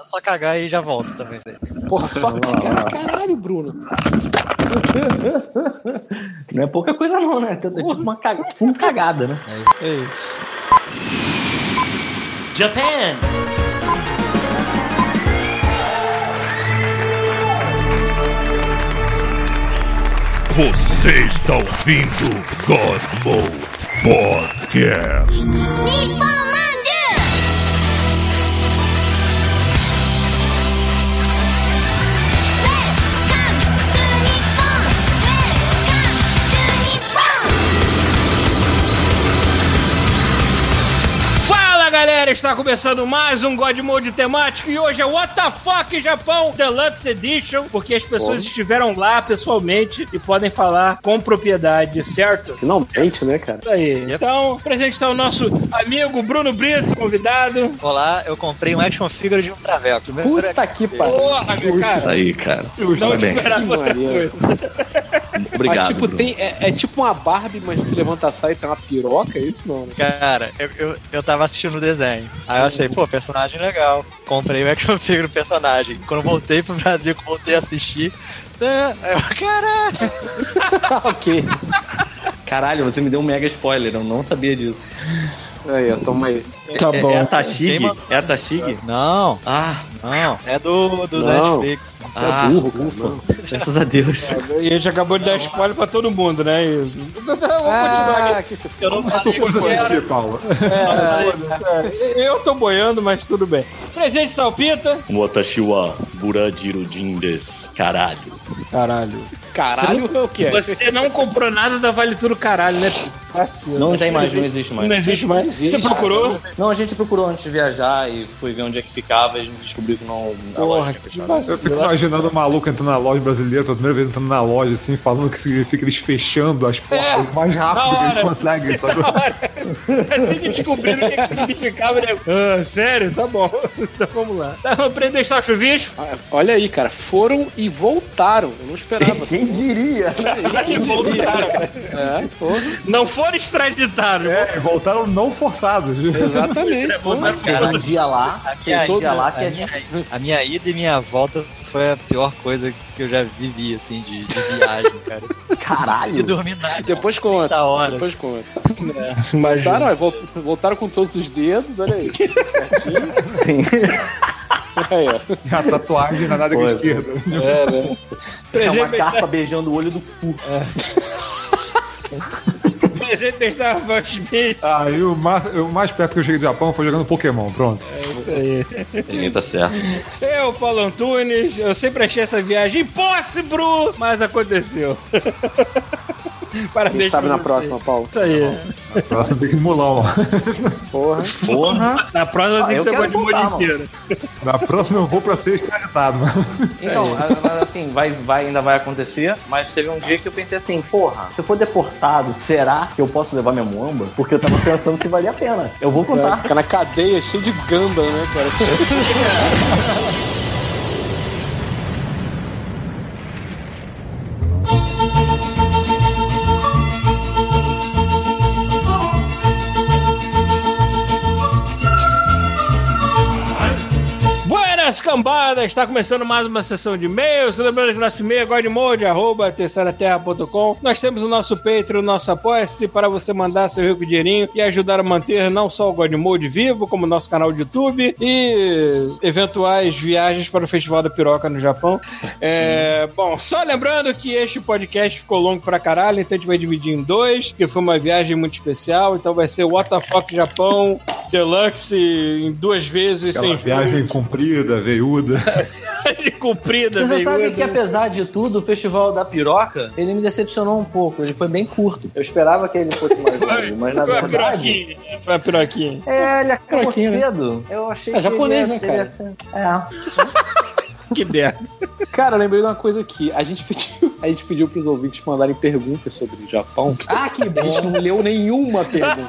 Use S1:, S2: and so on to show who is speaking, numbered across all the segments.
S1: só, só cagar e já volto também.
S2: Porra, só cagar, caralho, Bruno.
S3: Não é pouca coisa não, né? É tipo uma caga... full cagada, né?
S2: É isso.
S4: Japan.
S5: Você está ouvindo God Mode Podcast.
S6: 日
S7: galera, está começando mais um God Mode temático e hoje é What the Fuck Japão Deluxe Edition, porque as pessoas estiveram lá pessoalmente e podem falar com propriedade, certo?
S2: Finalmente, né, cara?
S7: Isso aí. Então, presente está o nosso amigo Bruno Brito, convidado.
S1: Olá, eu comprei um action figure de um traveco. Primeiro
S2: Puta que pariu.
S7: Porra,
S3: Isso
S7: cara.
S3: aí, cara.
S7: Não
S3: Parabéns.
S7: esperava outra coisa.
S3: Obrigado.
S2: Mas, tipo, tem, é, é tipo uma Barbie, mas você levanta a saia e tem uma piroca, é isso não, né?
S1: Cara, eu, eu, eu tava assistindo o desenho. Aí eu achei, pô, personagem legal. Comprei o action figure do personagem. Quando voltei pro Brasil, que voltei a assistir. aí eu, caralho!
S2: ok.
S3: Caralho, você me deu um mega spoiler, eu não sabia disso.
S2: Aí, ó, toma aí.
S7: Tá
S3: É, é a Tashig?
S1: Quem mandou
S3: É a Tashig?
S1: Não,
S3: Ah,
S1: não, é do, do
S2: Não.
S1: Netflix.
S3: ah,
S2: burro, cara,
S3: ufa. Graças a Deus.
S7: E a gente acabou de dar spoiler pra todo mundo, né? E- Vamos continuar aqui.
S2: Ah,
S1: Eu não eu era.
S8: Paulo.
S7: É, eu tô boiando, mas tudo bem. Presente está o Pita.
S3: Watashi wa Burajiro Jindes. Caralho.
S7: Caralho.
S2: Caralho, é o que é?
S7: Você não comprou nada da Vale Tudo Caralho, né? Vacilo.
S3: Não tem mais, não existe mais.
S7: Não existe mais.
S2: existe.
S7: Você procurou?
S3: Não, a gente procurou antes de viajar e foi ver onde é que ficava e a gente descobriu que não. a
S7: Porra, que.
S8: Eu fico imaginando o maluco entrando na loja brasileira, pela primeira vez entrando na loja, assim, falando que significa eles fechando as portas
S7: É,
S8: o mais rápido que eles conseguem, sabe?
S7: Assim que descobriram o que, que significava, né? Ah, sério? Tá bom. Então vamos lá. Tá, vamos prender o chuvisco?
S2: Ah, Olha aí, cara, foram e voltaram. Eu não esperava.
S3: Quem diria?
S2: Quem diria? É, porra.
S7: Não foram extraditados.
S8: É, e voltaram não forçados.
S2: Exatamente.
S3: Era um dia lá,
S1: A minha, ida,
S3: lá que
S1: a, minha,
S3: gente.
S1: a minha ida e minha volta foi a pior coisa que eu já vivi, assim, de, de viagem, cara. E
S3: Caralho!
S1: dormir nada.
S2: Depois conta.
S1: Hora.
S2: Depois conta.
S7: Imagina.
S2: Voltaram, é, vol- voltaram com todos os dedos, olha aí.
S3: Sim.
S2: Aí, ó.
S8: A tatuagem na nada
S3: Pois.
S8: esquerda.
S2: É, né?
S3: É uma carpa beijando o olho do cu.
S7: presente desta Smith.
S8: Ah, e o mais, o mais perto que eu cheguei do Japão foi jogando Pokémon, pronto.
S3: Sim, tá certo.
S7: Eu, Paulo Antunes, eu sempre achei essa viagem impossível, mas aconteceu. Parabéns
S2: Quem sabe na
S7: você.
S2: próxima, Paulo.
S7: Isso aí.
S8: A próxima tem que emular, ó.
S2: Porra.
S3: Porra!
S7: Na próxima
S3: Ah,
S7: tem que ser
S3: quero
S7: de molho
S3: voltar, mano.
S7: inteiro.
S8: Na próxima eu vou pra ser extraditado.
S3: Então, a- assim, vai, vai, ainda vai acontecer, mas teve um dia que eu pensei assim, porra, se eu for deportado, será que eu posso levar minha muamba? Porque eu tava pensando se valia a pena. Eu vou contar.
S2: Fica na cadeia, cheio de ganda, né, cara?
S7: está começando mais uma sessão de e-mails. Lembrando que nosso e-mail é godmode, arroba terceiraterra.com. Nós temos o nosso Patreon, o nosso Apoia-se, para você mandar seu rico dinheirinho e ajudar a manter não só o Godmode vivo, como o nosso canal de YouTube e eventuais viagens para o Festival da Piroca no Japão. É, bom, só lembrando que este podcast ficou longo pra caralho, então a gente vai dividir em dois, que foi uma viagem muito especial, então vai ser Fuck Japão Deluxe em duas vezes,
S8: Aquela
S7: sem
S8: viagem comprida, veiuda.
S7: de comprida,
S3: Você sabe que apesar de tudo, o Festival da Piroca, ele me decepcionou um pouco. Ele foi bem curto. Eu esperava que ele fosse mais longo, mas na
S7: Foi a
S3: verdade...
S7: piroquinha. Foi a piroquinha.
S3: É, ele acabou
S7: Piroquinha, né?
S3: cedo. Eu achei
S2: É
S3: que
S2: japonês,
S3: ele
S2: né,
S3: ia- ele
S2: cara?
S3: ia ser- É.
S7: Que merda.
S2: Cara, eu lembrei de uma coisa aqui. A gente pediu, a gente pediu pros ouvintes mandarem perguntas sobre o Japão.
S3: Ah, que
S2: A gente
S3: bom.
S2: não leu nenhuma pergunta.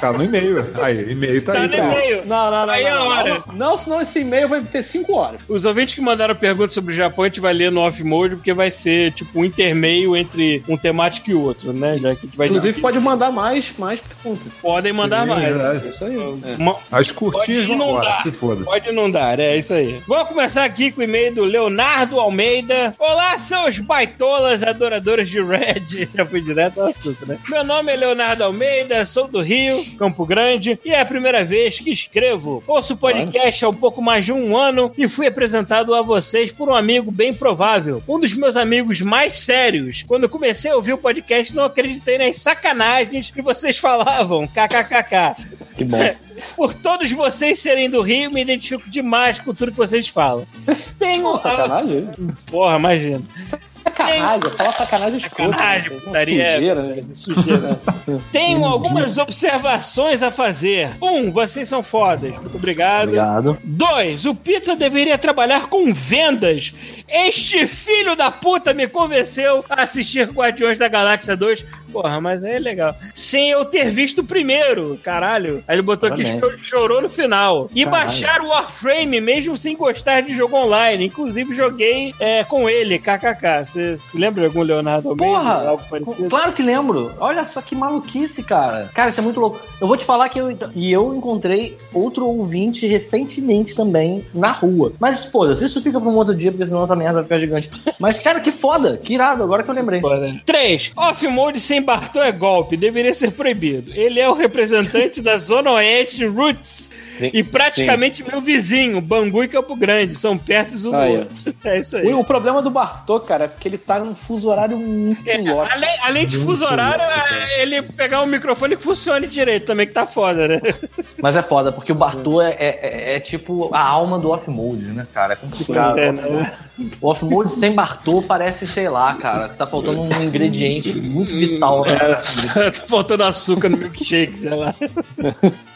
S8: Tá no e-mail. Aí, e-mail tá,
S7: Tá
S8: aí.
S7: no
S8: cara.
S7: e-mail.
S2: Não, não, não.
S7: Aí
S2: não,
S7: é a
S2: não,
S7: hora.
S2: Não, não, senão esse e-mail vai ter 5 horas.
S7: Os ouvintes que mandaram perguntas sobre o Japão, a gente vai ler no off-mode, porque vai ser tipo um intermeio entre um temático e outro, né? Já que a gente vai
S2: Inclusive, pode mandar mais, mais perguntas.
S7: podem mandar
S8: Sim,
S7: mais.
S8: verdade.
S2: Isso aí. É.
S7: Uma-
S8: As curtinhas
S7: Pode
S8: vão embora, se foda.
S7: Pode inundar, é isso aí. Vamos começar aqui com o e-mail do Leonardo Almeida. Olá, seus baitolas adoradores de Red. Já fui direto ao assunto, né? Meu nome é Leonardo Almeida, sou do Rio, Campo Grande, e é a primeira vez que escrevo. Ouço o podcast há um pouco mais de um ano e fui apresentado a vocês por um amigo bem provável. Um dos meus amigos mais sérios. Quando comecei a ouvir o podcast, não acreditei nas sacanagens que vocês falavam. KKKK.
S3: Que bom.
S7: Por todos vocês serem do Rio, me identifico demais com tudo que vocês falam. Tenho.
S2: Pô, sacanagem.
S7: Porra, imagina.
S2: Sacanagem. Fala sacanagem escrota.
S7: Sacanagem,
S2: né?
S7: Putaria.
S2: Sujeira, né?
S7: Sujeira. Tenho algumas observações a fazer. Um, vocês são fodas. Muito obrigado.
S3: Obrigado.
S7: Dois, o Pita deveria trabalhar com vendas. Este filho da puta me convenceu a assistir Guardiões da Galáxia 2. Porra, mas aí é legal. Sem eu ter visto o primeiro. Caralho. Aí ele botou aqui chorou no final. E
S3: Caralho.
S7: baixar o Warframe, mesmo sem gostar de jogo online. Inclusive, joguei é, com ele, kkk. Você se lembra de algum Leonardo Almeida?
S3: Porra!
S7: Algo parecido?
S3: Claro que lembro. Olha só que maluquice, cara. Cara, isso é muito louco. Eu vou te falar que eu. E eu encontrei outro ouvinte recentemente também na rua. Mas, foda-se, isso fica pra um outro dia, porque senão essa merda vai ficar gigante. Mas, cara, que foda. Que irado, agora que eu lembrei.
S7: 3. Off-mode sem Bartô é golpe, deveria ser proibido. Ele é o representante da Zona Oeste Roots
S3: Sim,
S7: e praticamente meu vizinho, Bangu e Campo Grande. São perto um do
S2: Ah, é.
S7: outro. É isso aí.
S2: O, o problema do Bartô, cara, é porque ele tá num fuso horário muito
S7: É,
S2: louco.
S7: além, além de fuso horário, é ele pegar um microfone que funcione direito também, que tá foda, né?
S3: Mas é foda, porque o Bartô é, é- é- é tipo a alma do off-mode, né, cara? É complicado.
S7: É, né?
S3: O off-mode sem Bartô parece, sei lá, cara, tá faltando um ingrediente muito vital. né?
S7: tá faltando açúcar no milkshake, sei lá.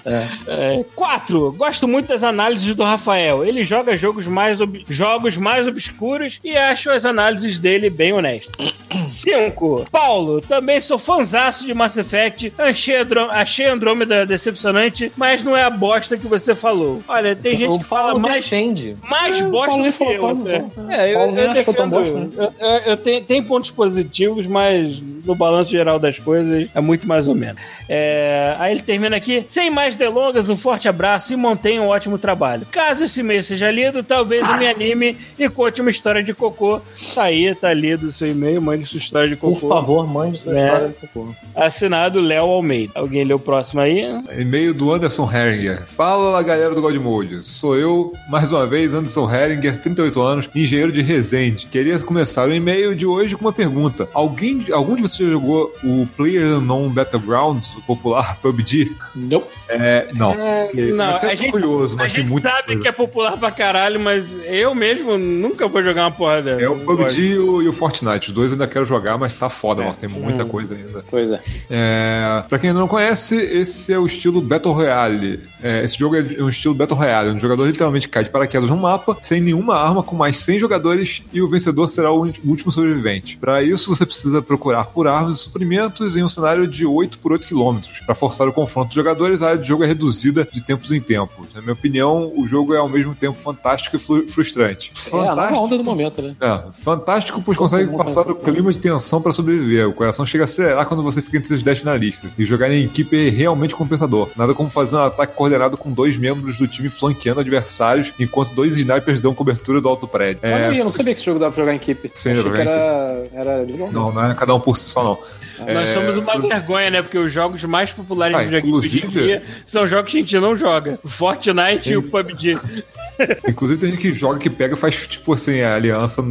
S7: É, quatro, gosto muito das análises do Rafael. Ele joga jogos mais, ob- jogos mais obscuros e acho as análises dele bem honestas. Cinco, Paulo, também sou fanzaço de Mass Effect. Achei, Andro- achei Andrômeda decepcionante, mas não é a bosta que você falou. Olha, tem gente
S3: o
S7: que fala mais
S3: defende.
S7: mais
S2: É, o
S7: bosta do que eu.
S2: tão
S7: até. É, eu,
S2: nem
S7: eu
S2: achou tão
S7: defendo-
S2: bosta, né?
S7: eu, eu- eu tenho, tem pontos positivos, mas no balanço geral das coisas é muito mais ou menos. É, aí ele termina aqui. Sem mais delongas, um forte abraço e mantenha um ótimo trabalho. Caso esse e-mail seja lido, talvez eu me anime e conte uma história de cocô. Tá aí, tá lido o seu e-mail, mande sua história de
S3: Por
S7: cocô.
S3: favor, mande sua
S7: É.
S3: história de cocô.
S7: Assinado Léo Almeida. Alguém lê o próximo aí?
S8: E-mail do Anderson Heringer. Fala galera do Godmode. Sou eu, mais uma vez, Anderson Heringer, 38 anos, engenheiro de Resende. Queria começar o e-mail de hoje com uma pergunta. Alguém, algum de vocês já jogou o Player Unknown Battlegrounds, o popular PUBG?
S2: Não.
S8: É, não. Eu
S7: não,
S8: até
S7: a
S8: sou
S7: gente-
S8: curioso,
S7: A
S8: mas tem
S7: gente
S8: muito.
S7: sabe que é popular pra caralho, mas eu mesmo nunca vou jogar uma porra dessa.
S8: É o PUBG e o, e o Fortnite. Os dois eu ainda quero jogar, mas tá foda, mano. Tem muita
S7: Hum.
S8: coisa ainda.
S2: Pois é.
S8: É, pra quem ainda não conhece, esse é o estilo Battle Royale. É, esse jogo é um estilo Battle Royale, onde o jogador literalmente cai de paraquedas no mapa, sem nenhuma arma, com mais 100 jogadores, e o vencedor será o último sobrevivente. Para isso, você precisa procurar por armas e suprimentos em um cenário de 8 por 8 quilômetros. Para forçar o confronto dos jogadores, a área de jogo é reduzida de tempos em tempos. Na minha opinião, o jogo é ao mesmo tempo fantástico e fru- frustrante.
S2: É a nova onda do momento, né?
S8: É, fantástico, pois consegue passar
S2: tá-
S8: o clima de tensão pra sobreviver. O coração chega a acelerar quando você fica entre os 10 finalistas. E jogar em equipe é realmente compensador. Nada como fazer um ataque coordenado com dois membros do time flanqueando adversários, enquanto dois snipers dão cobertura do alto prédio.
S2: Aí, eu não sabia que esse jogo dava pra jogar em equipe.
S8: Sim,
S2: Achei que era, era.
S8: Não, não é cada um por si só, não.
S7: Nós
S8: É,
S7: somos uma vergonha, né? Porque os jogos mais populares
S8: Ah,
S7: em
S8: inclusive-
S7: dia são jogos que a gente não joga. O Fortnite e o PUBG.
S8: Inclusive tem gente que joga, que pega e faz, tipo assim, a aliança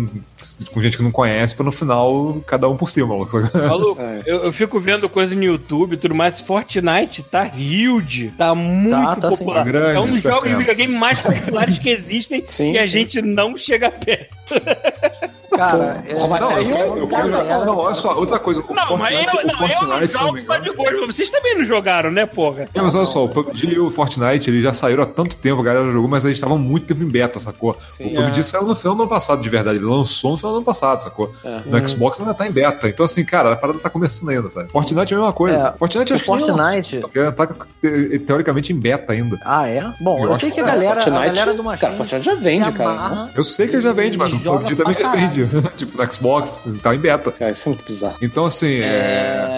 S8: com gente que não conhece, pra no final cada um por cima, maluco.
S7: Maluco,
S2: É.
S7: eu, eu fico vendo coisa no YouTube e tudo mais. Fortnite tá huge. Tá muito
S3: Tá, tá
S7: popular.
S8: Grande
S7: é um dos jogos de videogame mais populares que existem
S2: Sim,
S7: e a
S2: sim.
S7: gente não chega perto certo.
S3: Cara, é-
S2: mas
S8: Não, eu quero, eu quero
S3: galera-
S8: não, olha só, outra coisa, o
S7: Não, mas
S8: Fortnite,
S7: eu,
S8: o
S7: não, eu não
S8: Fortnite, não me
S7: jogo Boy. Vocês também não jogaram, né, porra?
S8: É, mas olha só, o PUBG e o Fortnite, eles já saíram há tanto tempo, a galera jogou, mas eles estavam muito tempo em beta, sacou? o PUBG saiu no final do ano passado, de verdade. Ele lançou no final do ano passado, sacou? No Xbox ainda tá em beta. Então, assim, cara, a parada tá começando ainda, sabe? Fortnite é a mesma coisa.
S3: É,
S8: Fortnite
S3: o
S8: acho que
S3: Fortnite-
S8: lançou, porque tá te- teoricamente em beta ainda.
S3: Ah, é? Bom,
S8: Eu
S3: eu, sei que a
S2: que-
S3: galera, a
S2: Fortnite-
S3: galera do Machine
S2: cara, Fortnite já vende, cara,
S8: Eu sei que ele já vende, mas o PUBG também já vende. tipo, no Xbox, tá em beta.
S2: Cara, isso é muito bizarro.
S8: Então, assim, é.
S3: É...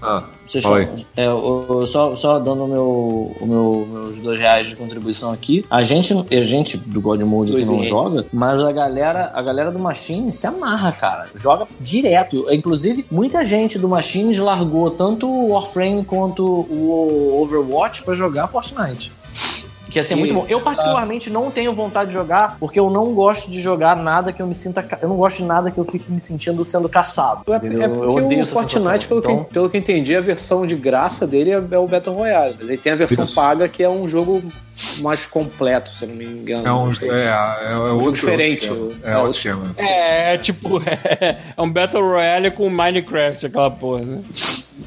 S8: Ah,
S3: falam- é, o- o- só, só dando o meu, o meu, meus dois reais de contribuição aqui. A gente, a gente do God Mode aqui não
S2: reais.
S3: joga, mas a galera, a galera do Machine se amarra, cara. Joga direto. Inclusive, muita gente do Machines largou tanto o Warframe quanto o Overwatch pra jogar Fortnite. Que é muito
S2: E-
S3: bom. Eu, particularmente, não tenho vontade de jogar, porque eu não gosto de jogar nada que eu me sinta. ca- Eu não gosto de nada que eu fique me sentindo sendo caçado.
S2: É, é
S3: eu
S2: porque
S3: odeio
S2: o Fortnite, pelo,
S3: Então,
S2: que, pelo que eu entendi, a versão de graça dele é, é o Battle Royale. Mas ele tem a versão
S8: Isso.
S2: paga, que é um jogo mais completo, se eu não me engano.
S8: É um. É, é, é outro.
S2: diferente,
S8: outro
S2: o-
S8: esquema. É,
S2: é
S8: outro esquema.
S7: É, é tipo, é, um Battle Royale com Minecraft, aquela porra, né?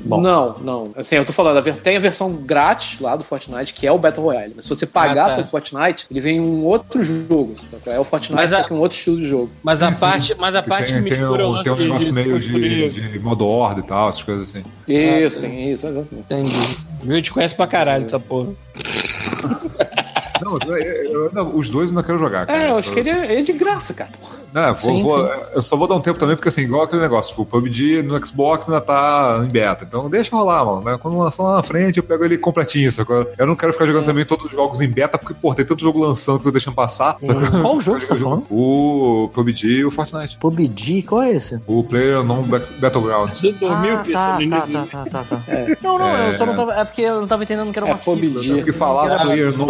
S3: Bom.
S2: Não, não. Assim, eu tô falando, tem a versão grátis lá do Fortnite, que é o Battle Royale. Mas se você pagar
S7: Ah, tá.
S2: pelo Fortnite, ele vem um outro jogo. É o Fortnite,
S7: Mas a-
S2: só que um outro estilo de jogo.
S7: Mas a
S8: Sim,
S7: parte, mas a
S8: Que
S7: parte
S8: tem,
S7: que
S8: tem,
S7: mistura
S8: um,
S7: lance
S8: tem um negócio meio de,
S7: construir-
S8: de modo horda e tal, essas coisas assim.
S2: Isso, tem isso, exatamente.
S7: Entendi. A gente conhece pra caralho essa porra.
S8: Não, eu- eu- eu- os dois eu não quero jogar. Cara.
S2: É, eu acho que ele é, é de graça, cara.
S8: Não, vou-
S3: Sim,
S8: vou- eu só vou dar um tempo também, porque assim, igual aquele negócio, tipo, o PUBG no Xbox ainda tá em beta. Então deixa rolar, mano. né? Quando lançar lá na frente, eu pego ele completinho. Sacou? Eu não quero ficar jogando também todos os jogos em beta, porque, pô, tem tanto jogo lançando que eu deixando passar. sacou?
S3: Qual jogo você tá falando?
S8: O PUBG e o Fortnite.
S3: PUBG, qual é esse?
S8: O Player Non Battlegrounds.
S7: Você dormiu,
S3: ah, tá, tá, tá, tá, tá, tá. Não, não, eu só não tava. É porque eu não tava entendendo que era
S2: É,
S3: uma sigla.
S2: PUBG.
S3: né?
S8: Porque falar
S3: Era
S8: Player Non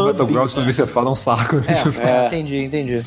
S3: PUBG.
S8: Battlegrounds também você fala um saco.
S3: É, entendi, entendi.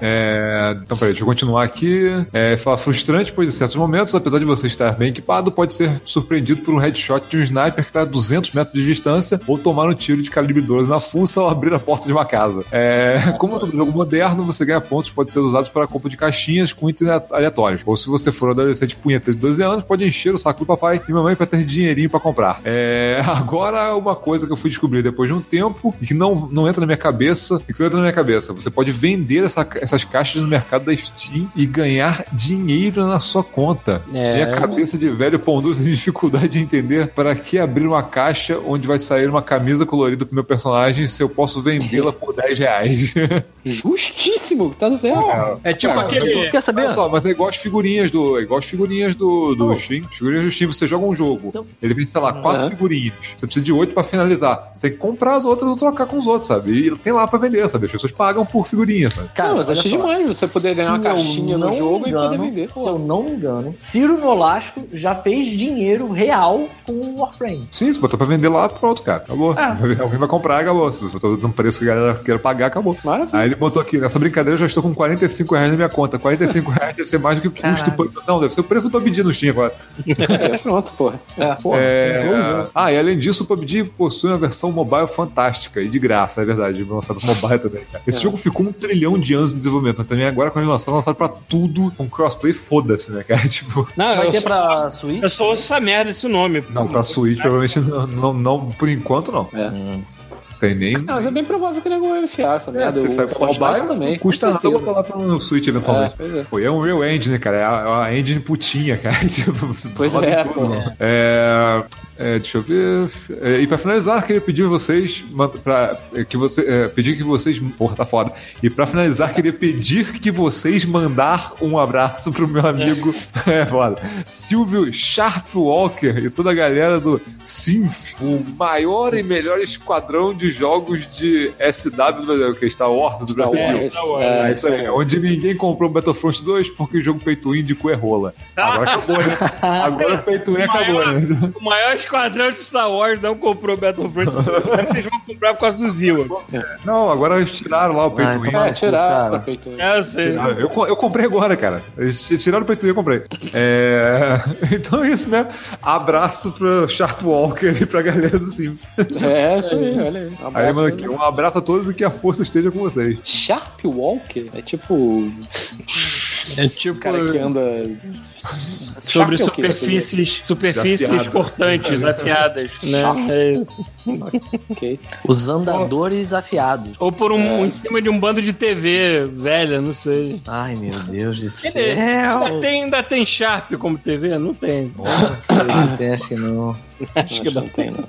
S8: É, então, peraí, deixa eu continuar aqui. É, fala frustrante, pois em certos momentos, apesar de você estar bem equipado, pode ser surpreendido por um headshot de um sniper que está a 200 metros de distância ou tomar um tiro de calibre 12 na fuça ao abrir a porta de uma casa. É, como todo jogo moderno, você ganha pontos que podem ser usados para a compra de caixinhas com itens aleatórios. Ou se você for um adolescente punheta de 12 anos, pode encher o saco do papai e mamãe para ter dinheirinho para comprar. É, agora, uma coisa que eu fui descobrir depois de um tempo e que não, não entra na minha cabeça, que não entra na minha cabeça. Você pode vender essa- essas caixas no mercado da Steam e ganhar dinheiro na sua conta.
S7: É.
S8: Minha cabeça de velho pão doce tem dificuldade de entender para que abrir uma caixa onde vai sair uma camisa colorida pro meu personagem se eu posso vendê-la por 10 reais.
S2: Justíssimo, tá certo.
S7: É tipo
S8: Cara,
S7: aquele.
S8: Olha
S3: Quer saber?
S8: só, mas é igual as figurinhas do. É igual as figurinhas do, do Steam. As figurinhas do Steam, você joga um jogo. Ele vem, sei lá, quatro
S2: Uhum.
S8: figurinhas. Você precisa de oito pra finalizar. Você tem que comprar as outras ou trocar com os outros, sabe? E tem lá pra vender, sabe? As pessoas pagam por figurinha, sabe?
S3: Cara,
S2: não, mas achei demais você poder ganhar uma
S3: Se
S2: caixinha no jogo
S3: me
S2: e poder
S3: engano,
S2: vender.
S3: Se eu não me engano, Ciro Nolasco já fez dinheiro real com o Warframe.
S8: Sim, você botou pra vender lá, pronto, cara. Acabou.
S3: Ah.
S8: Alguém vai comprar, acabou. Se você botou num preço que a galera quer pagar, acabou.
S2: Maravilha.
S8: Aí ele botou aqui, nessa brincadeira eu já estou com 45 reais na minha conta. 45 reais deve ser mais do que o custo. Do- Não, deve ser o preço do PUBG no Steam agora.
S2: É, pronto, porra.
S3: É, pô,
S8: É,
S3: jogo.
S8: Ah, e além disso, o PUBG possui uma versão mobile fantástica e de graça, é verdade. Lançado mobile também, cara. Esse jogo ficou um trilhão de anos de desenvolvimento, mas também agora, quando ele lançaram, lançaram pra tudo com crossplay, foda-se, né, cara? Tipo,
S7: Não,
S3: Vai ter
S7: só,
S3: pra Switch?
S7: eu só ouço essa merda, esse nome.
S8: não, pra Switch, provavelmente não, não, não, por enquanto, não.
S2: É.
S8: Tem nem.
S2: Não, mas é bem provável que o nego vai enfiar essa
S8: É,
S2: merda. o
S8: sair pra
S2: Fortnite
S8: mobile,
S2: também.
S8: custa nada eu vou
S2: certeza.
S8: falar pra no Switch eventualmente.
S2: É, pois é.
S8: Pô, e é um real engine, cara. É a, é a engine putinha, cara. Tipo,
S2: Pois é, pô.
S8: É, é, deixa eu ver. É, e pra finalizar, queria pedir vocês pra, é, que você, é, pedir que vocês. Porra, tá foda. E pra finalizar, queria pedir que vocês mandar um abraço pro meu amigo. É foda. Silvio Sharp Walker e toda a galera do Synth, o maior e melhor esquadrão de jogos de SW do Brasil, que é Star Wars do Brasil. É,
S2: É,
S8: isso aí, onde ninguém comprou Battlefront 2 porque o jogo Pay to Win de cu é rola. Agora acabou, né? Agora o Pay to Win acabou, né?
S7: O maior esquadrão de Star Wars não comprou Battlefront. Agora vocês vão comprar por causa do Zilla.
S8: Não, agora eles tiraram lá o
S3: Ah,
S8: to Win.
S3: então
S2: É, tirar
S3: Cara.
S2: pra peito.
S7: É, eu sei.
S8: Ah, Eu, eu comprei agora, cara. Eles tiraram o Pay to Win, eu comprei. É, Então é isso, né? Abraço pro Sharp Walker e pra galera do Simp.
S2: É, isso aí, olha aí. Um
S8: Aí aqui, um abraço a todos e que a força esteja com vocês.
S2: Sharp Walker? É tipo.
S7: É tipo
S2: O cara que anda.
S7: sobre
S2: é
S7: superfícies, superfícies
S8: Afiada.
S7: cortantes, afiadas, né? É.
S2: Ok.
S3: Os andadores afiados.
S7: Ou por um em cima de um bando de TV velha, não sei.
S3: Ai, meu Deus do
S7: Ainda
S3: céu.
S7: tem, ainda tem Sharp como TV? Não tem.
S3: Nossa, tem, acho que não.
S2: Acho que não tem, não.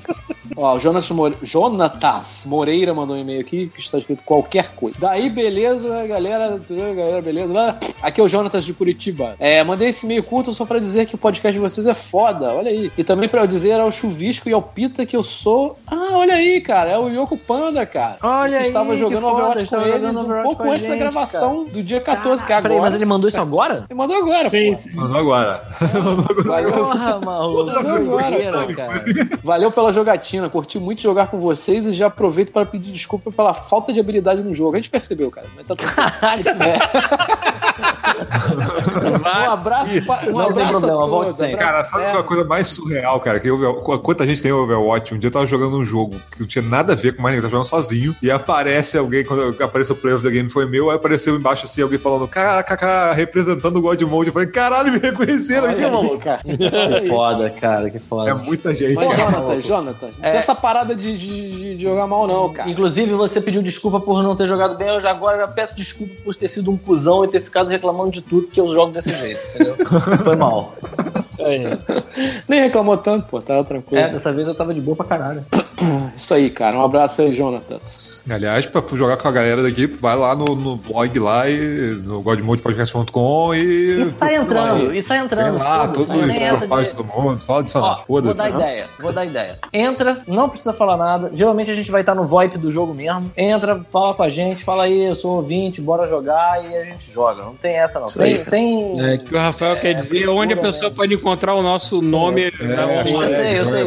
S2: Ó, o Jonas More... Jonatas Moreira mandou um e-mail aqui que está escrito qualquer coisa. Daí, beleza, galera, galera, beleza. Ah, Aqui é o Jonatas de Curitiba. É, mandei esse e-mail curto só pra dizer que o podcast de vocês é foda, olha aí. E também pra eu dizer ao Chuvisco e ao Pita que eu sou. Ah, olha aí, cara, é o Yoko Panda, cara.
S3: Olha
S2: que estava
S3: aí, que
S2: jogando
S3: foda,
S2: Overwatch com
S3: estava
S2: eles um pouco antes da gravação do dia 14, que é agora.
S3: Peraí, mas ele mandou isso agora?
S2: Ele mandou agora,
S7: Sim,
S2: pô.
S7: sim.
S8: Mandou agora.
S3: Porra, maluco.
S2: agora,
S3: Zoeira, cara.
S2: valeu pela jogatina, curti muito jogar com vocês e já aproveito para pedir desculpa pela falta de habilidade no jogo. A gente percebeu, cara. Mas tá tudo.
S3: Caralho,
S2: Um abraço, pa- um
S3: Não tem
S2: abraço
S3: problema,
S2: a todos.
S8: Cara, sabe
S2: eterno.
S8: uma coisa mais surreal, cara? Que Over- quanta gente tem Overwatch? Um dia eu tava jogando um jogo que não tinha nada a ver com mais ninguém, eu tava jogando sozinho, e aparece alguém, quando apareceu o Play of the Game foi meu, aí apareceu embaixo assim, alguém falando, kkk, representando o God Mode. Eu falei, caralho, me reconheceram aqui,
S2: Olha
S8: maluco.
S2: cara.
S3: Que foda, cara, que foda.
S8: É muita gente,
S2: Mas,
S8: cara.
S2: Jonathan, Jonathan, não
S3: É.
S2: tem essa parada de, de- de jogar mal, não, cara.
S3: Inclusive, você pediu desculpa por não ter jogado bem. Eu já agora já peço desculpa por ter sido um cuzão e ter ficado reclamando de tudo que eu jogo desse jeito, entendeu? Foi mal.
S2: Nem reclamou tanto, pô, tava tranquilo.
S3: É, dessa vez eu tava de boa pra caralho.
S2: Isso aí, cara. Um abraço aí, Jonatas.
S8: Aliás, pra jogar com a galera daqui, vai lá no, no blog lá, e, no godmodepodcast.com e...
S3: E sai entrando, e sai entrando.
S8: lá,
S3: foda-se,
S8: todos os profiles
S3: de-
S8: do mundo, só
S3: Ó,
S8: adicionar,
S3: vou
S8: foda-se.
S3: dar ideia, vou dar ideia. Entra, não precisa falar nada. Geralmente a gente vai estar no VoIP do jogo mesmo. Entra, fala com a gente, fala aí, eu sou ouvinte, bora jogar e a gente joga. Não tem essa não. Sem, sem...
S7: É, que o Rafael quer dizer onde a pessoa
S3: mesmo.
S7: pode encontrar o nosso nome.
S8: É,
S7: na-
S8: é,
S3: Eu sei, eu sei, eu sei,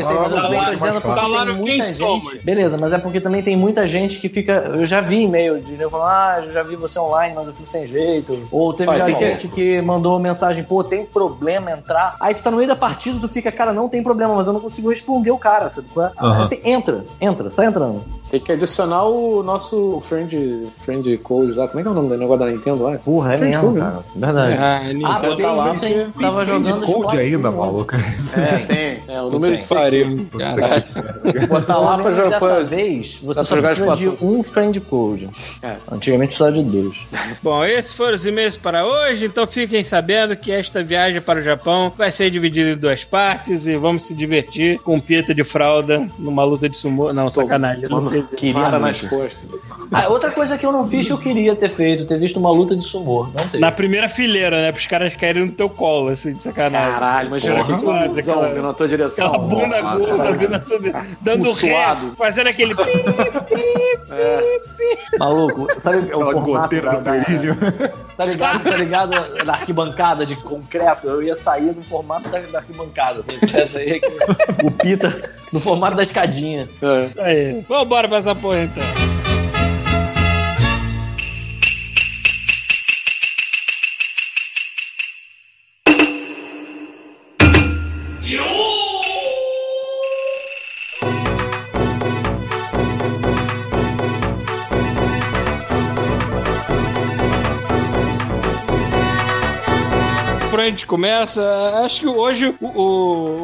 S8: Tá lá,
S7: lá no Somos.
S3: gente. Beleza, mas é porque também tem muita gente que fica. Eu já vi e-mail de nego falando, ah, eu já vi você online, mas eu fico sem jeito. Ou teve
S2: Olha,
S3: já gente que... mandou mensagem, pô, tem problema entrar. Aí tu tá no meio da partida, tu fica, cara, não tem problema, mas eu não consigo responder o cara, sabe?
S8: Aham.
S3: Assim, entra, entra, sai entrando.
S2: Tem que adicionar o nosso friend, friend code lá. Como é que é o nome do negócio da Nintendo lá?
S3: Porra, é
S2: Friend
S3: mesmo,
S2: code,
S3: cara. Verdade.
S7: Ah,
S3: Ah,
S7: Nintendo
S3: botei
S2: tá lá porque-
S3: Tava
S8: Tem
S3: jogando
S8: de code ainda,
S3: né?
S8: maluco.
S2: É, tem. É, o número de
S7: pariu. Caralho.
S2: Botar lá pra jogar.
S3: Dessa vez, você só precisa de um friend code.
S2: É.
S3: Antigamente precisava de dois.
S7: Bom, esses foram os e-mails para hoje, então fiquem sabendo que esta viagem para o Japão vai ser dividida em duas partes e vamos se divertir com pita de fralda numa luta de sumô. Não, sacanagem. Não sei.
S3: Queria
S2: Vara nas costas.
S3: Ah, outra coisa que eu não fiz que eu queria ter feito, ter visto uma luta de sumô. Não teve.
S7: Na primeira fileira, né? Para os caras caírem no teu colo, assim, de sacanagem.
S2: Caralho, imagina que confusão
S7: Aquela-
S2: vindo na tua direção.
S7: Aquela bunda gorda vindo dando
S2: Um
S7: ré,
S2: suado.
S7: fazendo aquele.
S3: Maluco, sabe o
S8: Aquela
S3: formato da,
S8: do
S3: da. Tá ligado, tá ligado na arquibancada de concreto? Eu ia sair no formato da, da arquibancada. Assim, tivesse aí aqui, o pita no formato da escadinha.
S2: É.
S7: Aí. Vambora pra essa porra então. A gente começa? Acho que hoje o,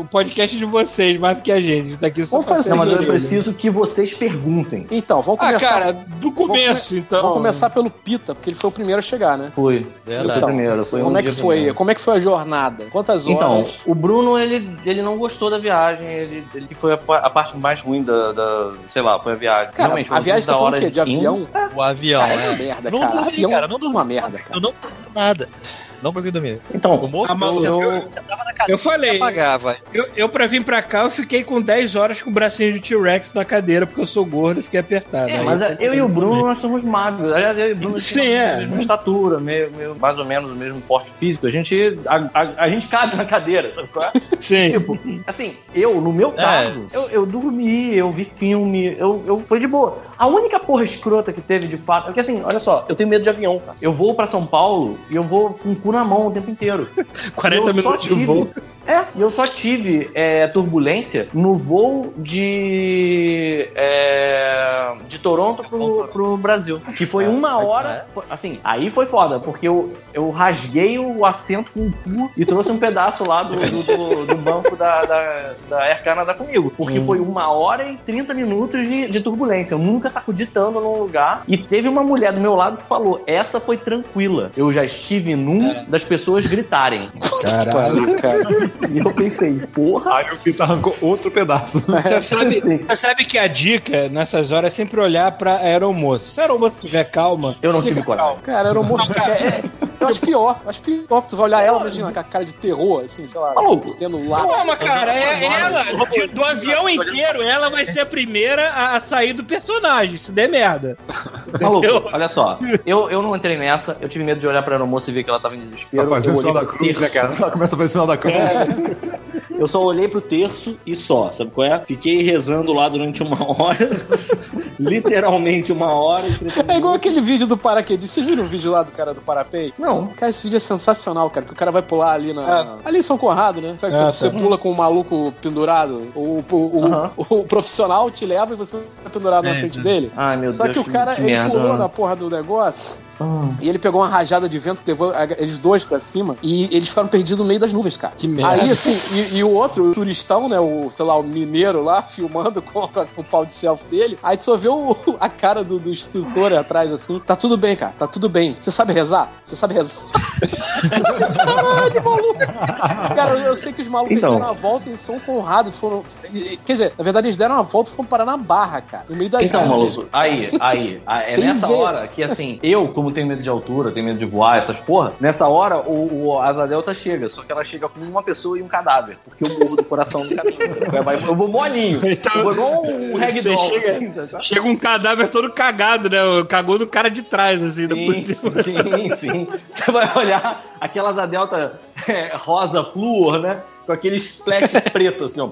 S7: o- podcast é de vocês, mais do que a gente. Daqui só
S2: Vamos fazer
S3: mas eu preciso que vocês perguntem.
S2: Então, vamos
S7: Ah,
S2: começar.
S7: cara, do começo, então.
S2: Vamos começar pelo Pita, porque ele foi o primeiro a chegar, né?
S3: Foi.
S1: Verdade.
S3: Fui primeiro. Foi
S2: Como
S3: um
S2: é que foi?
S3: primeiro.
S2: Como é que foi a jornada? Quantas
S3: Então,
S2: horas?
S3: o Bruno, ele, ele não gostou da viagem. Ele, ele que foi a, a parte mais ruim da, da- Sei lá, foi a viagem.
S2: Cara,
S3: Realmente,
S2: a viagem você
S3: 30
S2: falou o quê? De avião?
S1: O avião,
S2: Cara, é
S1: é.
S2: uma merda,
S1: Eu não
S2: cara.
S1: dormi,
S2: Avião
S1: cara, não dormi.
S2: uma merda, cara.
S1: Eu não dormi nada. Não consegui dormir.
S3: Então,
S1: O morro
S7: Ah, eu-
S1: tava na cadeira
S7: Eu falei,
S1: apagava.
S7: eu, eu pra vir pra cá, eu fiquei com 10 horas com o bracinho de T-Rex na cadeira, porque eu sou gordo e fiquei apertado.
S3: É,
S7: Aí
S3: mas
S7: eu-
S3: é, eu e o Bruno, nós somos magros. Aliás, eu e o Bruno
S7: Sim,
S3: temos
S7: é.
S3: a mesma estatura, meio, meio- mais ou menos o mesmo porte físico. A gente, a, a- a gente cabe na cadeira, sabe qual é?
S7: Sim.
S3: Tipo, assim, eu, no meu caso, eu, eu dormi, eu vi filme, eu, eu foi de boa. A única porra escrota que teve de fato. Porque assim, olha só, eu tenho medo de avião, cara. Eu vou pra São Paulo e eu vou com o cu na mão o tempo inteiro.
S7: 40
S3: Eu só
S7: minutos de voo.
S3: É, e eu só tive é, turbulência no voo de. é, de Toronto pro, pro Brasil. Que foi uma hora. foi- Assim, aí foi foda, porque eu, eu rasguei o assento com o cu e trouxe um pedaço lá do, do, do- do banco da, da, da Air Canada comigo. Porque foi uma hora e 30 minutos de, de turbulência. Eu nunca sacudi tanto num lugar. E teve uma mulher do meu lado que falou: essa foi tranquila. Eu já estive num das pessoas gritarem.
S2: Caralho, cara.
S3: E eu pensei, porra.
S8: Aí o Pita arrancou outro pedaço.
S7: Você sabe, você sabe que a dica nessas horas é sempre olhar pra aeromoça. Se a aeromoça tiver calma.
S3: Eu não tive coragem.
S7: calma.
S2: Cara. É, é, eu acho pior. Acho pior. Tu vai olhar ela, imagina, com a cara de terror, assim, sei lá.
S3: Maluco.
S2: Tendo lá.
S7: Calma, cara, é ela. de- do avião inteiro, ela vai ser a primeira a, a sair do personagem, se der merda.
S3: Maluco, olha só. Eu, eu não entrei nessa. Eu tive medo de olhar pra aeromoça e ver que ela tava em desespero.
S8: Tá fazendo sinal da cruz, né, cara? Ela começa a fazer sinal da cruz.
S3: eu só olhei pro terço e só, sabe qual é? Fiquei rezando lá durante uma hora. literalmente uma hora. e 30
S2: É igual aquele vídeo do paraquedista. Vocês viram o vídeo lá do cara do Parapei?
S3: Não.
S2: Cara, esse vídeo é sensacional, cara. Que o cara vai pular ali na. Ali em São Conrado, né? Sabe que
S7: Ah,
S2: você,
S7: tá.
S2: você pula com o maluco pendurado. O, o, o, o profissional te leva e você tá pendurado na frente dele.
S3: Ai, meu
S2: Só
S3: Deus.
S2: que o cara, ele
S3: merda.
S2: pulou na porra do negócio
S3: Ah.
S2: e ele pegou uma rajada de vento que levou a- eles dois pra cima e eles ficaram perdidos no meio das nuvens, cara.
S7: Que merda.
S2: Aí, assim, e, e o outro, o turistão, né, o, sei lá, o mineiro lá, filmando com, com o pau de selfie dele, aí tu só vê o- a cara do, do instrutor atrás, assim, tá tudo bem, cara, tá tudo bem. Você sabe rezar? Você sabe rezar? Caralho, maluco! Cara, eu, eu sei que os malucos
S3: Então.
S2: deram a volta em São Conrado, foram... Quer dizer, na verdade, eles deram uma volta e foram parar na Barra, cara, no meio das
S3: Então,
S2: nuvens.
S3: maluco, aí, aí, aí, é
S2: Sem
S3: nessa
S2: ver.
S3: hora que, assim, eu, como tenho medo de altura, tenho medo de voar, essas porra, nessa hora o, o Asa Delta chega, só que ela chega com uma pessoa e um cadáver, porque eu morro do coração no caminho. Eu vou molinho,
S7: Então,
S3: eu vou igual um ragdoll.
S7: chega-
S3: assim, sabe?
S7: Chega um cadáver todo cagado, né? Cagou no cara de trás, assim, da por
S3: Sim,
S7: cima.
S3: sim, sim. Você vai olhar aquelas Asa Delta é, rosa flúor, né? Com aquele splash preto, assim, ó.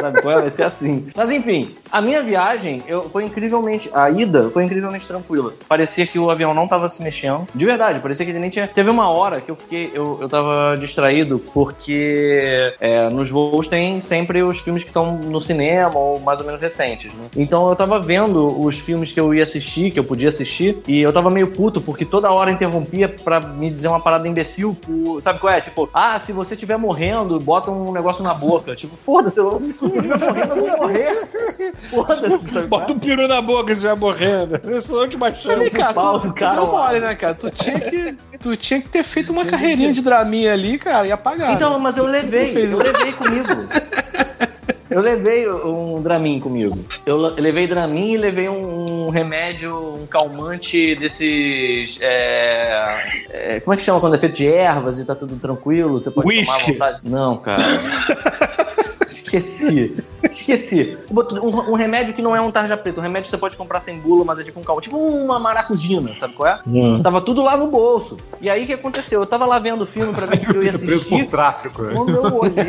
S3: Sabe qual é? Vai ser assim. Mas enfim, a minha viagem eu, foi incrivelmente. A ida foi incrivelmente tranquila. Parecia que o avião não tava se mexendo. De verdade, parecia que ele nem tinha. Teve uma hora que eu fiquei. Eu, eu tava distraído porque é, nos voos tem sempre os filmes que estão no cinema ou mais ou menos recentes, né? Então eu tava vendo os filmes que eu ia assistir, que eu podia assistir, e eu tava meio puto porque toda hora interrompia pra me dizer uma parada imbecil. Sabe qual é? Tipo, ah, se você estiver morrendo, bota um negócio na boca. Tipo, foda-se, eu eu estiver morrendo, eu vou morrer. Foda-se?
S7: Bota um peru na boca se vai morrendo. Eu sou.
S2: Vem cá,
S3: pau
S2: tu, tu
S3: cara
S2: deu mole, né, cara? Tu tinha que, tu tinha que ter feito uma carreirinha de draminha ali, cara, e apagar.
S3: Então, mas eu levei, eu levei comigo. Eu levei um Dramin comigo. Eu le- levei Dramin e levei um, um remédio, um calmante desses. é, é, como é que chama quando é feito de ervas e tá tudo tranquilo? Você pode tomar à
S7: Whisky.
S3: vontade? Não, cara. Esqueci. Esqueci. Um, um remédio que não é um tarja preta. Um remédio que você pode comprar sem bula, mas é tipo um calmante. Tipo uma maracujina, sabe qual é? Tava tudo lá no bolso. E aí o que aconteceu? Eu tava lá vendo o filme pra ver o que eu ia
S8: Pita preso por
S3: assistir.
S8: tráfico.
S3: Quando eu olhei,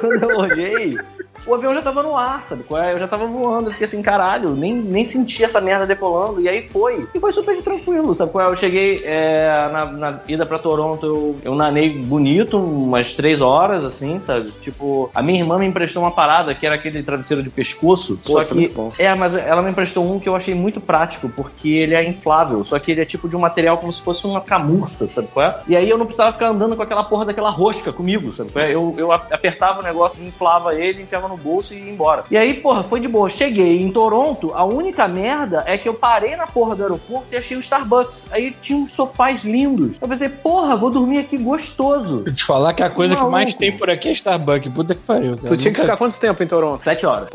S3: quando eu olhei, o avião já tava no ar, sabe? qual é? Eu já tava voando, eu fiquei assim, caralho, nem, nem senti essa merda decolando. E aí foi. E foi super tranquilo, sabe? qual é? Eu cheguei é, na, na ida pra Toronto, eu, eu nanei bonito, umas três horas, assim, sabe? Tipo, a minha irmã me emprestou uma parada que era aquele travesseiro de pescoço.
S2: Pô,
S3: só
S2: é
S3: que. É, mas ela me emprestou um que eu achei muito prático, porque ele é inflável, só que ele é tipo de um material como se fosse uma camurça, sabe qual é? E aí eu não precisava ficar andando com aquela porra daquela rosca comigo, sabe qual é? Eu, eu apertava o negócio, inflava ele, enfiava no bolso e ia embora. E aí, porra, foi de boa. Cheguei em Toronto, a única merda é que eu parei na porra do aeroporto e achei o Starbucks. Aí tinha uns sofás lindos. Eu pensei, porra, vou dormir aqui gostoso.
S7: Eu te falar que a coisa que mais
S3: Maluco.
S7: tem por aqui é Starbucks. Puta que pariu. Cara.
S2: Tu tinha que ficar quanto tempo em Toronto?
S3: Sete horas.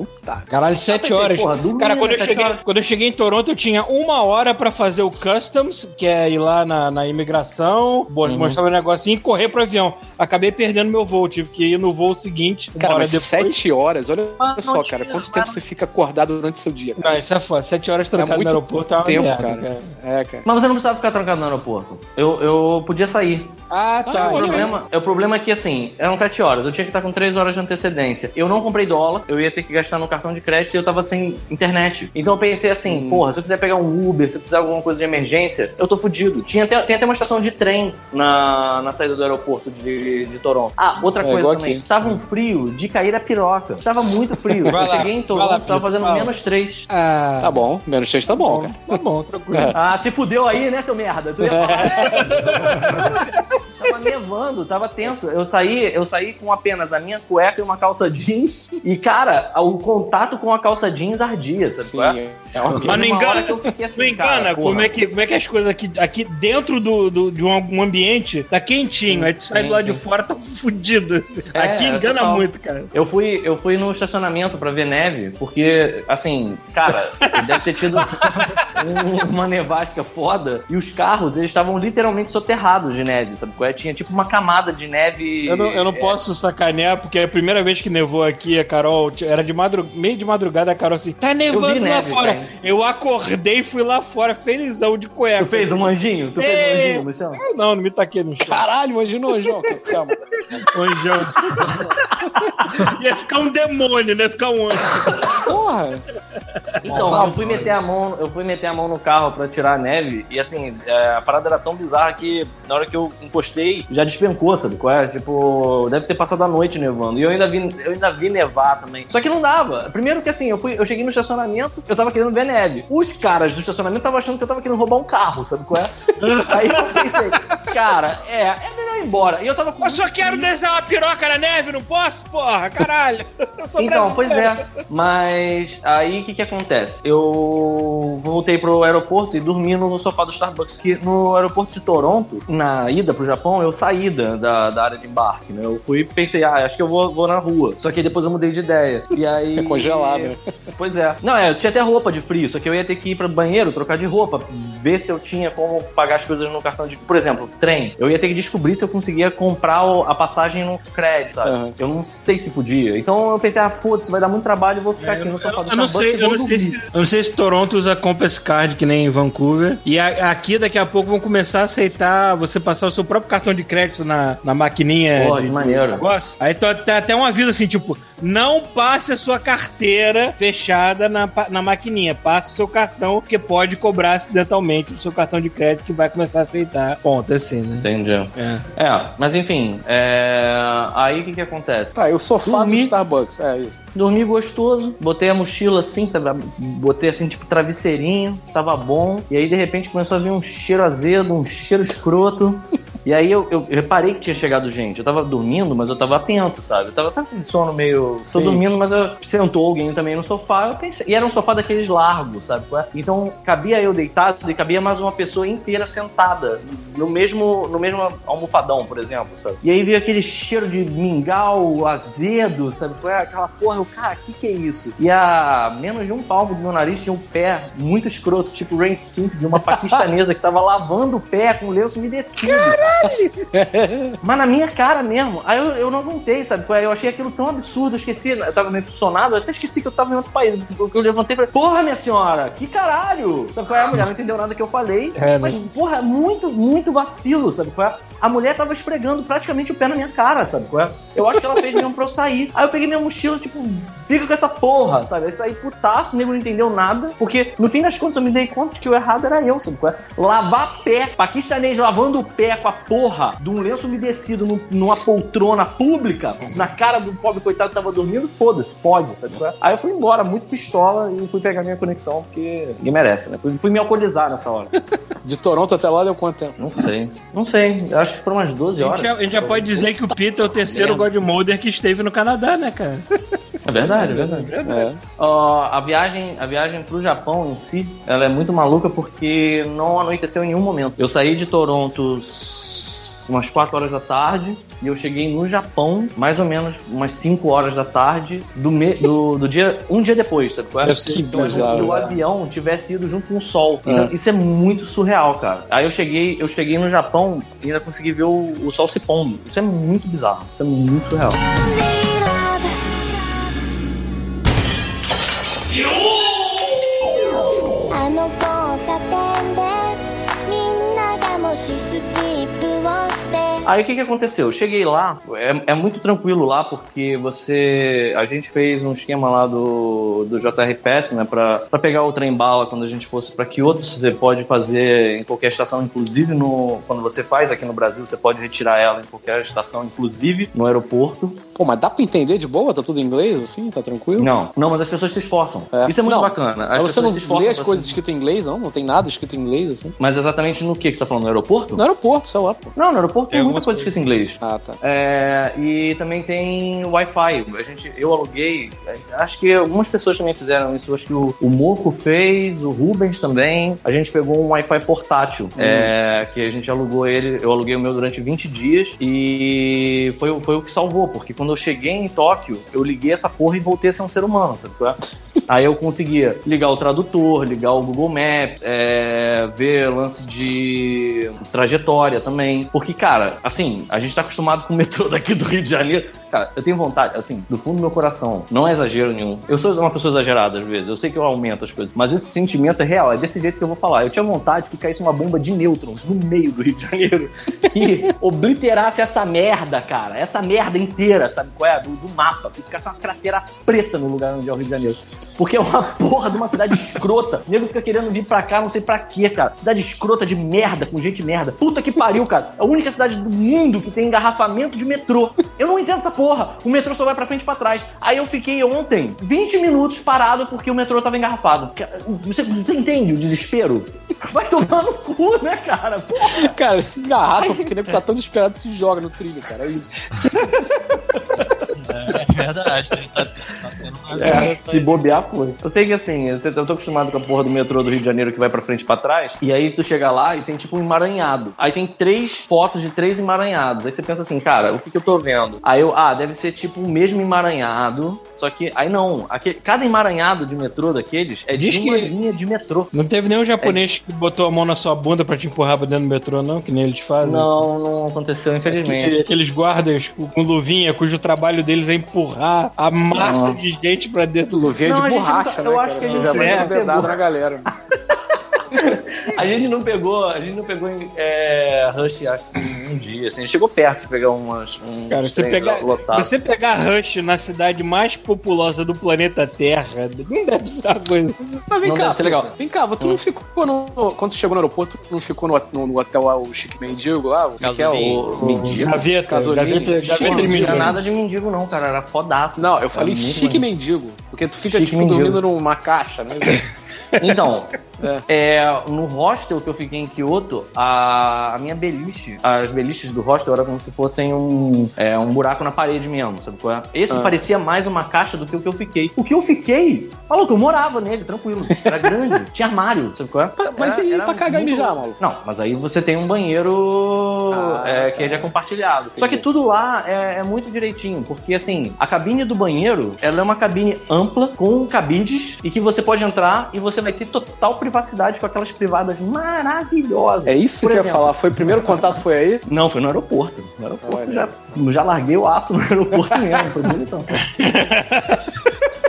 S7: Caralho, sete
S3: pensei,
S7: horas.
S3: porra, dormia,
S7: Cara, quando eu, cheguei,
S3: horas.
S7: quando eu cheguei em Toronto, eu tinha uma hora pra fazer o Customs, que é ir lá na, na imigração,
S3: Uhum.
S7: mostrar meu negocinho e correr pro avião. Acabei perdendo meu voo, tive que ir no voo seguinte, uma
S2: Cara,
S7: hora
S2: mas
S7: depois.
S2: sete horas, olha
S1: Mas
S2: só, cara, quanto tempo você fica acordado durante o seu dia? cara?
S7: Não, isso é foda. Sete horas trancado
S2: muito
S7: no aeroporto é uma
S2: tempo,
S7: merda,
S2: cara. É, cara.
S3: Mas você não precisava ficar trancado no aeroporto. Eu, eu podia sair.
S7: Ah, tá.
S3: O problema, é, o problema é que, assim, eram 7 horas. Eu tinha que estar com 3 horas de antecedência. Eu não comprei dólar, eu ia ter que gastar no cartão de crédito e eu tava sem internet. Então eu pensei assim, porra, se eu quiser pegar um Uber, se eu precisar de alguma coisa de emergência, eu tô fudido. Tinha até, tem até uma estação de trem na, na saída do aeroporto de, de Toronto. Ah, outra
S2: É,
S3: coisa também.
S2: aqui.
S3: Tava um frio de cair a piroca. Tava muito frio.
S7: Vai
S3: eu
S7: lá,
S3: cheguei em
S7: vai lá,
S3: Toronto, tava fazendo
S7: fala.
S3: menos 3.
S7: Ah,
S2: Tá bom, menos 6 tá bom, cara.
S7: tá bom, tranquilo.
S2: É.
S3: Ah, se fudeu aí, né, seu merda? Tu ia falar, Tava nevando, tava tenso. Eu saí, eu saí com apenas a minha cueca e uma calça jeans. E, cara, o contato com a calça jeans ardia, sabe?
S2: Sim,
S3: qual é?
S7: Mas não engana,
S3: assim,
S7: não engana
S3: cara,
S7: como, é que, como é que as coisas aqui, aqui dentro do, do- de um, ambiente tá quentinho, aí tu sai
S3: sim,
S7: do lado de
S3: sim.
S7: fora tá fudido. assim.
S3: É,
S7: aqui
S3: é,
S7: engana
S3: total.
S7: muito, cara.
S3: Eu fui, eu fui no estacionamento pra ver neve, porque, assim, cara, deve ter tido um- uma nevasca foda e os carros, eles estavam literalmente soterrados de neve, sabe? é? Tinha tipo uma camada de neve.
S7: Eu não, eu não
S3: é,
S7: posso sacanear, porque a primeira vez que nevou aqui, a Carol, era de madru... meio de madrugada, a Carol assim, tá nevando lá
S3: neve,
S7: fora.
S3: Cara.
S7: Eu acordei e fui lá fora, felizão de cueca.
S3: Tu fez um anjinho? Tu fez um
S7: É.
S3: anjinho no chão?
S7: Eu Não, não me taquei no chão.
S2: Caralho, imagina o que calma.
S7: Anjão. Ia ficar um demônio, né? Ficar um anjo.
S2: Porra!
S3: Então, eu fui meter a mão, eu fui meter a mão no carro pra tirar a neve e assim, é, a parada era tão bizarra que na hora que eu encostei, já despencou, sabe? Qual é? Tipo, deve ter passado a noite nevando. E eu ainda vi, eu ainda vi nevar também. Só que não dava. Primeiro que assim, eu fui, eu cheguei no estacionamento, eu tava querendo ver neve. Os caras do estacionamento estavam achando que eu tava querendo roubar um carro, sabe qual é? Aí eu pensei, cara, é, é ir embora. E eu tava com
S7: Eu só quero desenhar uma piroca na neve, não posso? Porra, caralho.
S3: Então, pois é. Mas aí o que que acontece? Eu voltei pro aeroporto e dormi no sofá do Starbucks. Que no aeroporto de Toronto, na ida pro Japão, eu saí da, da, da área de embarque, né? Eu fui e pensei, ah, acho que eu vou, vou na rua. Só que aí depois eu mudei de ideia. E aí.
S2: É congelado, né?
S3: Pois é. Não, é, eu tinha até roupa de frio, só que eu ia ter que ir pro banheiro, trocar de roupa, ver se eu tinha como pagar as coisas no cartão de. Por exemplo, trem. Eu ia ter que descobrir se eu conseguia comprar a passagem no crédito, sabe?
S2: Aham.
S3: Eu não sei se podia. Então eu pensei, ah, foda-se, vai dar muito trabalho, eu vou ficar aqui no sofá do
S7: É, Eu não, sei,
S3: e
S7: eu, não sei se, eu não sei se Toronto usa Compass Card que nem em Vancouver. E a- aqui daqui a pouco vão começar a aceitar você passar o seu próprio cartão de crédito na, na maquininha
S3: Pô,
S7: de, de
S3: maneiro.
S7: negócio. Aí tó- tem até um aviso assim, tipo, não passe a sua carteira fechada na, na maquininha. Passe o seu cartão, porque pode cobrar acidentalmente o seu cartão de crédito que vai começar a aceitar. Ponto, assim, né?
S3: Entendi.
S7: É.
S3: É, mas enfim, é... aí o que que acontece?
S2: Tá, e o sofá do. Starbucks. É isso.
S3: Dormi gostoso, botei a mochila assim, sabe? Botei assim, tipo, travesseirinho, tava bom. E aí, de repente, começou a vir um cheiro azedo, um cheiro escroto. E aí eu, eu reparei que tinha chegado gente. Eu tava dormindo, mas eu tava atento, sabe? Eu tava sempre de sono meio. Tô
S2: Sim.
S3: dormindo, mas eu... sentou alguém também no sofá. Eu pensei... E era um sofá daqueles largos, sabe? é? Então cabia eu deitado e cabia mais uma pessoa inteira sentada no mesmo, no mesmo almofadão, por exemplo, sabe? E aí veio aquele cheiro de mingau azedo, sabe? qual é? Aquela porra, eu, cara, que que é isso? E a menos de um palmo do meu nariz tinha um pé muito escroto, tipo Rain Stimp, de uma paquistanesa que tava lavando o pé com lenço umedecido. Mas na minha cara mesmo. Aí eu, eu não aguentei, sabe? é? Eu achei aquilo tão absurdo, eu esqueci, eu tava meio sonado, eu até esqueci que eu tava em outro país. Porque eu levantei e falei, porra, minha senhora, que caralho! Sabe qual é? A mulher não entendeu nada que eu falei.
S7: É,
S3: mas, porra, muito, muito vacilo, sabe qual é? A mulher tava esfregando praticamente o pé na minha cara, sabe qual é? Eu acho que ela fez mesmo pra eu sair. Aí eu peguei minha mochila, tipo, fica com essa porra, sabe? Aí saí putaço, o nego não entendeu nada. Porque no fim das contas eu me dei conta que o errado era eu, sabe qual é? Lavar pé, paquistanês lavando o pé com a porra de um lenço umedecido num- numa poltrona pública, na cara do pobre coitado que tava dormindo, foda-se, pode, sabe é? Aí eu fui embora, muito pistola, e fui pegar minha conexão, porque ninguém merece, né? Fui, fui me alcoolizar nessa hora.
S2: De Toronto até lá deu quanto tempo?
S3: Não sei. Não sei, eu acho que foram umas 12
S7: A
S3: horas.
S7: gente, já, a gente já pode dizer que o Peter é o terceiro Godmolder que esteve no Canadá, né, cara?
S3: É verdade, é verdade.
S2: É.
S3: Ó, a viagem, a viagem pro Japão em si, ela é muito maluca porque não anoiteceu em nenhum momento. Eu saí de Toronto umas 4 horas da tarde e eu cheguei no Japão mais ou menos umas 5 horas da tarde do, me- do, do dia um dia depois, sabe? qual é?
S2: Ser
S3: Então,
S2: bizarro,
S3: se o avião tivesse ido junto com o sol. Então, isso é muito surreal, cara. Aí eu cheguei, eu cheguei no Japão e ainda consegui ver o, o sol se pondo. Isso é muito bizarro. Isso é muito surreal.
S6: あの交差点でみんながもしスキップをして
S3: Aí o que que aconteceu? Eu cheguei lá, é, é muito tranquilo lá, porque você. A gente fez um esquema lá do, do JRPS, né? Pra, pra pegar o trem bala quando a gente fosse pra Kyoto. Você pode fazer em qualquer estação, inclusive no. Quando você faz aqui no Brasil, você pode retirar ela em qualquer estação, inclusive no aeroporto.
S2: Pô, mas dá pra entender de boa? Tá tudo em inglês, assim? Tá tranquilo?
S3: Não, não, mas as pessoas se esforçam. Isso é muito
S2: Não,
S3: bacana. As
S2: você não lê as coisas
S3: se-
S2: escritas em inglês, não? Não tem nada escrito em inglês, assim?
S3: Mas exatamente no que que você tá falando? No aeroporto?
S2: No aeroporto, sei lá, pô.
S3: Não, no aeroporto tem,
S1: Tem
S3: muita coisa escrita em inglês.
S2: Ah, tá.
S3: É, e também tem Wi-Fi. A gente, eu aluguei. Acho que algumas pessoas também fizeram isso. Acho que o, o Moco fez, o Rubens também. A gente pegou um Wi-Fi portátil. é, que a gente alugou ele. Eu aluguei o meu durante 20 dias. E foi, o- foi o que salvou. Porque quando eu cheguei em Tóquio, eu liguei essa porra e voltei a ser um ser humano, sabe? Aí eu conseguia ligar o tradutor, ligar o Google Maps, é, ver lance de trajetória também. Porque, cara, assim, a gente tá acostumado com o metrô daqui do Rio de Janeiro. Cara, eu tenho vontade, assim, do fundo do meu coração, não é exagero nenhum. Eu sou uma pessoa exagerada às vezes, eu sei que eu aumento as coisas, mas esse sentimento é real, é desse jeito que eu vou falar. Eu tinha vontade que caísse uma bomba de nêutrons no meio do Rio de Janeiro e obliterasse essa merda, cara, essa merda inteira, sabe qual é? Do, do mapa, que ficasse uma cratera preta no lugar onde é o Rio de Janeiro. Porque é uma porra de uma cidade escrota. O nego fica querendo vir pra cá, não sei pra quê, cara. Cidade escrota de merda, com gente merda. Puta que pariu, cara. É a única cidade do mundo que tem engarrafamento de metrô. Eu não entendo essa porra. O metrô só vai pra frente e pra trás. Aí eu fiquei ontem 20 minutos parado porque o metrô tava engarrafado. Você, você entende o desespero? Vai tomar no cu, né, cara? Porra.
S2: Cara, garrafa, porque nego tá tão desesperado se joga no trilho, cara. É isso.
S1: É verdade. Tá, tá tendo uma
S3: É, se bobear, foi. Eu sei que assim, eu eu tô acostumado com a porra do metrô do Rio de Janeiro que vai pra frente e pra trás. E aí tu chega lá e tem tipo um emaranhado. Aí tem três fotos de três emaranhados. Aí você pensa assim, cara, o que, que eu tô vendo? Aí eu, ah, deve ser tipo o mesmo emaranhado. Só que, aí não. Aquele, cada emaranhado de metrô daqueles é
S7: Diz
S3: de uma
S7: que-
S3: linha de metrô.
S7: Não teve nenhum japonês que botou a mão na sua bunda pra te empurrar pra dentro do metrô, não? Que nem eles fazem?
S3: Não, não aconteceu, infelizmente.
S7: Aquele- Aqueles guardas com com luvinha, cujo trabalho deles é empurrar a massa
S3: Não.
S7: de gente pra dentro do.
S2: Luvinha
S3: Não,
S2: de borracha,
S3: não-
S2: né,
S3: eu
S2: cara?
S3: acho que a
S2: Já
S3: gente
S2: vai
S3: é,
S2: na galera.
S3: A gente não pegou, a gente não pegou é, Rush, acho que um dia, assim. Chegou perto de pegar umas. Um
S7: Cara, você pegar,
S3: lotado.
S7: você pegar Rush na cidade mais populosa do planeta Terra, não deve ser uma coisa.
S2: Mas vem
S3: Não
S2: cá,
S3: deve ser legal.
S2: Vem cá, tu não ficou no. Quando tu chegou no aeroporto, tu não ficou no, no, no hotel lá, o Chique Mendigo lá? O,
S3: Que é o, o mendigo.
S7: Gaveta,
S2: Gasolina.
S7: gaveta, gaveta
S3: Não tinha
S7: mendigo.
S3: nada de mendigo, não, cara. Era fodaço.
S2: Não, eu falei chique
S3: maneiro.
S2: mendigo. Porque tu fica,
S3: Chique
S2: tipo,
S3: mendigo.
S2: dormindo numa caixa, né?
S3: Então, é, no hostel que eu fiquei em Kyoto, a, a minha beliche, as beliches do hostel era como se fossem um, é, um buraco na parede mesmo, sabe qual é? Esse
S2: Ah.
S3: parecia mais uma caixa do que o que eu fiquei. O que eu fiquei, maluco, eu morava nele, tranquilo. Era grande, tinha armário, sabe qual é?
S2: Mas
S3: Era-
S2: e
S3: era
S2: pra cagar e mijar, maluco?
S3: Não, mas aí você tem um banheiro
S2: Ah,
S3: é, que ele é compartilhado. Só que tudo lá é, é muito direitinho, porque assim, a cabine do banheiro, ela é uma cabine ampla, com cabides, e que você pode entrar e você vai ter total privacidade com aquelas privadas maravilhosas.
S2: É isso que eu ia falar. Foi o primeiro contato foi aí?
S3: Não, foi no aeroporto. No aeroporto
S2: Olha.
S3: já, já larguei o aço no aeroporto mesmo, foi bonitão.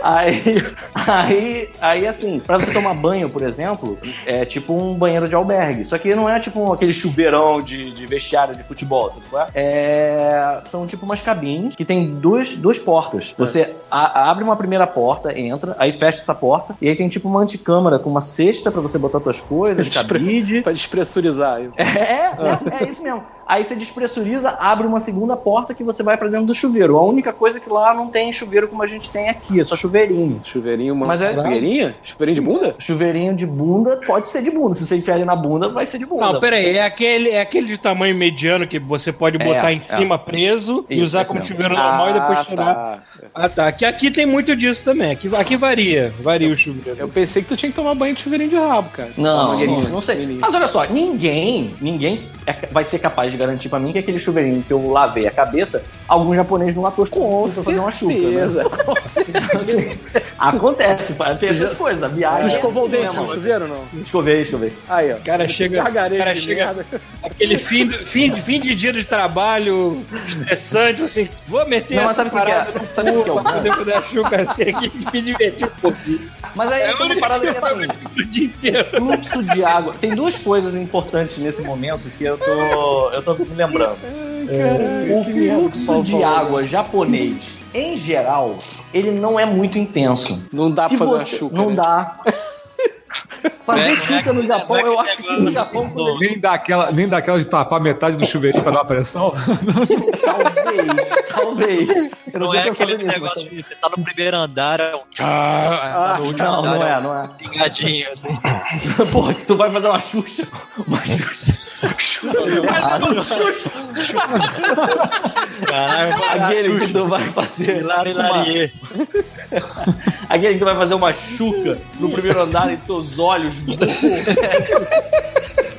S3: Aí, aí, aí, assim, pra você tomar banho, por exemplo, é tipo um banheiro de albergue. Só que não é tipo aquele chuveirão de, de vestiário de futebol, sabe qual é? É, São tipo umas cabines que tem duas, duas portas. Você a- abre uma primeira porta, entra, aí fecha essa porta, e aí tem tipo uma anticâmara com uma cesta pra você botar suas coisas, cabide.
S2: Pra despressurizar.
S3: É, é, é isso mesmo. Aí você despressuriza, abre uma segunda porta que você vai pra dentro do chuveiro. A única coisa é que lá não tem chuveiro como a gente tem aqui, é só chuveirinho.
S2: Chuveirinho, uma
S3: Mas é-
S2: chuveirinha? Chuveirinho de bunda?
S3: Chuveirinho de bunda pode ser de bunda. Se você enfiar ele na bunda, vai ser de bunda.
S7: Não, peraí, é aquele, é aquele de tamanho mediano que você pode
S3: É,
S7: botar em
S3: é.
S7: cima preso e
S3: Isso,
S7: usar
S3: esse
S7: como
S3: mesmo.
S7: chuveiro normal e depois tirar.
S2: tá.
S7: Ah, tá. Aqui, aqui tem muito disso também. Aqui, aqui varia. Varia o chuveiro.
S2: Eu pensei que tu tinha que tomar banho de chuveirinho de rabo, cara.
S3: Não, não, não sei. Mas olha só, ninguém, ninguém é- vai ser capaz de garantir pra mim que aquele chuveirinho que eu lavei a cabeça, algum japonês não atou
S2: Com
S3: pra fazer uma chuca. Né?
S2: certeza.
S3: Assim, acontece, tem essas coisas. A viagem
S2: Tu
S3: é
S2: escovou o
S3: assim
S2: dente
S3: mesmo.
S2: no chuveiro ou não?
S3: Escovei, escovei.
S2: Aí, ó.
S7: Cara chega, cara chega
S2: merda.
S7: aquele fim, do- fim, de- fim de dia de trabalho estressante, assim, vou meter
S3: Não, mas
S7: essa
S3: sabe o que é?
S7: parada no
S3: Sabe o que é o
S7: cu pra poder fazer a chuca assim aqui e me divertir um pouquinho.
S3: Mas aí
S7: É
S3: uma parada que é assim.
S7: o dia inteiro.
S3: fluxo de água. Tem duas coisas importantes nesse momento que eu tô, eu tô me lembrando. O fluxo de água japonês, em geral, ele não é muito intenso.
S2: Não dá
S3: Se
S2: pra fazer
S3: você-
S2: chuca,
S3: Não
S2: né?
S3: dá. Fazer
S1: É, não é
S3: chuca
S1: que-
S3: no Japão,
S1: não é
S3: eu acho que no Japão
S8: Nem dá aquela, nem dá aquela de tapar metade do chuveirinho pra dar uma pressão.
S3: Talvez, talvez. Eu
S1: Não
S3: sei
S1: é
S3: eu
S1: aquele negócio de você tá no primeiro andar, é um tchá,
S3: Ah,
S1: tá no último
S3: não,
S1: andar,
S3: não
S1: é
S3: é, não é.
S1: pingadinho, assim.
S3: Porra, tu vai fazer uma Xuxa. Uma Xuxa.
S1: Caralho,
S3: Aquele que tu vai fazer.
S1: Hilari, Hilarie.
S3: Aquele que tu vai fazer uma chuca no primeiro andar e teus olhos.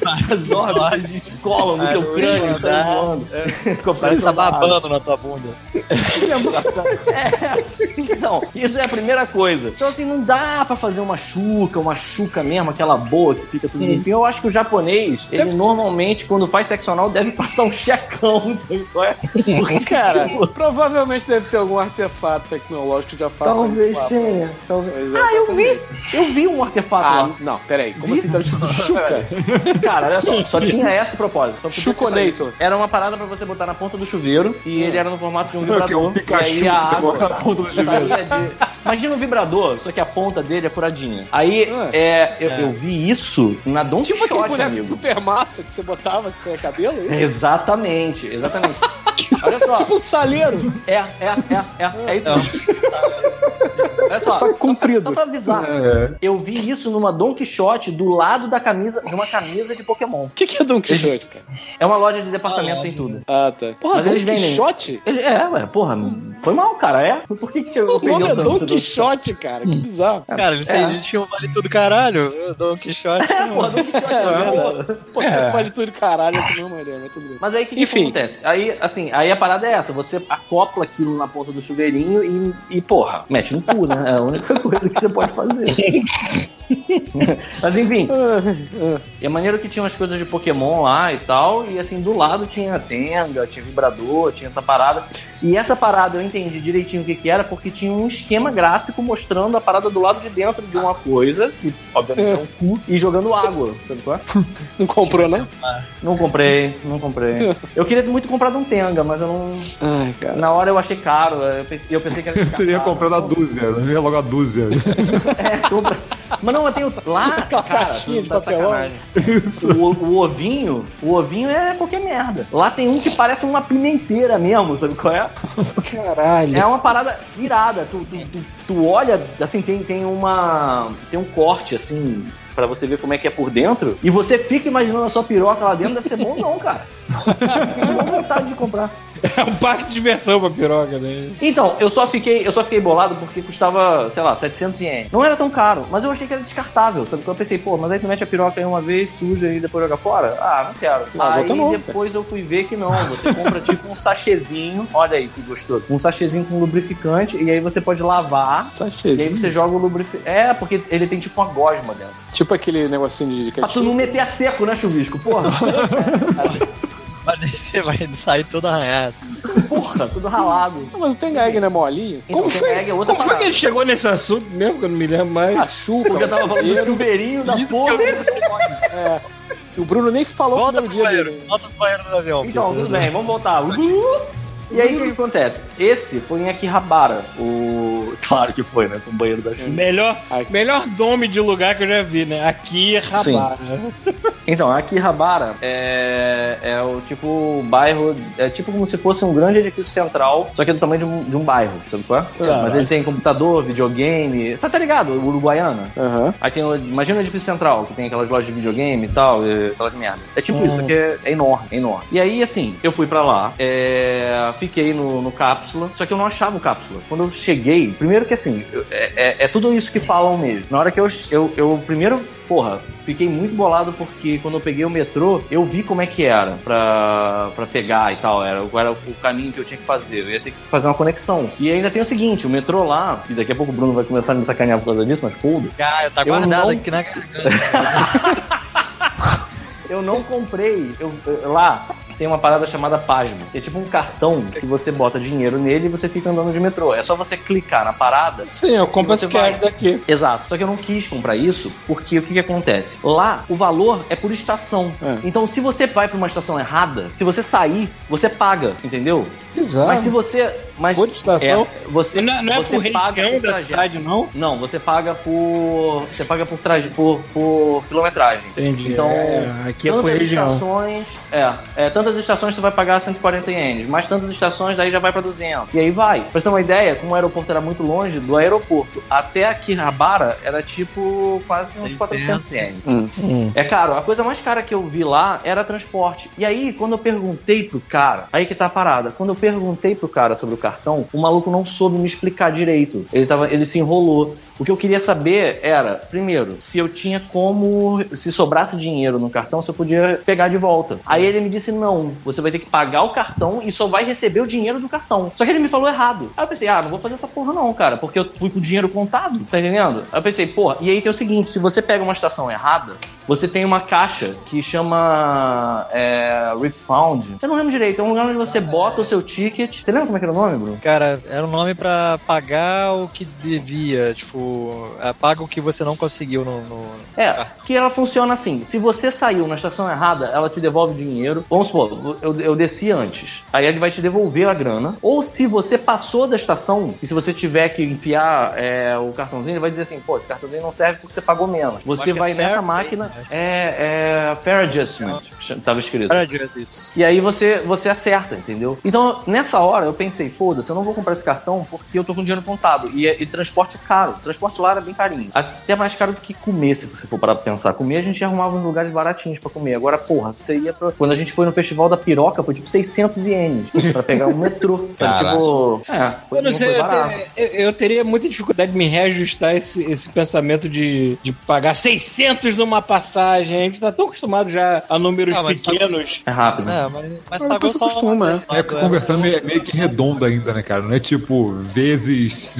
S3: As órbitas descolam no
S1: Ah,
S3: teu
S1: no
S3: crânio.
S1: último
S3: tá
S1: andar,
S3: voando.
S1: Parece que tá babando na tua bunda.
S3: É, então, isso é a primeira coisa. Então, assim, não dá pra fazer uma chuca, uma chuca mesmo, aquela boa que fica tudo limpinho. Eu acho que o japonês, ele normalmente, quando faz sexo anal, deve passar um checão, sabe qual é? Porque,
S2: Cara, provavelmente deve ter algum artefato tecnológico que já faça
S3: Talvez tenha. Talvez.
S2: É,
S3: Ah, eu vi! Eu vi um artefato
S2: Ah,
S3: lá.
S2: não, peraí. Como
S3: Vi?
S2: assim tá escrito chuca?
S3: Cara, olha só, só tinha esse propósito. Só
S2: Chuconator.
S3: Era uma parada pra você botar na ponta do chuveiro e ele era no formato de um
S8: Que é
S3: vibrador.
S8: um Pikachu
S3: e aí a
S8: que você
S3: água
S8: coloca na ponta do chuveiro.
S3: de... Imagina um vibrador, só que a ponta dele é furadinha. Aí
S2: Ah.
S3: é, eu, eu vi isso na Don
S2: Tipo
S3: Quixote,
S2: aquele boneco
S3: amigo.
S2: de super massa que você botava que saia cabelo, é isso?
S3: Exatamente, exatamente. Olha só.
S2: Tipo um saleiro.
S3: É, é, é, é, é isso mesmo. Olha só,
S2: Só comprido.
S3: Só pra avisar.
S8: É.
S3: Eu vi isso numa Don Quixote do lado da camisa, de uma camisa de Pokémon.
S2: O que, que é Don Quixote, cara?
S3: É uma loja de departamento, tem tudo.
S2: Ah, tá. Porra,
S3: Mas
S2: Don
S3: eles.
S2: Quixote?
S3: Ele, é, ué, porra, foi mal, cara, é? Por que que te
S2: O nome é Don Quixote, cara. Que bizarro.
S1: Cara, eles
S3: É.
S1: têm gente que não vale tudo, caralho. Eu um Quixote.
S3: É, porra, Don Quixote,
S2: É
S3: é.
S2: Pô, se fosse vale tudo caralho, assim não, Maria, mas tudo bem.
S3: Mas aí o que, que acontece? Aí, assim, aí a parada é essa: você acopla aquilo na ponta do chuveirinho e, e porra, mete no cu, né? É a única coisa que você pode fazer. Mas enfim, e a maneira que tinha umas coisas de Pokémon lá e tal, e assim, do lado tinha Tenga, tinha vibrador, tinha essa parada. E essa parada eu entendi direitinho o que, que era, porque tinha um esquema gráfico mostrando a parada do lado de dentro de uma coisa, que obviamente é um cu, e jogando água, sabe qual é?
S2: Não comprou, não?
S3: Não comprei, não comprei. Eu queria muito comprar de um Tenga, mas eu não.
S2: Ai, cara.
S3: Na hora eu achei caro, eu pensei, eu pensei que era
S8: Eu teria comprado a dúzia, eu ia logo a dúzia.
S3: É, compra. Mas não, eu tenho. Lá,
S2: Aquela
S3: cara,
S2: caixinha de
S3: tá
S2: papelão.
S3: O, o ovinho, o ovinho é qualquer merda. Lá tem um que parece uma pimenteira mesmo, sabe qual é?
S2: Caralho.
S3: É uma parada irada. Tu, tu, tu, tu olha, assim, tem, tem uma. Tem um corte, assim. Pra você ver como é que é por dentro. E você fica imaginando a sua piroca lá dentro, deve ser bom não, cara. Dá vontade de comprar.
S7: É um parque de diversão pra piroca, né?
S3: Então, eu só fiquei, eu só fiquei bolado porque custava, sei lá, 700 ienes. Não era tão caro, mas eu achei que era descartável, sabe? Então eu pensei, pô, mas aí tu mete a piroca aí uma vez, suja e depois joga fora? Ah, não quero.
S2: Não,
S3: aí
S2: novo,
S3: depois eu fui ver que não, você compra tipo um sachezinho, olha aí que gostoso, um sachezinho com lubrificante e aí você pode lavar. E aí você joga o lubrificante. É, porque ele tem tipo uma gosma dentro.
S2: Tipo aquele negocinho de
S3: Pra tu não meter a seco, né, chuvisco? Porra,
S1: Descer, vai sair todo arranhado.
S3: porra, tudo ralado.
S2: Ah, mas o Tenga não é molinho?
S3: Então,
S2: Como
S3: tem
S2: foi?
S3: egg é outra
S7: Como foi que ele chegou nesse assunto mesmo, que eu não me lembro mais?
S2: A chuca,
S3: Porque eu tava falando do chuveirinho da
S1: Isso
S3: porra.
S1: eu
S2: E o Bruno nem falou
S1: Volta
S2: no
S1: pro
S2: dia
S1: banheiro.
S2: dele.
S1: Volta pro banheiro do avião.
S3: Então, tudo bem, vamos voltar. E aí, o que, que acontece? Esse foi em Akihabara. O... Claro que foi, né? Com o banheiro da China.
S7: Melhor, melhor nome de lugar que eu já vi, né? Aqui Rabara.
S3: Então, Akihabara é, é o tipo bairro... É tipo como se fosse um grande edifício central, só que é do tamanho de um, de um bairro, sabe qual é? Mas ele tem computador, videogame... Você tá ligado? Uruguaiana.
S2: Aham.
S3: Aí tem, o- imagina o edifício central, que tem aquelas lojas de videogame e tal, e aquelas merdas. É tipo isso, que é, é enorme, é enorme. E aí, assim, eu fui pra lá, é, fiquei no, no cápsula, só que eu não achava o cápsula. Quando eu cheguei, primeiro que assim, eu- é, é- é tudo isso que falam mesmo. Na hora que eu, eu, eu primeiro, porra, fiquei muito bolado porque quando eu peguei o metrô, eu vi como é que era pra, pra pegar e tal, era, era o caminho que eu tinha que fazer. Eu ia ter que fazer uma conexão. E ainda tem o seguinte, o metrô lá, e daqui a pouco o Bruno vai começar a me sacanear por causa disso, mas foda
S1: Ah, tá
S3: Eu
S1: guardado
S3: não-
S1: aqui na garganta.
S3: eu não comprei eu- lá tem uma parada chamada Pasmo. É tipo um cartão que você bota dinheiro nele e você fica andando de metrô. É só você clicar na parada
S7: Sim, é o Compass
S3: você vai.
S7: Cash daqui.
S3: Exato. Só que eu não quis comprar isso porque o que, que acontece? Lá, o valor é por estação.
S2: É.
S3: Então, se você vai pra uma estação errada, se você sair, você paga, entendeu?
S7: Exato.
S3: Mas se você. Mas,
S7: Por estação?
S3: É, você,
S7: Não, não é
S3: você
S7: por
S3: paga
S7: região
S3: por
S7: da
S3: trajeto.
S7: cidade, não?
S3: Não, você paga por. Você paga por, traje, por, por quilometragem.
S7: Entendi.
S3: Então,
S7: É, aqui é por região.
S3: estações. É, é, tantas estações você vai pagar 140 ienes, mais tantas estações daí já vai pra 200. E aí vai. Pra você ter uma ideia, como o aeroporto era muito longe, do aeroporto até Akihabara era tipo quase uns
S1: 600.
S3: 400 ienes.
S7: Hum.
S3: É caro. A coisa mais cara que eu vi lá era transporte. E aí, quando eu perguntei pro cara, aí que tá a parada. Quando eu perguntei pro cara sobre o cartão, o maluco não soube me explicar direito. Ele, tava, ele se enrolou. O que eu queria saber era, primeiro, se eu tinha como. Se sobrasse dinheiro no cartão, se eu podia pegar de volta. Aí ele me disse: não, você vai ter que pagar o cartão e só vai receber o dinheiro do cartão. Só que ele me falou errado. Aí eu pensei: ah, não vou fazer essa porra não, cara, porque eu fui com o dinheiro contado, tá entendendo? Aí eu pensei: porra, e aí que é o seguinte: se você pega uma estação errada, você tem uma caixa que chama é, Refound. Eu não lembro direito, é um lugar onde você bota o seu ticket. Você lembra como é que era o nome, Bruno?
S1: Cara, era um nome pra pagar o que devia, tipo, é, paga o que você não conseguiu no. no-
S3: É, que ela funciona assim: se você saiu na estação errada, ela te devolve dinheiro. Vamos supor, eu, eu desci antes. Aí ele vai te devolver a grana. Ou se você passou da estação, e se você tiver que enfiar é, o cartãozinho, ele vai dizer assim: pô, esse cartãozinho não serve porque você pagou menos. Você
S1: é
S3: vai
S1: fair
S3: nessa máquina.
S1: né?
S3: É, é Fair Adjustment, tava escrito.
S1: Para direito isso.
S3: E aí você, você acerta, entendeu? Então, nessa hora, eu pensei, foda-se, eu não vou comprar esse cartão porque eu tô com dinheiro contado. E, e transporte é caro transporte lá era bem carinho. Até mais caro do que comer, se você for parar pra pensar. Comer, a gente arrumava uns lugares baratinhos pra comer. Agora, porra, você ia pra... Quando a gente foi no Festival da Piroca, foi tipo 600 ienes pra pegar um metrô. sabe? Tipo... É, foi,
S7: eu não sei, eu, ter, eu, teria muita dificuldade de me reajustar esse, esse pensamento de, de pagar 600 numa passagem. A gente tá tão acostumado já a números
S1: ah,
S7: pequenos.
S3: É rápido.
S1: É, mas, mas,
S2: mas
S1: pagou só...
S2: Costuma,
S1: né?
S8: É, conversando é meio que redonda ainda, né, cara? Não é tipo, vezes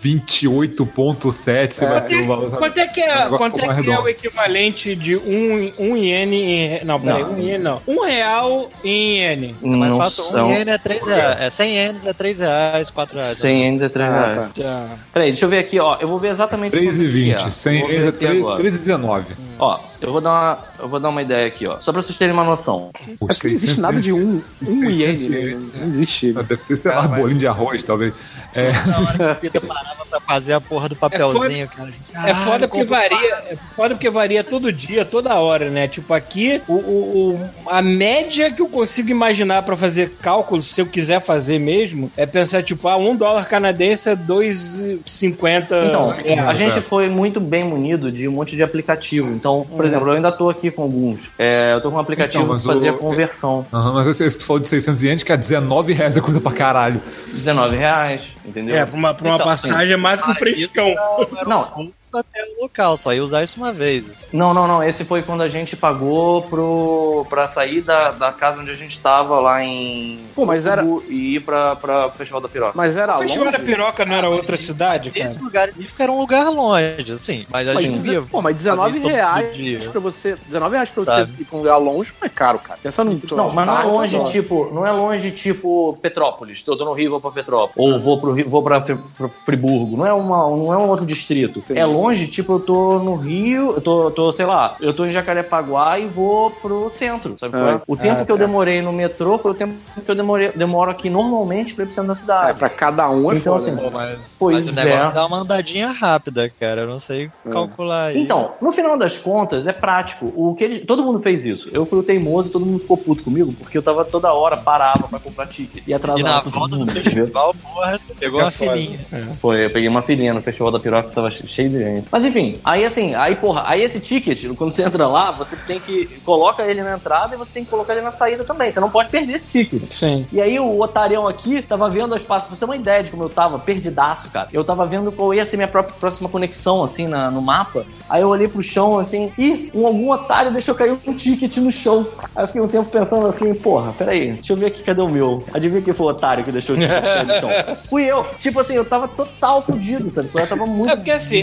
S8: 28 8.7, você é. vai ter uma,
S7: Quanto é que é,
S8: um
S7: quanto é, que é o equivalente de um, um iene em. Não, peraí, um iene não. Um real em iene.
S1: É mais fácil. Um iene é 3 reais. É 100 ienes é 3 reais, 4 reais.
S3: 100 ienes é 3 ah, reais.
S2: Ah,
S7: tá.
S3: Peraí, deixa eu ver aqui, ó. Eu vou ver exatamente.
S8: 3,20. 100 é.
S3: ienes é
S8: 3,19.
S3: Ó, eu vou dar uma, eu vou dar uma ideia aqui, ó. Só pra vocês terem uma noção.
S8: Por
S2: Acho que não existe
S8: 600
S2: nada de um, um
S8: 600
S2: iene, né? Não existe.
S8: Deve ter, sei lá,
S1: Cara, mas-
S8: bolinho de arroz, talvez. É,
S1: Na hora que o Pita parava pra fazer a porra do papelzinho, cara.
S7: É foda porque varia, é foda porque varia todo dia, toda hora, né? Tipo, aqui, o, o- o- a média que eu consigo imaginar pra fazer cálculo, se eu quiser fazer mesmo, é pensar, tipo, ah, um dólar canadense é 2,50
S3: Então,
S7: reais.
S3: a gente foi muito bem munido de um monte de aplicativo. Então, por exemplo, eu ainda tô aqui com alguns. É, eu tô com um aplicativo
S8: Então,
S3: que fazia
S8: o-
S3: conversão.
S8: aham, mas esse, esse que tu falou de 600 ienes, que é 19 reais é coisa pra caralho.
S3: 19 reais, entendeu?
S7: É, pra uma, pra uma
S1: Então,
S7: passagem é mais que um
S1: Ah,
S7: frescão.
S1: era
S3: Não.
S1: Até o local, só ia usar isso uma vez.
S3: Não, não, não. Esse foi quando a gente pagou pro, pra sair da, da casa onde a gente tava lá em.
S2: Pô, mas era-
S3: E ir pra, pra Festival da Piroca.
S2: Mas era
S7: O
S2: longe.
S7: Festival da Piroca não era outra cidade, cara?
S1: Esse lugar específico era um lugar longe, assim. Mas a
S2: Mas,
S1: gente via.
S2: pô, mas
S1: fazer
S2: 19
S1: isso todo
S2: reais pra você. 19 reais pra você
S1: Sabe?
S2: ir pra um lugar longe não é caro, cara. Pensa num.
S3: Não, mas não é
S2: Ah,
S3: longe,
S2: só.
S3: tipo, não é longe, tipo, Petrópolis. Eu tô no Rio, vou pra Petrópolis. Ou vou pro Rio, vou pra, pra Friburgo. Não é, uma, não é um outro distrito.
S2: Entendi.
S3: É longe, tipo, eu tô no Rio, eu tô, tô, sei lá, eu tô em Jacarepaguá e vou pro centro. Sabe é?
S2: Ah,
S3: O tempo
S2: ah,
S3: que eu
S2: tá.
S3: demorei no metrô foi o tempo que eu demorei, demoro aqui normalmente pra ir pro centro da
S2: É,
S3: cidade.
S2: pra cada um é
S3: Então,
S2: foda.
S3: assim,
S2: né?
S1: Pô, mas,
S3: Pois
S1: mas o negócio
S3: é.
S1: dá uma andadinha rápida, cara. Eu não sei calcular aí.
S3: Então, no final das contas, é prático. O que eles, todo mundo fez isso. Eu fui o teimoso e todo mundo ficou puto comigo, porque eu tava toda hora, parava pra comprar ticket. E
S1: E na
S3: atrasava todo
S1: volta do
S3: mundo, entendeu?
S1: festival, porra, você pegou uma
S7: foda.
S1: fininha.
S3: Foi, eu peguei uma filhinha no Festival da Piroca que tava cheio de Mas enfim, aí assim, aí porra, aí esse ticket, quando você entra lá, você tem que. Coloca ele na entrada e você tem que colocar ele na saída também. Você não pode perder esse ticket.
S7: Sim.
S3: E aí o otarião aqui tava vendo as passas. Pra você ter uma ideia de como eu tava, perdidaço, cara. Eu tava vendo qual ia ser minha própria próxima conexão, assim, na- no mapa. Aí eu olhei pro chão, assim, e um, algum otário deixou cair um ticket no chão. Aí eu fiquei um tempo pensando assim, porra, peraí, deixa eu ver aqui, cadê o meu? Adivinha quem foi o otário que deixou o ticket cair no chão? Fui eu. Tipo assim, eu tava total fudido, sabe? Eu tava muito
S7: É porque assim,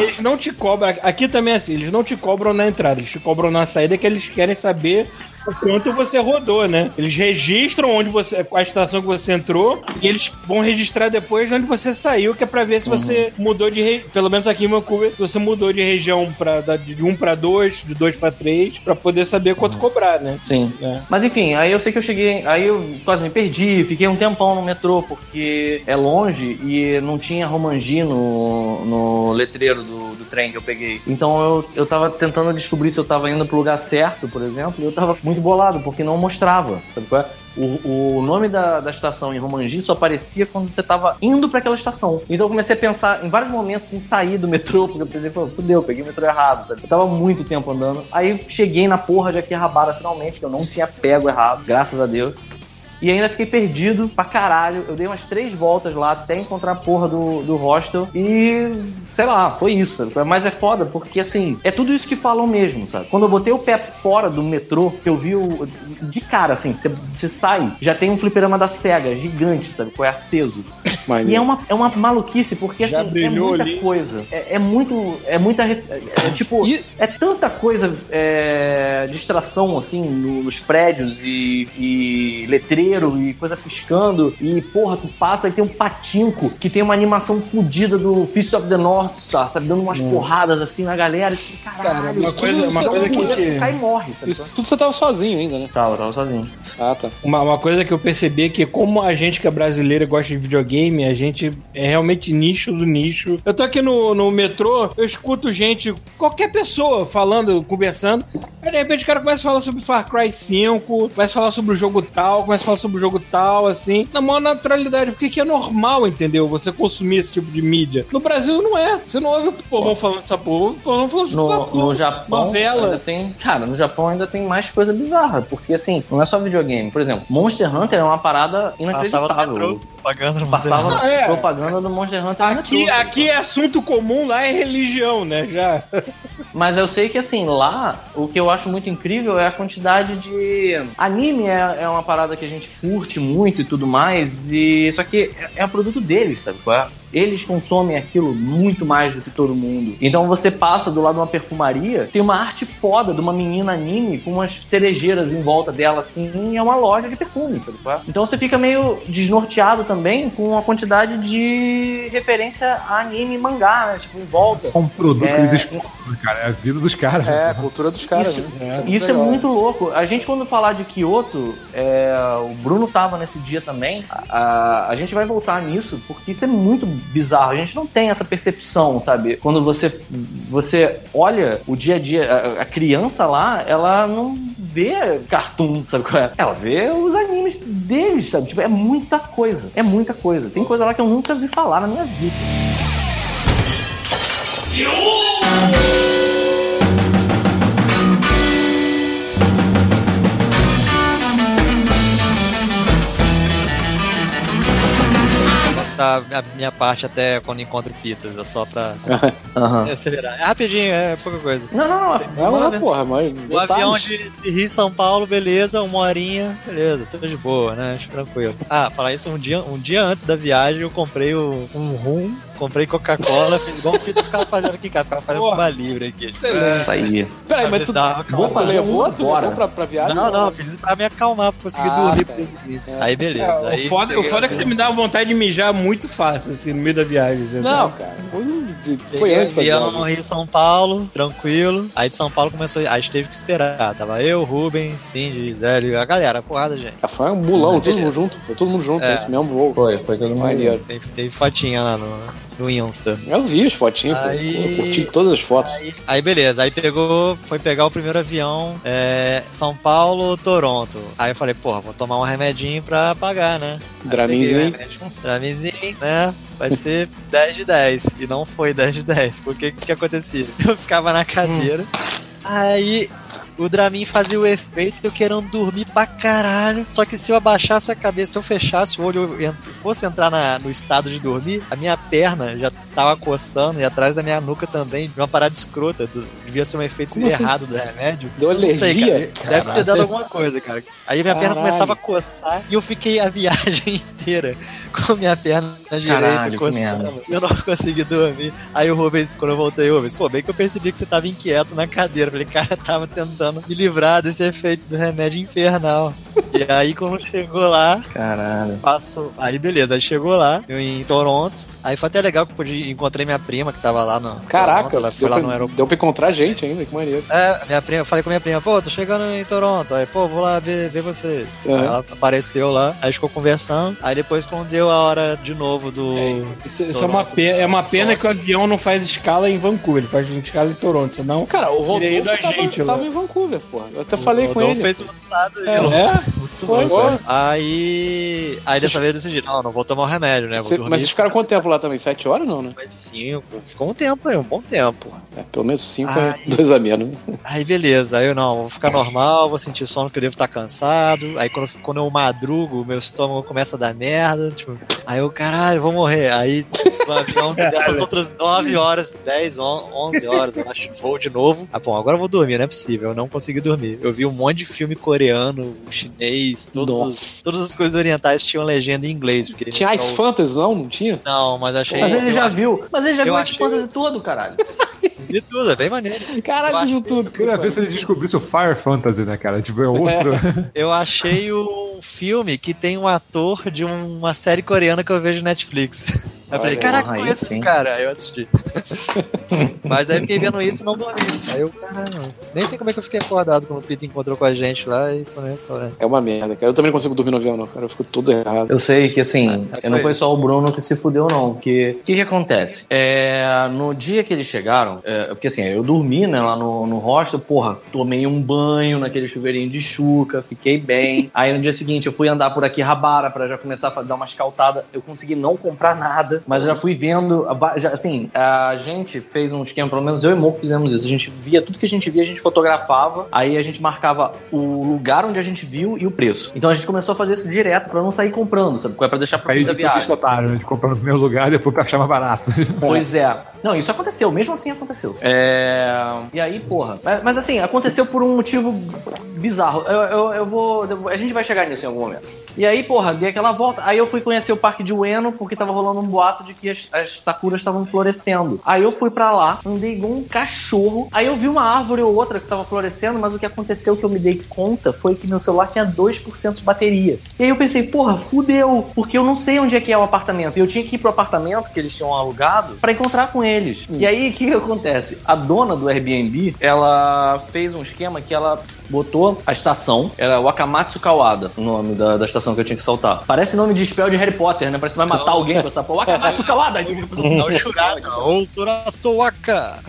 S7: eles não te cobram. Aqui também é assim, eles não te cobram na entrada, eles te cobram na saída que eles querem saber o quanto você rodou, né? Eles registram onde você, a estação que você entrou e eles vão registrar depois onde você saiu, que é pra ver se você mudou de re... pelo menos aqui em Vancouver, se você mudou de região pra, de 1 pra 2, de 2 pra 3, pra poder saber quanto cobrar, né?
S3: Sim.
S7: É.
S3: Mas enfim, aí eu sei que eu cheguei. Aí eu quase me perdi, fiquei um tempão no metrô, porque é longe e não tinha Romangi no, no letreiro do, do trem que eu peguei. Então eu, eu tava tentando descobrir se eu tava indo pro lugar certo, por exemplo, e eu tava muito bolado, porque não mostrava. Sabe qual é? O, o nome da, da estação em Romangi só aparecia quando você tava indo pra aquela estação. Então eu comecei a pensar em vários momentos em sair do metrô, porque eu pensei, pô, fudeu, peguei o metrô errado, sabe? Eu tava muito tempo andando. Aí cheguei na porra de Akihabara finalmente, que eu não tinha pego errado, graças a Deus. E ainda fiquei perdido pra caralho. Eu dei umas três voltas lá até encontrar a porra do, do hostel. E sei lá, foi isso. Sabe? Mas é foda porque assim, é tudo isso que falam mesmo, sabe? Quando eu botei o pé fora do metrô, que eu vi o. De cara, assim, você, sai, já tem um fliperama da SEGA gigante, sabe? Foi aceso. E é uma, é uma maluquice, porque assim, é muita
S7: ali.
S3: coisa. É, é muito. É muita. ref- É, tipo.
S2: E-
S3: É tanta coisa é, distração, assim, no- nos prédios e, e letreiro e coisa piscando. E, porra, tu passa e tem um patinco que tem uma animação fodida do Fist of the North Star, sabe? Dando umas porradas assim na galera. Caralho,
S7: Cara, uma
S3: isso
S7: coisa-
S3: tudo
S7: uma
S3: você
S7: coisa que
S3: tu cai e morre, sabe?
S2: Isso tudo você tava sozinho ainda, né?
S3: Tava, tava sozinho.
S2: Ah, tá.
S7: Uma, uma coisa que eu percebi é que, como a gente que é brasileiro e gosta de videogame, a gente é realmente nicho do nicho. Eu tô aqui no, no metrô, eu escuto gente, qualquer pessoa falando, conversando, aí de repente o cara começa a falar sobre Far Cry 5, começa a falar sobre o jogo tal, começa a falar sobre o jogo tal, assim, na maior naturalidade, porque que é normal, entendeu? Você consumir esse tipo de mídia. No Brasil não é. Você não ouve o povão falando essa porra, o povão falando
S3: No,
S7: porra.
S3: no Japão
S7: Novela.
S3: ainda tem. Cara, no Japão ainda tem mais coisa bizarra. Porque assim, não é só videogame. Por exemplo, Monster Hunter é uma parada
S1: Passava no
S3: inacreditável.
S1: metrô, pagando no
S3: Passava.
S7: Ah, é.
S3: propaganda do Monster Hunter
S7: Aqui,
S3: metrô.
S7: aqui é assunto comum, lá é religião, né? Já.
S3: Mas eu sei que assim, lá, o que eu acho muito incrível é a quantidade de. Anime é, é uma parada que a gente curte muito e tudo mais. E só que é, é o produto deles, sabe? qual é? Eles consomem aquilo muito mais do que todo mundo. Então você passa do lado de uma perfumaria, tem uma arte foda de uma menina anime com umas cerejeiras em volta dela, assim, e é uma loja de perfume, sabe? é? Então você fica meio desnorteado também com a quantidade de referência a anime e mangá, né? Tipo, em volta.
S8: Só um produto
S3: É,
S8: cara. É a vida dos caras.
S2: É, a cultura dos caras,
S3: Isso-
S2: né?
S3: Isso é
S2: legal.
S3: muito louco. A gente, quando falar de Kyoto, é, o Bruno tava nesse dia também. A, a- a gente vai voltar nisso, porque isso é muito bizarro. A gente não tem essa percepção, sabe? Quando você, você olha o dia a dia, a, criança lá, ela não vê cartoon, sabe qual é? Ela vê os animes deles, sabe? Tipo, é muita coisa. É muita coisa. Tem coisa lá que eu nunca vi falar na minha vida.
S1: Tá a minha parte até quando encontro pitas, é só pra
S3: Aham.
S1: acelerar. É rapidinho, é pouca coisa.
S3: Não, não, não.
S2: É lá, porra, mas.
S1: O avião de, de Rio São Paulo, beleza, uma horinha, beleza, tudo de boa, né? Acho tranquilo. Ah, falar isso um dia, um dia antes da viagem, eu comprei o- um rum, comprei Coca-Cola, fiz igual o Peter ficava fazendo aqui em casa, ficava fazendo uma livre aqui.
S3: Isso aí.
S2: Peraí, mas tu,
S1: Dá uma
S2: tu levou? Tu
S3: agora.
S2: levou pra, pra viagem?
S1: Não, não, fiz isso pra me acalmar, pra conseguir
S2: Ah,
S1: dormir
S2: tá. É.
S1: Aí beleza.
S7: É,
S1: aí
S7: o, foda, o foda é que você me dá vontade de mijar muito fácil, assim, no meio da viagem. assim,
S2: Não,
S7: sabe?
S2: cara. Foi, antes da
S1: avião
S2: viagem.
S1: Rio São Paulo, tranquilo. Aí de São Paulo começou. Aí a gente teve que esperar. Tava eu, Rubens, Cindy, Zélio, a galera, porrada, de gente.
S2: Ah, Foi um bulão, todo mundo junto. Foi todo mundo junto,
S1: É.
S2: esse mesmo voo.
S3: Foi, foi todo mundo.
S2: Maneiro.
S1: Teve, teve fotinha lá no, no Insta.
S2: Eu vi as fotinhas.
S1: Aí-
S2: Pô, curti todas as fotos.
S1: Aí, aí beleza, aí pegou, foi pegar o primeiro avião, é, São Paulo, Toronto. Aí eu falei, porra, vou tomar um remedinho pra pagar, né?
S2: Draminzinho.
S1: Draminzinho, né? Vai ser 10 de 10. E não foi 10 de 10. Porque o que, que acontecia? Eu ficava na cadeira, aí o Dramin fazia o efeito eu querendo dormir pra caralho. Só que se eu abaixasse a cabeça, se eu fechasse o olho e fosse entrar na- no estado de dormir, a minha perna já tava coçando e atrás da minha nuca também, de uma parada escrota. do- devia ser um efeito
S2: Como assim?
S1: errado do remédio.
S2: Deu alergia?
S1: cara. Deve ter dado alguma coisa, cara. Aí minha perna
S2: Caralho.
S1: começava a coçar e eu fiquei a viagem inteira com a minha perna direita
S3: Caralho, que
S1: coçando.
S3: merda.
S1: Eu não consegui dormir. Aí o Rubens, quando eu voltei, o Rubens, pô, bem que eu percebi que você tava inquieto na cadeira. Eu falei, cara, tava tentando tentando me livrar desse efeito do remédio infernal. E aí, quando chegou lá,
S3: Caralho.
S1: passou. Aí, beleza, aí chegou lá, eu em Toronto. Aí foi até legal que eu pude encontrei minha prima que tava lá no.
S2: Caraca,
S1: Toronto, ela foi
S2: deu,
S1: lá no
S2: pra,
S1: aeroporto.
S2: deu pra encontrar gente ainda, que maneiro.
S1: É, minha prima, eu falei com minha prima, pô, tô chegando em Toronto. Aí, pô, vou lá ver, ver vocês.
S2: Uhum.
S1: Aí ela apareceu lá, aí ficou conversando. Aí depois, quando deu a hora de novo do.
S7: Isso, isso é, uma pena, é uma pena que o avião não faz escala em Vancouver, ele faz escala em Toronto, senão.
S2: Cara, o
S7: é
S2: Rodolfo
S7: da
S2: tava,
S7: gente
S2: tava em Vancouver, pô. Eu até falei
S1: o
S2: com
S1: Rodolfo
S2: ele.
S1: fez o outro lado aí,
S2: É.
S7: É?
S2: Foi, foi.
S1: Aí. Aí dessa vez eu decidi, não, não vou tomar o remédio, né? Vou
S2: Cê- mas vocês ficaram quanto tempo lá também? Sete horas não, né?
S1: Mais cinco. Ficou um tempo aí, um bom tempo.
S2: É, pelo menos cinco
S1: Ai.
S2: é dois a menos.
S1: Aí beleza, aí eu não, vou ficar normal, vou sentir sono que eu devo estar cansado. Aí quando, quando eu madrugo, meu estômago começa a dar merda. Tipo, aí eu, caralho, vou morrer. Aí o avião dessas outras 9 horas, 10, 11 horas, eu acho, voo de novo. Ah, bom, agora eu vou dormir, não é possível, eu não consegui dormir. Eu vi um monte de filme coreano, chinês, todos todas as coisas orientais tinham legenda em inglês. Porque
S2: Tinha Ice Fantasy, não? Não tinha?
S1: Não, mas achei.
S3: Mas ele já viu. Mas ele já
S1: eu
S3: viu
S1: achei-
S3: esse fantasy todo, caralho.
S1: vi tudo, é bem maneiro.
S2: Caralho,
S1: acho-
S2: tudo.
S8: Queria ver se ele descobrisse o Fire Fantasy, né, cara? Tipo, é outro.
S1: Eu achei um filme que tem um ator de uma série coreana que eu vejo no Netflix. Aí eu falei,
S2: Olha,
S1: caraca, conheço
S3: sim.
S1: esse cara. Aí eu assisti. Mas aí eu fiquei vendo isso e não dormi. Aí eu, caramba, nem sei como é que eu fiquei acordado quando o Peter encontrou com a gente lá e foi no restaurante.
S2: É uma merda, cara. Eu também não consigo dormir no avião, não, cara. Eu fico tudo errado.
S3: Eu sei que assim,
S1: Ah,
S3: não
S1: foi
S3: só o Bruno que se fudeu, não. Porque o que, que acontece? É, no dia que eles chegaram, é, porque assim, eu dormi né, lá no, no hostel, porra, tomei um banho naquele chuveirinho de chuca, fiquei bem. Aí no dia seguinte eu fui andar por aqui Rabara pra já começar a dar uma escaltada. Eu consegui não comprar nada, mas eu já fui vendo. a já, assim, a gente fez um esquema, pelo menos eu e o Moco fizemos isso. A gente via tudo que a gente via, a gente fotografava, aí a gente marcava o lugar onde a gente viu e o preço. Então a gente começou a fazer isso direto pra não sair comprando, sabe? Pra deixar pro fim da viagem.
S8: otário, né? De comprar no primeiro lugar e depois pra achar mais barato.
S3: Pois é. Não, isso aconteceu, mesmo assim aconteceu. É... E aí, porra. Mas, mas, assim, aconteceu por um motivo bizarro. Eu, eu, eu vou. eu- A gente vai chegar nisso em algum momento. E aí, porra, dei aquela volta. Aí eu fui conhecer o Parque de Ueno, porque tava rolando um boato de que as, as sakuras estavam florescendo. Aí eu fui pra lá, andei igual um cachorro. Aí eu vi uma árvore ou outra que tava florescendo, mas o que aconteceu que eu me dei conta foi que meu celular tinha 2% de bateria. E aí eu pensei, porra, fudeu, porque eu não sei onde é que é o apartamento. E eu tinha que ir pro apartamento que eles tinham alugado pra encontrar com eles. E aí, o que, que acontece? A dona do Airbnb, ela fez um esquema que ela botou a estação, era Wakamatsu Kawada, o nome da, da estação que eu tinha que saltar. Parece nome de spell de Harry Potter, né? Parece que vai matar alguém com essa porra. Wakamatsu Kawada!
S1: Não churada, ou Surasoaka.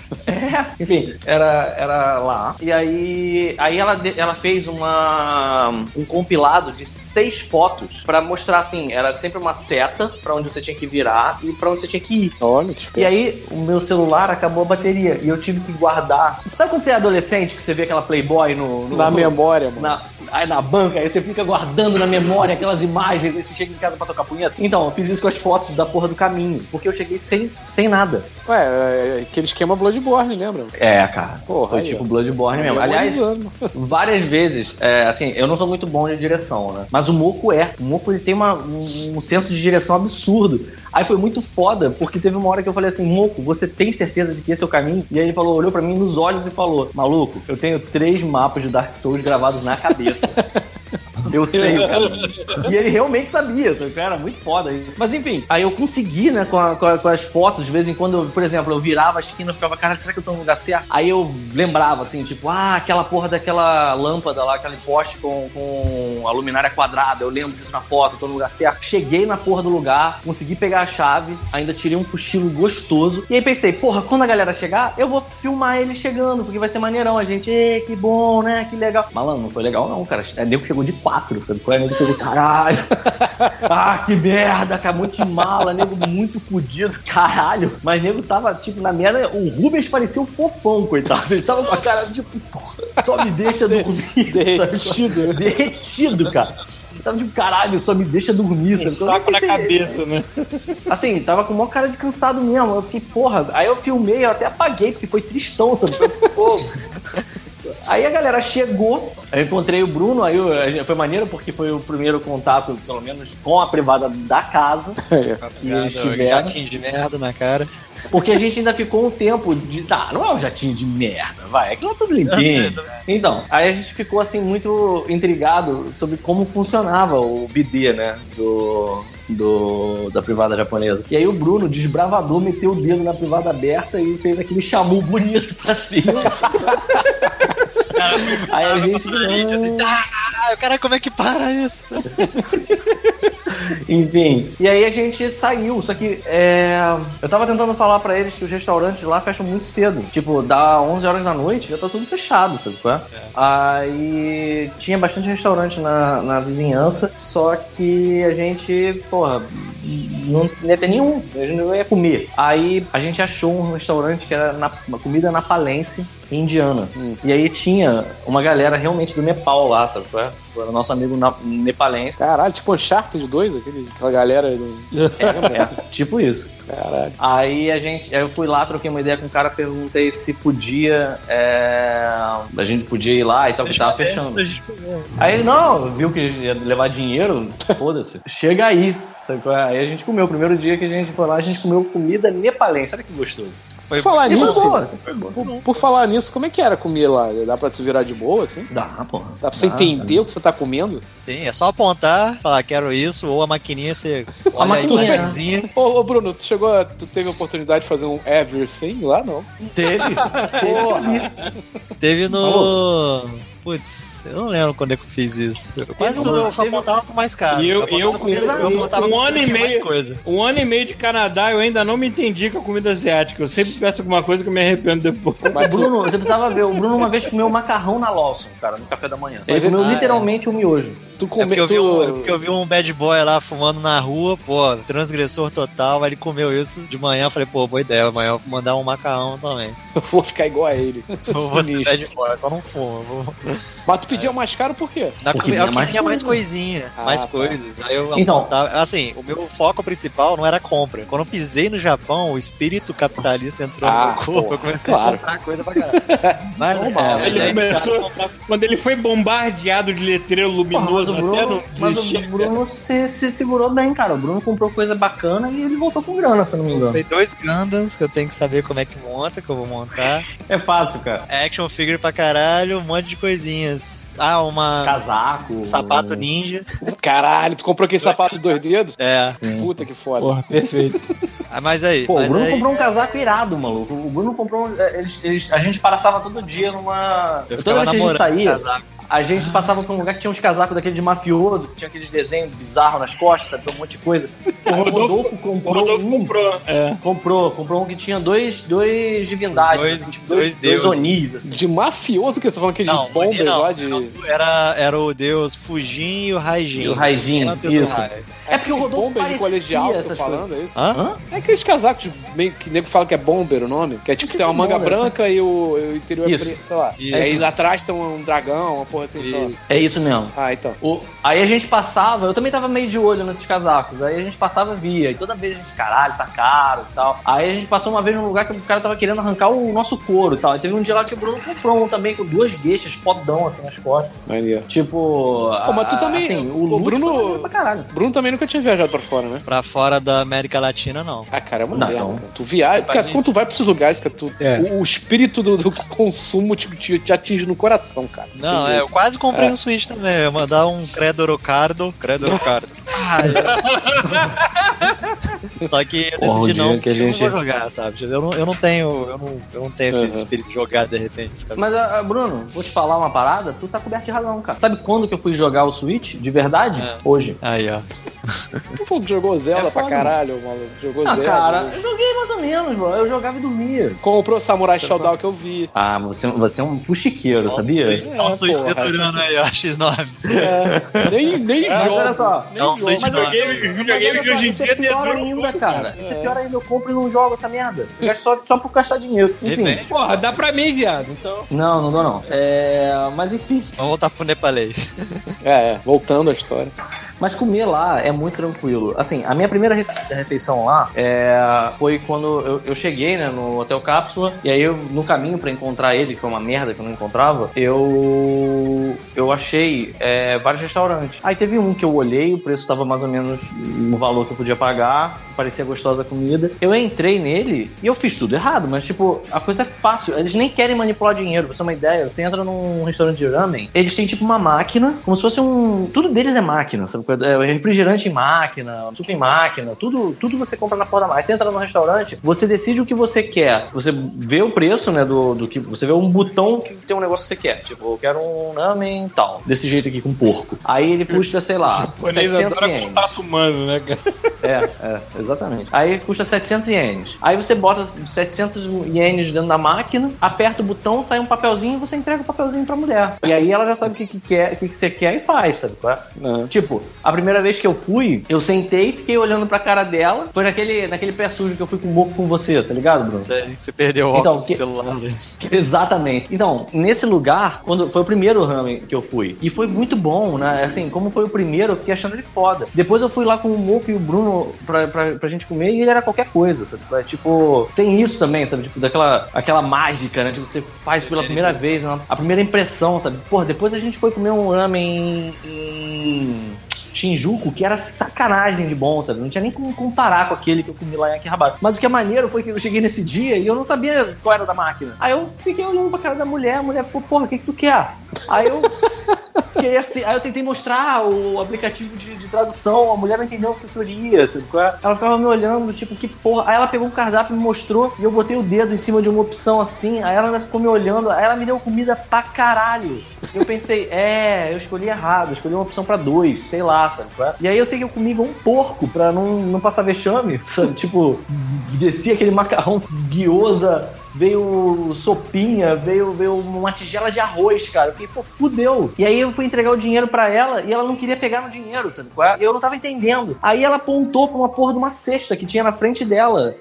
S3: Enfim, era, era lá. E aí, aí ela, ela fez uma, um compilado de seis fotos pra mostrar assim, era sempre uma seta pra onde você tinha que virar e pra onde você tinha que ir.
S2: Olha, que
S3: E aí, o meu celular acabou a bateria e eu tive que guardar. Sabe quando você é adolescente que você vê aquela Playboy no. no
S2: Na memória, mano.
S3: na, aí na banca, aí você fica guardando na memória aquelas imagens, aí você chega em casa pra tocar punheta. Então, eu fiz isso com as fotos da porra do caminho, porque eu cheguei sem, sem nada.
S2: Ué, é, aquele esquema Bloodborne, lembra?
S3: É, cara.
S2: Porra,
S3: Foi
S2: aí,
S3: tipo. Bloodborne mesmo. Aliás, várias vezes, é, assim, eu não sou muito bom de direção, né? Mas o Moco é. O Moco ele tem uma- um, um senso de direção absurdo. Aí foi muito foda, porque teve uma hora que eu falei assim, Moco, você tem certeza de que esse é o caminho? E aí ele falou, olhou pra mim nos olhos e falou, maluco, eu tenho três mapas de Dark Souls gravados na cabeça. Eu sei, cara. E ele realmente sabia, sabe? era muito foda isso. Mas enfim, aí eu consegui, né, com, a- com a- com as fotos, de vez em quando, eu, por exemplo, eu virava a esquina e ficava, cara, será que eu tô no lugar certo? Aí eu lembrava, assim, tipo, ah, aquela porra daquela lâmpada lá, aquele poste com, com a luminária quadrada, eu lembro disso na foto, eu tô no lugar certo. Cheguei na porra do lugar, consegui pegar a chave, ainda tirei um cochilo gostoso. E aí pensei, porra, quando a galera chegar, eu vou filmar ele chegando, porque vai ser maneirão. A gente, que bom, né? Que legal. Malandro, não foi legal não, cara. É nego que chegou de quatro, sabe? qual é? Nego chegou, caralho. ah, que merda, cara. Muito de mala, nego muito fudido, caralho. Mas nego tava, tipo, na merda. O Rubens parecia um fofão, coitado. Ele tava com a cara, tipo, só me deixa dormir.
S2: Derretido.
S3: Derretido, cara. Ele Tava tipo, caralho, só me deixa dormir.
S7: Um?
S3: Eu
S7: saco na cabeça, né?
S3: Assim, tava com uma cara de cansado mesmo. Eu fiquei, porra. Aí eu filmei, eu até apaguei, porque foi tristão, sabe? Pô. Aí a galera chegou, eu encontrei o Bruno, aí eu- foi maneiro porque foi o primeiro contato, pelo menos, com a privada da casa. E eles tiveram.
S1: Jatinho de merda na cara.
S3: Porque a gente ainda ficou um tempo de. Tá, não é um jatinho de merda, vai. Aquilo é tudo limpinho. Então, aí a gente ficou assim muito intrigado sobre como funcionava o bidê, né? Do. Do, da privada japonesa. E aí o Bruno, desbravador, meteu o dedo na privada aberta e fez aquele chamu bonito pra cima. aí a gente.
S1: assim, Ah, cara, como é que para isso?
S3: Enfim, e aí a gente saiu, só que é, eu tava tentando falar pra eles que os restaurantes lá fecham muito cedo. Tipo, dá 11 horas da noite, já tá tudo fechado, sabe qual é? Aí tinha bastante restaurante na, na vizinhança, só que a gente, porra, não ia ter nenhum, a gente não ia comer. Aí a gente achou um restaurante que era na, uma comida na Palense, indiana. E aí tinha uma galera realmente do Nepal lá, sabe é? Era nosso amigo na, nepalense.
S2: Caralho, tipo Uncharted 2, aquele, aquela galera. Do...
S3: É, é, tipo isso.
S2: Caralho.
S3: Aí a gente, aí eu fui lá, troquei uma ideia com o cara, perguntei se podia, é, a gente podia ir lá e tal, que tava fechando. Aí ele, não, viu que ia levar dinheiro, foda-se, chega aí. Sabe qual é? Aí a gente comeu, o primeiro dia que a gente foi lá, a gente comeu comida nepalense, olha que gostoso.
S1: Foi
S2: Por falar
S3: foi
S2: nisso,
S3: boa,
S2: por, por falar nisso, como é que era comer lá? Dá pra se virar de boa, assim?
S3: Dá, porra.
S2: Dá pra você
S3: Dá,
S2: entender o que você tá comendo?
S1: Sim, é só apontar, falar quero isso, ou a maquininha você olha aí
S3: maquininha.
S1: coisinha.
S2: Ô, ô, Bruno, tu chegou a, tu teve a oportunidade de fazer um everything lá, não?
S3: Teve. Porra.
S1: Teve no. Putz, eu não lembro quando é que eu fiz isso. Eu quase tudo eu só
S3: teve-
S1: apontava com mais caro.
S7: E eu-
S1: apontava
S7: eu
S1: com- eu
S7: um- um ano e meio-
S1: Coisa.
S7: Um ano e meio de Canadá eu ainda não me entendi com a comida asiática. Eu sempre peço alguma coisa que eu me arrependo depois.
S3: O Bruno, você precisava ver, o Bruno uma vez comeu macarrão na Lawson, cara, no café da manhã. Ele
S2: Mas
S3: comeu
S1: ele-
S3: literalmente um miojo.
S2: Tu
S1: É
S2: come,
S1: porque, eu vi
S2: tu...
S1: um, é porque eu vi um bad boy lá fumando na rua, pô, transgressor total, aí ele comeu isso de manhã, eu falei, pô, boa ideia, amanhã eu vou mandar um macarrão também.
S2: Eu vou ficar igual a ele.
S1: Eu vou ser bad boy, só não fumo. eu Vou...
S2: Mas tu pediu mais caro por quê?
S1: Na
S3: Porque
S1: comi- é o
S3: vinha
S1: que
S3: mais
S1: tinha mais coisinha,
S2: Ah,
S1: mais
S2: tá.
S1: coisas. Aí eu
S3: Então.
S1: apontava, assim, o meu foco principal não era compra. Quando eu pisei no Japão, o espírito capitalista entrou
S2: Ah,
S1: no meu corpo,
S2: porra,
S1: eu comecei
S2: claro.
S1: a comprar coisa pra caralho. Mas,
S2: Normal.
S1: é,
S7: Ele começou, quando ele foi bombardeado de letreiro
S3: Porra, mas
S7: luminoso
S3: o
S7: até
S3: Bruno,
S7: não
S3: mas o Bruno se, se segurou bem, cara. O Bruno comprou coisa bacana e ele voltou com grana, se eu não me engano.
S1: Comprei dois Gundams que eu tenho que saber como é que monta, que eu vou montar.
S3: É fácil, cara.
S1: Action figure pra caralho, um monte de coisinhas. Ah, uma.
S3: Casaco.
S1: Sapato ninja.
S2: Caralho, tu comprou aquele sapato de dois dedos?
S1: É.
S2: Puta que foda.
S7: Porra, perfeito.
S1: Ah, Mas aí.
S3: Pô, o
S1: mas
S3: Bruno
S1: aí,
S3: comprou um casaco irado, maluco. O Bruno comprou. um- é, Eles, eles- a gente passava todo dia numa.
S1: Eu
S3: Toda vez que a gente
S1: namorando
S3: saía,
S1: casaco.
S3: A gente passava por um lugar que tinha uns casacos daquele de mafioso, que tinha aqueles desenhos bizarros nas costas, sabe? Um monte de coisa.
S7: O Rodolfo, o
S3: comprou
S7: Rodolfo
S3: um.
S7: comprou. É.
S3: Comprou, comprou um que tinha dois, dois divindades,
S1: Dois-
S3: assim, tipo,
S1: dois
S3: dois, dois
S1: deuses.
S3: onis. assim.
S2: De mafioso que você tá falando aquele
S1: Não,
S2: de bomber
S1: não,
S2: lá de.
S1: não, Era, era o deus Fujin e o Raijin.
S3: E o Raijin, isso. É porque o Rodolfo
S2: bomber de colegial, você tá falando, é isso?
S1: Hã?
S2: É aqueles casacos meio que nego fala que é bomber o nome, que é tipo
S3: Que
S2: tem uma manga
S3: bomber?
S2: branca e o, o interior
S3: Isso.
S2: é preto, sei lá.
S1: Isso.
S2: Aí atrás tem um dragão, uma porra assim.
S1: Isso.
S3: É isso mesmo.
S2: Ah, então.
S3: O- aí a gente passava, eu também tava meio de olho nesses casacos. Aí a gente passava e via. E toda vez a gente, caralho, tá caro e tal. Aí a gente passou uma vez num lugar que o cara tava querendo arrancar o nosso couro e tal. E teve um dia lá que o Bruno comprou um também com duas gueixas fodão assim nas costas.
S2: Maneiro.
S3: Tipo.
S2: Pô, mas tu também-
S3: Assim,
S2: o
S3: o,
S2: Bruno-
S3: pra caralho.
S2: Bruno também nunca tinha viajado pra fora, né?
S1: Pra fora da América Latina, não.
S2: Ah, cara, é uma
S3: Não,
S2: merda.
S3: então.
S2: cara. Tu viaja. Cara,
S1: gente.
S2: quando tu vai pra esses lugares, cara, tu,
S7: É.
S2: o, o espírito do, do consumo te, te, te atinge no coração, cara.
S1: Não,
S2: Tem
S1: é, eu quase comprei
S2: É.
S1: um Switch também. Eu mandar um Credo Cardo. Credo Cardo. Só que eu
S3: o
S1: decidi
S3: dia
S1: não,
S3: que a
S1: porque eu não
S3: gente-
S1: vou jogar, sabe? Eu não, eu não tenho, eu não, eu não tenho esse
S2: Uhum.
S1: espírito de jogar de repente.
S3: Mas, ah, Bruno, vou te falar uma parada, tu tá coberto de razão, cara. Sabe quando que eu fui jogar o Switch, de verdade?
S1: É.
S3: Hoje.
S1: Aí, ó.
S2: Tu jogou Zelda
S3: É
S2: pra caralho, maluco. Jogou
S3: Ah,
S2: Zelda.
S3: cara,
S2: né?
S3: eu joguei mais ou menos, mano. Eu jogava e dormia.
S2: Comprou Samurai Showdown que eu vi.
S3: Ah, mas você, você é um fuxiqueiro, sabia?
S1: Olha o Switch
S2: porra.
S1: deturando aí, ó, X9.
S2: É, nem nem
S3: Mas
S2: jogo.
S3: olha só.
S2: Nem
S1: É um
S2: jogo.
S3: Mas
S1: Não,
S7: Videogame,
S3: só,
S7: hoje em dia
S3: é pior ainda,
S7: muito,
S3: cara. Isso é pior ainda. Eu compro e não jogo essa merda. Eu gasto só, só por gastar dinheiro. Enfim.
S1: Revende.
S7: Porra, dá pra mim, viado. Então.
S3: Não, não dou não. É, mas enfim.
S1: Vamos voltar pro nepalês.
S2: É, é, voltando à história.
S3: Mas comer lá é muito tranquilo. Assim, a minha primeira refe- refeição lá é, foi quando eu, eu cheguei, né, no Hotel Cápsula, e aí eu, no caminho pra encontrar ele, que foi uma merda que eu não encontrava, eu eu achei é, vários restaurantes. Aí teve um que eu olhei, o preço tava mais ou menos no valor que eu podia pagar, parecia gostosa a comida. Eu entrei nele e eu fiz tudo errado, mas tipo, a coisa é fácil. Eles nem querem manipular dinheiro, pra você ter uma ideia. Você entra num restaurante de ramen, eles têm tipo uma máquina, como se fosse um. Tudo deles é máquina, sabe? É refrigerante em máquina, suco em máquina, tudo, tudo você compra na porta da máquina. Você entra no restaurante, você decide o que você quer. Você vê o preço, né? Do, do que. Você vê um botão que tem um negócio que você quer. Tipo, eu quero um ramen tal. Desse jeito aqui com porco. Aí ele custa, sei lá,
S7: O japonês
S3: 700
S7: adora
S3: ienes.
S7: contato humano, né, cara?
S3: É, é, exatamente. Aí custa 700 ienes. Aí você bota 700 ienes dentro da máquina, aperta o botão, sai um papelzinho e você entrega o papelzinho pra mulher. E aí ela já sabe o que, que, quer, o que, que você quer e faz, sabe? qual é? Tipo, a primeira vez que eu fui, eu sentei, fiquei olhando pra cara dela. Foi naquele, naquele pé sujo que eu fui com o moco com você, tá ligado, Bruno?
S1: Você, você perdeu o
S3: Então,
S1: óculos
S3: que-
S1: do celular. né?
S3: Exatamente. Então, nesse lugar, quando foi o primeiro ramen que eu fui, e foi muito bom, né? Assim, como foi o primeiro, eu fiquei achando ele foda. Depois eu fui lá com o Moco e o Bruno pra, pra, pra gente comer e ele era qualquer coisa, sabe? Tipo, tem isso também, sabe? Tipo, daquela aquela mágica, né? Tipo, você faz pela primeira vez, né? a primeira impressão, sabe? Pô, depois a gente foi comer um ramen em. Shinjuku, que era sacanagem de bom, sabe? Não tinha nem como comparar com aquele que eu comi lá em Akihabara. Mas o que é maneiro foi que eu cheguei nesse dia e eu não sabia qual era da máquina. Aí eu fiquei olhando pra cara da mulher, a mulher ficou, porra, o que que tu quer? Aí eu fiquei assim, aí eu tentei mostrar o aplicativo de, de tradução, a mulher não entendeu o que eu queria, sabe? Ela ficava me olhando, tipo, que porra. Aí ela pegou um cardápio e me mostrou e eu botei o dedo em cima de uma opção assim, aí ela ainda ficou me olhando, aí ela me deu comida pra caralho. Eu pensei, é, eu escolhi errado, escolhi uma opção pra dois, sei lá, sabe? é? E aí eu sei que eu comi um porco pra não, não passar vexame, sabe? Tipo, descia aquele macarrão guiosa veio sopinha, veio, veio uma tigela de arroz, cara. Eu fiquei, pô, fudeu. E aí eu fui entregar o dinheiro pra ela e ela não queria pegar no dinheiro, sabe? é? Eu não tava entendendo. Aí ela apontou pra uma porra de uma cesta que tinha na frente dela.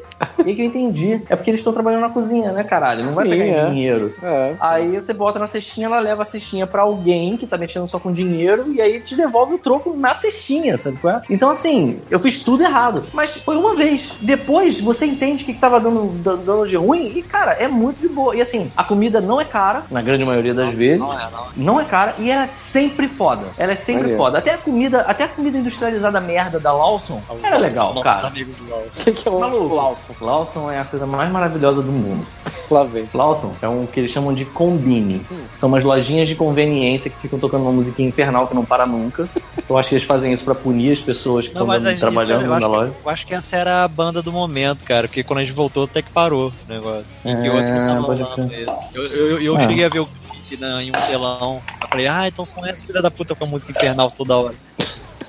S3: E aí que eu entendi. É porque eles estão trabalhando na cozinha, né, caralho? Não vai
S2: Sim,
S3: pegar em
S2: é.
S3: dinheiro.
S2: É.
S3: Aí você bota na cestinha, ela leva a cestinha pra alguém que tá mexendo só com dinheiro e aí te devolve o troco na cestinha, sabe qual é? Então, assim, eu fiz tudo errado. Mas foi uma vez. Depois você entende o que, que tava dando, dando de ruim e, cara, é muito de boa. E assim, a comida não é cara, na grande maioria das vezes.
S1: Não é, não.
S3: Não é cara e ela é sempre foda. Ela é sempre
S2: Maneiro.
S3: foda. Até a comida, até a comida industrializada merda da Lawson era legal,
S1: Nossos
S3: cara.
S1: amigos do LOL.
S2: O que, que é o
S3: Maluco.
S2: Lawson?
S3: Lawson é a coisa mais maravilhosa do mundo.
S2: Lá vem.
S3: Lawson é um que eles chamam de combine. São umas lojinhas de conveniência que ficam tocando uma musiquinha infernal que não para nunca. Eu acho que eles fazem isso pra punir as pessoas que
S1: Não,
S3: estão trabalhando na loja.
S1: eu acho que essa era a banda do momento, cara. Porque quando a gente voltou, até que parou o negócio. E que
S3: É,
S1: outro não tava
S3: pode
S1: rolando isso. Eu, eu, eu
S3: Ah.
S1: cheguei a ver o clipe na- em um telão. Eu falei, ah, então são essas filha da puta com a música infernal toda hora.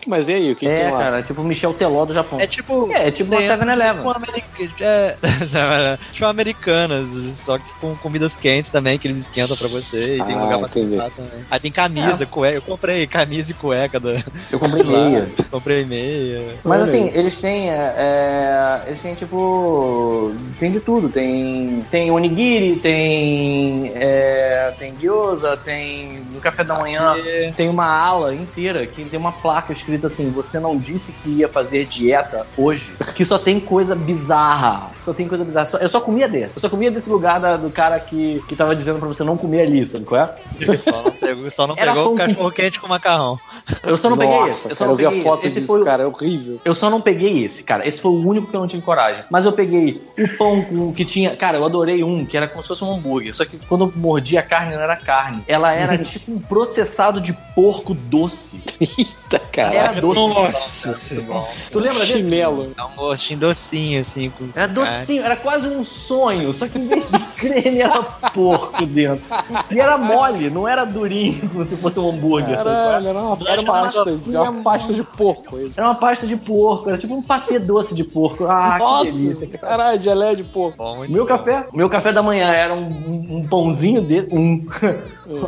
S2: Mas e aí, o que, que
S3: É,
S2: tem lá?
S3: cara, tipo Michel Teló do Japão.
S1: É tipo.
S3: É, tipo uma
S1: dentro
S3: 7-Eleven.
S1: Tipo, america... é, tipo americanas, só que com comidas quentes também, que eles esquentam pra você. E tem
S2: Ah,
S1: lugar pra
S2: entendi.
S1: sentar também. Aí tem camisa, cueca. Eu comprei camisa e cueca. Da...
S3: Eu comprei meia.
S1: comprei meia.
S3: Mas assim, eles têm. é, é, eles têm tipo. Tem de tudo. Tem. Tem onigiri, tem. É, tem gyoza, tem. No café da manhã. Tem uma ala inteira que tem uma placa escrita assim: Você não disse que ia fazer dieta hoje. Que só tem coisa bizarra. Só tem coisa bizarra. Só- Eu só comia desse. Eu só comia desse lugar da- do cara que, que tava dizendo pra você não comer ali, sabe qual é?
S1: Só não pegou, só não
S3: Era
S1: pegou o cachorro quente com macarrão.
S3: Eu só não peguei
S2: Nossa,
S3: esse. Eu só
S2: cara,
S3: não
S2: eu vi a
S3: peguei
S2: foto
S3: esse. Esse
S2: disso,
S3: foi o-
S2: cara, é horrível.
S3: Eu só não peguei esse, cara. Esse foi o único que eu não tive coragem. Mas eu peguei o pão com que tinha. Cara, eu adorei um, que era como se fosse um hambúrguer. Só que quando eu mordi a carne, não era carne. Ela era tipo um processado de porco doce.
S2: Eita, cara.
S3: Era doce.
S7: Nossa senhora.
S3: Tu lembra desse?
S2: Chinelo.
S1: É um gostinho docinho, assim. Com...
S3: Era docinho, era quase um sonho. Só que em vez de creme, era porco dentro. E era mole, não era durinho, como se fosse um hambúrguer. é?
S2: Caralho, era uma, era uma pasta, uma pasta de porco.
S3: Era uma pasta de porco, era tipo um patê doce de porco. Ah,
S2: Nossa,
S3: que delícia. cara.
S2: caralho, geleia de porco.
S1: Bom,
S3: Meu
S1: bom.
S3: café, meu café da manhã era um, um- um pãozinho desse, um,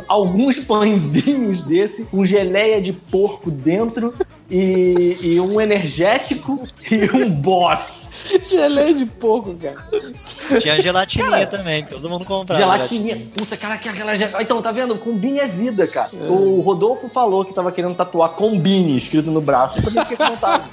S3: alguns pãezinhos desse, com geleia de porco dentro e, e um energético e um boss.
S2: Geleia de porco, cara.
S1: Tinha gelatininha também, que todo mundo comprava.
S3: Gelatininha. Puta, cara, que aquela gel- Então, tá vendo? Combine é vida, cara. O Rodolfo falou que tava querendo tatuar Combine escrito no braço. Eu também fiquei com vontade.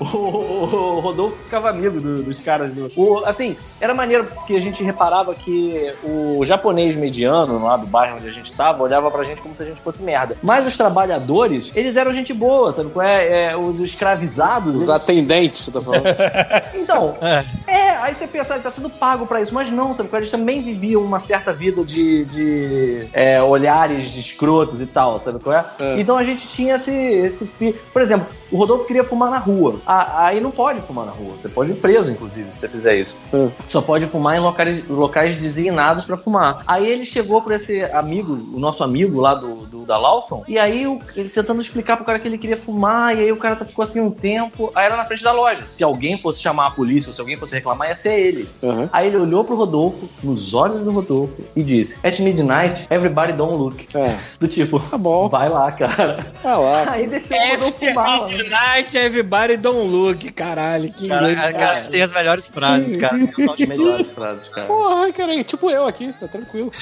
S3: O, o- o Rodolfo ficava amigo do- dos caras. Do, o, assim, era maneiro porque a gente reparava que o japonês mediano lá do bairro onde a gente tava olhava pra gente como se a gente fosse merda. Mas os trabalhadores, eles eram gente boa, sabe qual é? É, os escravizados.
S2: Os
S3: eles-
S2: atendentes, você tá falando.
S3: então,
S1: É.
S3: é, aí você pensa, ele tá sendo pago pra isso, mas não, sabe? Eles também viviam uma certa vida de, de é, olhares de escrotos e tal, sabe qual é?
S2: É.
S3: Então a gente tinha esse, esse. Por exemplo, o Rodolfo queria fumar na rua. Ah, aí não pode fumar na rua. Você pode ir preso, inclusive, se você fizer isso.
S2: É.
S3: Só pode fumar em locais, locais designados pra fumar. Aí ele chegou pra esse amigo, o nosso amigo lá do, do- da Lawson, e aí o- ele tentando explicar pro cara que ele queria fumar, e aí o cara ficou assim um tempo. Aí era na frente da loja. Se alguém fosse chamar a polícia ou se alguém fosse reclamar, ia ser ele.
S2: Aham.
S3: Aí ele olhou pro Rodolfo, nos olhos do Rodolfo, e disse: At midnight, everybody don't look.
S2: É.
S3: Do tipo,
S2: Tá bom.
S3: vai lá, cara.
S2: Vai lá.
S3: Aí deixou o Rodolfo fumar. mano.
S7: Midnight, everybody don't look. Caralho, que
S1: Cara,
S7: inglês,
S1: a- cara, tem as melhores frases, cara. Te-
S3: Melhores frases, cara.
S2: Porra, cara, é tipo eu aqui, tá tranquilo.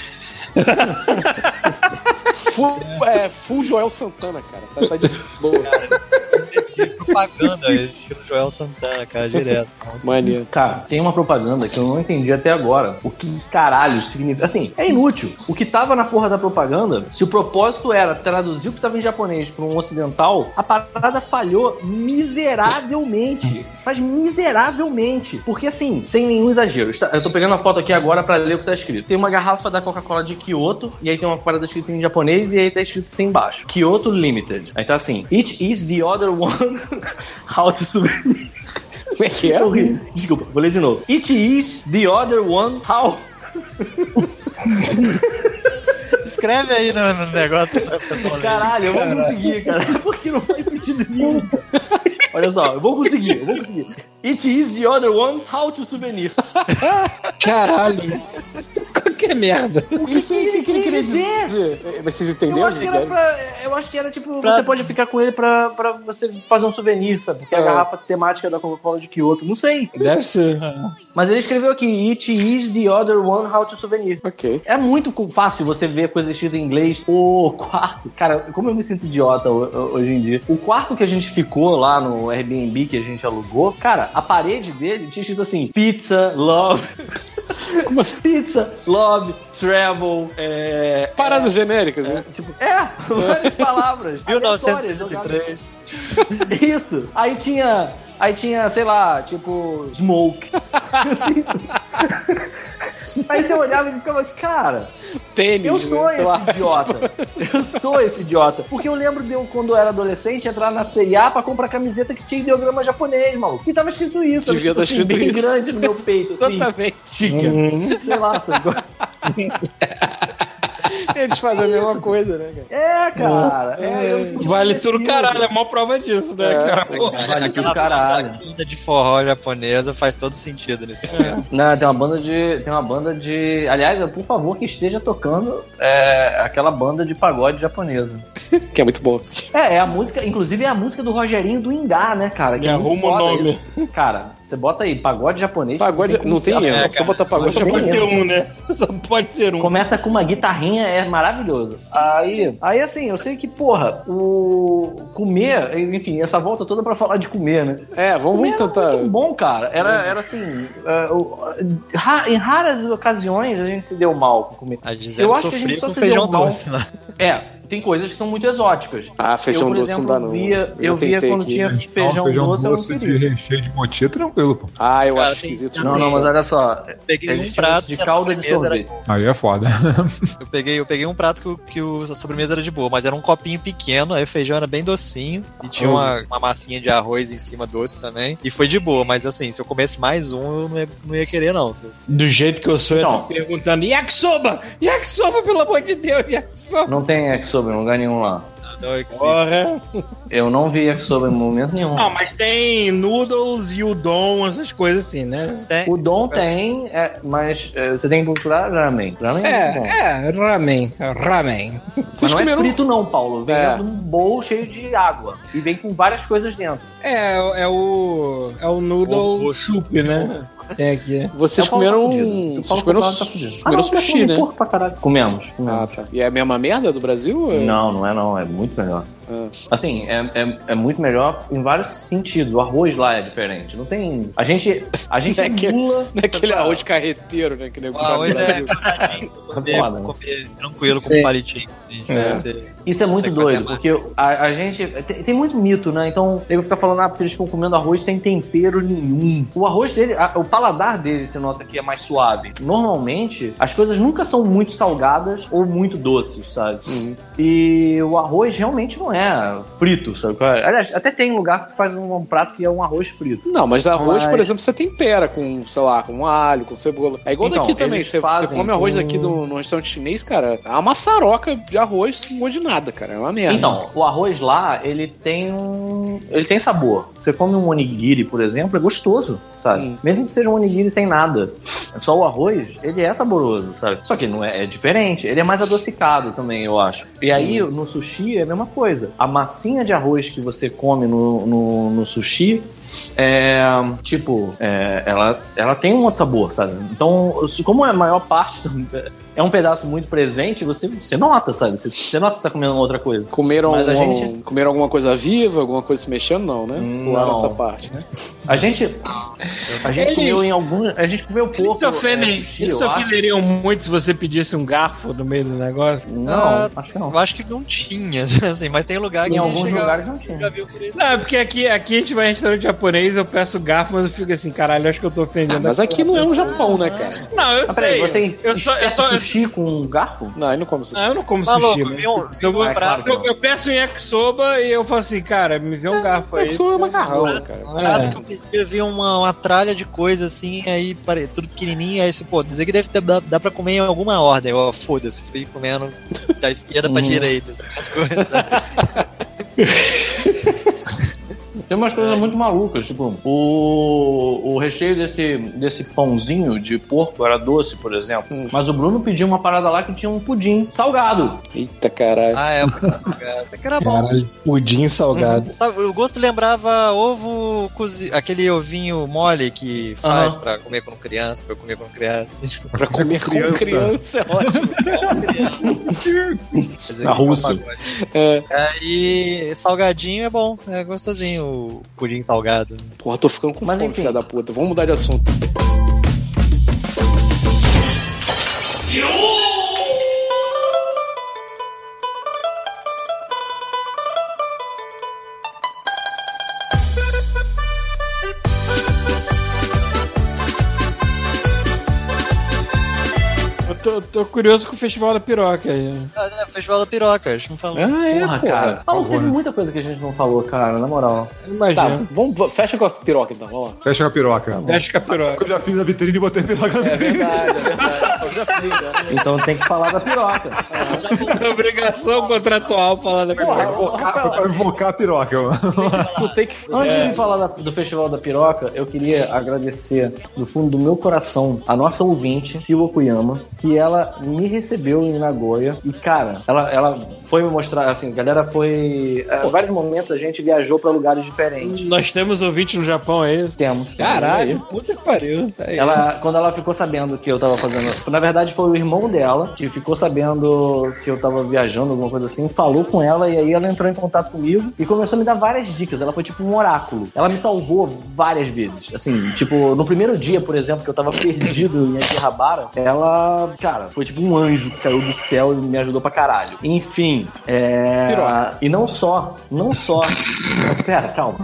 S2: full, é, full Joel Santana, cara. Tá, tá de boa.
S1: Propaganda, estilo Joel Santana, cara, direto.
S2: Maneiro.
S3: Cara, tem uma propaganda que eu não entendi até agora. O que caralho significa. Assim, é inútil. O que tava na porra da propaganda, se o propósito era traduzir o que tava em japonês pra um ocidental, a parada falhou miseravelmente. Mas miseravelmente. Porque assim, sem nenhum exagero. Eu tô pegando a foto aqui agora pra ler o que tá escrito. Tem uma garrafa da Coca-Cola de Kyoto, e aí tem uma parada escrita em japonês, e aí tá escrito assim embaixo: Kyoto Limited. Aí tá assim: Each is the other one. How to souvenir.
S2: Como é que é?
S3: Desculpa, vou ler de novo. It is the other one. How?
S1: Escreve aí no, no negócio.
S3: Caralho, eu vou conseguir, cara. Porque não faz sentido nenhum. Olha só, eu vou conseguir, eu vou conseguir. It is the other one. How to souvenir.
S2: Caralho.
S7: Qualquer merda.
S2: O que, isso o que, que ele queria
S3: dizer?
S2: dizer? É, Vocês
S3: Eu
S2: entenderam?
S3: acho que era pra. Eu acho que era tipo,
S1: Pra-
S3: você pode ficar com ele pra, pra você fazer um souvenir, sabe? Porque é a
S2: É.
S3: garrafa temática da Coca-Cola de Kyoto. Não sei.
S7: Deve ser.
S3: Mas ele escreveu aqui: It is the other one. How to souvenir.
S2: Ok.
S3: É muito fácil você ver coisa escrita em inglês. O quarto, cara, como eu me sinto idiota ho- ho- hoje em dia. O quarto que a gente ficou lá no Airbnb que a gente alugou, cara, a parede dele tinha escrito assim: pizza, love.
S2: Como assim?
S3: Pizza, love, travel, é.
S2: Paradas genéricas, né?
S3: Tipo, é, várias palavras. aleatórias, jogadas.
S1: 1973.
S3: Isso. Aí tinha. Aí tinha, sei lá, tipo, smoke. Assim. Aí você olhava e ficava, cara,
S2: Tênis,
S3: eu sou
S2: né? Sei lá.
S3: esse idiota. Eu sou esse idiota. Porque eu lembro de eu, quando eu era adolescente, entrar na C&A pra comprar camiseta que tinha ideograma japonês, maluco. E tava escrito isso.
S2: Devia
S3: escrito,
S2: tá escrito
S3: bem
S2: isso.
S3: grande no meu peito, assim.
S2: Exatamente.
S3: Chica. Sei lá, sabe?
S2: Eles fazem a mesma coisa, né, cara?
S3: É, cara. É, eu me senti
S7: Vale tudo caralho, é a maior prova disso, né,
S2: É.
S7: cara? Pô.
S3: Vale tudo
S1: Aquela
S3: caralho.
S1: banda quinta de forró japonesa faz todo sentido nesse momento.
S3: Não, tem uma banda de. Tem uma banda de. Aliás, por favor, que esteja tocando é, aquela banda de pagode japonesa.
S2: Que é muito bom.
S3: É, é a música, inclusive é a música do Rogerinho do Ingá, né, cara? Que
S7: Me
S3: é
S7: arruma o nome.
S3: isso. Cara, você bota aí, pagode japonês.
S2: Pagode não tem
S3: ser-
S2: erro.
S1: É,
S2: Só botar pagode
S3: Não tem
S7: Pode
S2: japonês.
S7: ter um, né? Só pode ser um.
S3: Começa com uma guitarrinha, é maravilhoso. Aí, aí assim, eu sei que, porra, o comer, enfim, essa volta toda pra falar de comer, né?
S2: É, vamos,
S3: Comer
S2: vamos
S3: era
S2: tentar.
S3: muito bom, cara. Era, era assim, é, em raras ocasiões a gente se deu mal com comer.
S1: A Gisele
S3: Eu acho que a gente só
S1: com
S3: se
S1: feijão
S3: deu mal.
S1: doce lá.
S3: É, tem coisas que são muito exóticas.
S2: Ah, feijão
S3: eu, por
S2: doce
S3: exemplo,
S2: não dá, não.
S3: Via, eu,
S2: Eu
S3: via quando
S2: aqui.
S3: tinha
S8: Não,
S3: feijão,
S8: feijão
S3: doce,
S8: doce
S3: eu não
S8: de
S3: queria.
S8: recheio de mochi é tranquilo, pô.
S2: Ah, eu
S1: Cara,
S2: acho esquisito.
S1: tem
S3: Não,
S1: assim,
S3: não, mas olha só.
S1: Peguei
S3: Eles
S1: um prato
S3: de
S1: que a
S3: calda de
S1: sobremesa era
S3: sorvete.
S8: Aí é foda.
S1: Eu peguei, eu peguei um prato que, o- que o, a sobremesa era de boa, mas era um copinho pequeno, aí o feijão era bem docinho e tinha
S3: Hum.
S1: uma, uma massinha de arroz em cima doce também. E foi de boa, mas assim, se eu comesse mais um, eu não ia, não ia querer, não.
S7: Do jeito que eu sou, eu
S3: Então.
S7: tô perguntando: Yakisoba! Yakisoba, pelo amor de Deus, Yakisoba!
S3: Não tem yakisoba em lugar nenhum lá.
S1: Não.
S7: Porra.
S3: Eu não vi yakisoba em momento nenhum.
S7: Não, mas tem noodles e udon, essas coisas assim, né?
S1: Tem-
S3: O Dom tem, é, mas é, você tem que procurar ramen. Ramen é, bom.
S7: é, ramen. Ramen.
S3: Mas não é
S2: comeram.
S3: frito não, Paulo. Vem
S2: É.
S3: um bowl cheio de água. E vem com várias coisas dentro.
S7: É, é o. É o noodle soup, né? Tem aqui.
S2: Vocês
S3: É o Paulo
S2: comeram.
S3: tá.
S2: Vocês comeram,
S3: tá
S2: comeram
S3: Ah, não,
S2: sushi, né?
S3: porco pra caralho. Comemos. comemos.
S2: Ah, tá. E é a mesma merda do Brasil? é-
S3: Não, não é não. É muito melhor.
S2: Ah.
S3: Assim, é, é, é muito melhor em vários sentidos. O arroz lá é diferente. Não tem... A gente, a gente
S2: É que-
S3: emula...
S2: Não é aquele arroz carreteiro, né? Que nego
S1: O arroz é poder
S3: Foda, né?
S1: tranquilo com um palitinho.
S2: É.
S1: Você-
S3: Isso é muito doido, porque a, a gente. Tem, tem muito mito, né? Então, eu ficar falando, ah, porque eles ficam comendo arroz sem tempero nenhum. O arroz dele, a- o paladar dele, você nota que é mais suave. Normalmente, as coisas nunca são muito salgadas ou muito doces, sabe?
S2: Uhum.
S3: E o arroz realmente não é frito, sabe? Aliás, até tem lugar que faz um, prato que é um arroz frito.
S2: Não, mas arroz,
S3: Mas-
S2: por exemplo, você tempera com, sei lá, com alho, com cebola. É igual
S3: Então,
S2: daqui também. Você, você come arroz
S3: com-
S2: aqui no, no restaurante chinês, cara, é uma maçaroca de arroz com gosto de nada, cara. É uma merda.
S3: Então, o arroz lá, ele tem um. Ele tem sabor. Você come um onigiri, por exemplo, é gostoso, sabe?
S2: Hum.
S3: Mesmo que seja um onigiri sem nada. Só o arroz, ele é saboroso, sabe? Só que não é, é diferente. Ele é mais adocicado também, eu acho. E aí, no sushi, é a mesma coisa. A massinha de arroz que você come no, no, no sushi é. Tipo, é, ela, ela tem um outro sabor, sabe? Então, como é a maior parte. É um pedaço muito presente, você, você nota, sabe? Você, você nota que você tá comendo outra coisa.
S2: Comeram,
S3: Mas a
S2: alguma-
S3: gente-
S2: comeram alguma coisa viva, alguma coisa se mexendo? Não, né? Pularam
S3: Não.
S2: essa parte.
S3: A gente. A gente
S7: Eles-
S3: comeu em algum. A gente comeu
S7: Eles
S3: pouco.
S7: se ofendem,
S3: é,
S7: eles se ofenderiam muito se você pedisse um garfo no meio do negócio.
S3: Não,
S1: Ah,
S3: acho que não.
S1: Eu acho que não tinha, assim, mas tem lugar que
S3: Em
S1: a gente
S3: alguns
S1: chega-
S3: lugares não tinha.
S1: já viu por isso.
S7: Não, é porque aqui, aqui a gente vai em restaurante japonês, eu peço garfo, mas eu fico assim, caralho, acho que eu tô ofendendo.
S2: Mas aqui não é um Japão, né, cara?
S7: Não, eu
S3: Ah, peraí,
S7: sei.
S3: você
S7: eu só, eu só, eu,
S3: sushi com um garfo?
S2: Não, aí não come sushi.
S7: Ah, eu não como sushi, mas
S1: viu?
S7: eu, vou,
S3: é claro
S7: eu, eu peço um yakisoba e eu falo assim, cara, me vê um garfo aí.
S2: Isso é macarrão, cara.
S1: Prato
S7: É.
S1: que eu pedi, eu vi uma, uma tralha de coisa assim, aí pare- tudo pequenininho, aí você, pô, dizer que deve ter, dá, dá pra comer em alguma ordem. Ó, foda-se, fui comendo da esquerda pra
S3: Uhum.
S1: direita, as coisas.
S3: Tem umas coisas muito malucas, tipo, o, o recheio desse, desse pãozinho de porco era doce, por exemplo.
S2: Hum.
S3: Mas o Bruno pediu uma parada lá que tinha um pudim salgado.
S2: Eita caralho.
S1: ah, é, até que era bom.
S7: Caralho, pudim salgado.
S1: Sabe, O gosto lembrava ovo cozido, aquele ovinho mole que faz
S3: Aham.
S1: pra comer com criança, pra comer com criança. Tipo,
S2: Pra comer com
S8: criança.
S2: criança é ótimo.
S1: quer dizer,
S3: Na
S1: é
S3: Rússia.
S2: É.
S1: Aí, salgadinho é bom, é gostosinho o pudim salgado.
S2: Porra, tô ficando com
S3: Mas
S2: fome,
S3: enfim.
S2: filha da puta. Vamos mudar de assunto.
S7: Tô, curioso com o Festival da Piroca aí.
S1: Ah, é, Festival da piroca, a gente não falou.
S2: Ah, é,
S3: Porra,
S2: porra.
S3: cara. Paulo, teve muita coisa que a gente não falou, cara, na moral.
S7: Eu
S2: Tá,
S7: Imagina.
S2: vamos, fecha com a piroca então, vamos lá.
S8: Fecha com a piroca.
S7: Fecha com a piroca.
S8: Eu já fiz a vitrine e botei a piroca na
S2: É
S8: vitrine.
S2: verdade, é verdade. Eu já fiz, né?
S3: Então tem que falar da piroca.
S7: Obrigação contratual falar da
S3: Porra,
S7: piroca.
S3: Rafael,
S8: pra invocar a piroca, mano.
S2: Tu tem que.
S3: Antes de falar da- do Festival da Piroca, eu queria agradecer do fundo do meu coração a nossa ouvinte, Silva Kuyama, que ela me recebeu em Nagoya. E, cara, ela, ela foi me mostrar, assim, a galera foi. Em vários momentos a gente viajou pra lugares diferentes.
S7: Nós temos ouvinte no Japão aí.
S3: Temos.
S7: Caralho, puta que pariu. Tá.
S3: Ela, quando ela ficou sabendo que eu tava fazendo. Na verdade, foi o irmão dela que ficou sabendo que eu tava viajando, alguma coisa assim, falou com ela e aí ela entrou em contato comigo e começou a me dar várias dicas. Ela foi tipo um oráculo. Ela me salvou várias vezes. Assim, tipo, no primeiro dia, por exemplo, que eu tava perdido em Akihabara, ela, cara, foi tipo um anjo que caiu do céu e me ajudou pra caralho. Enfim, é.
S2: Piroca.
S3: E não só, não só. Pera, calma.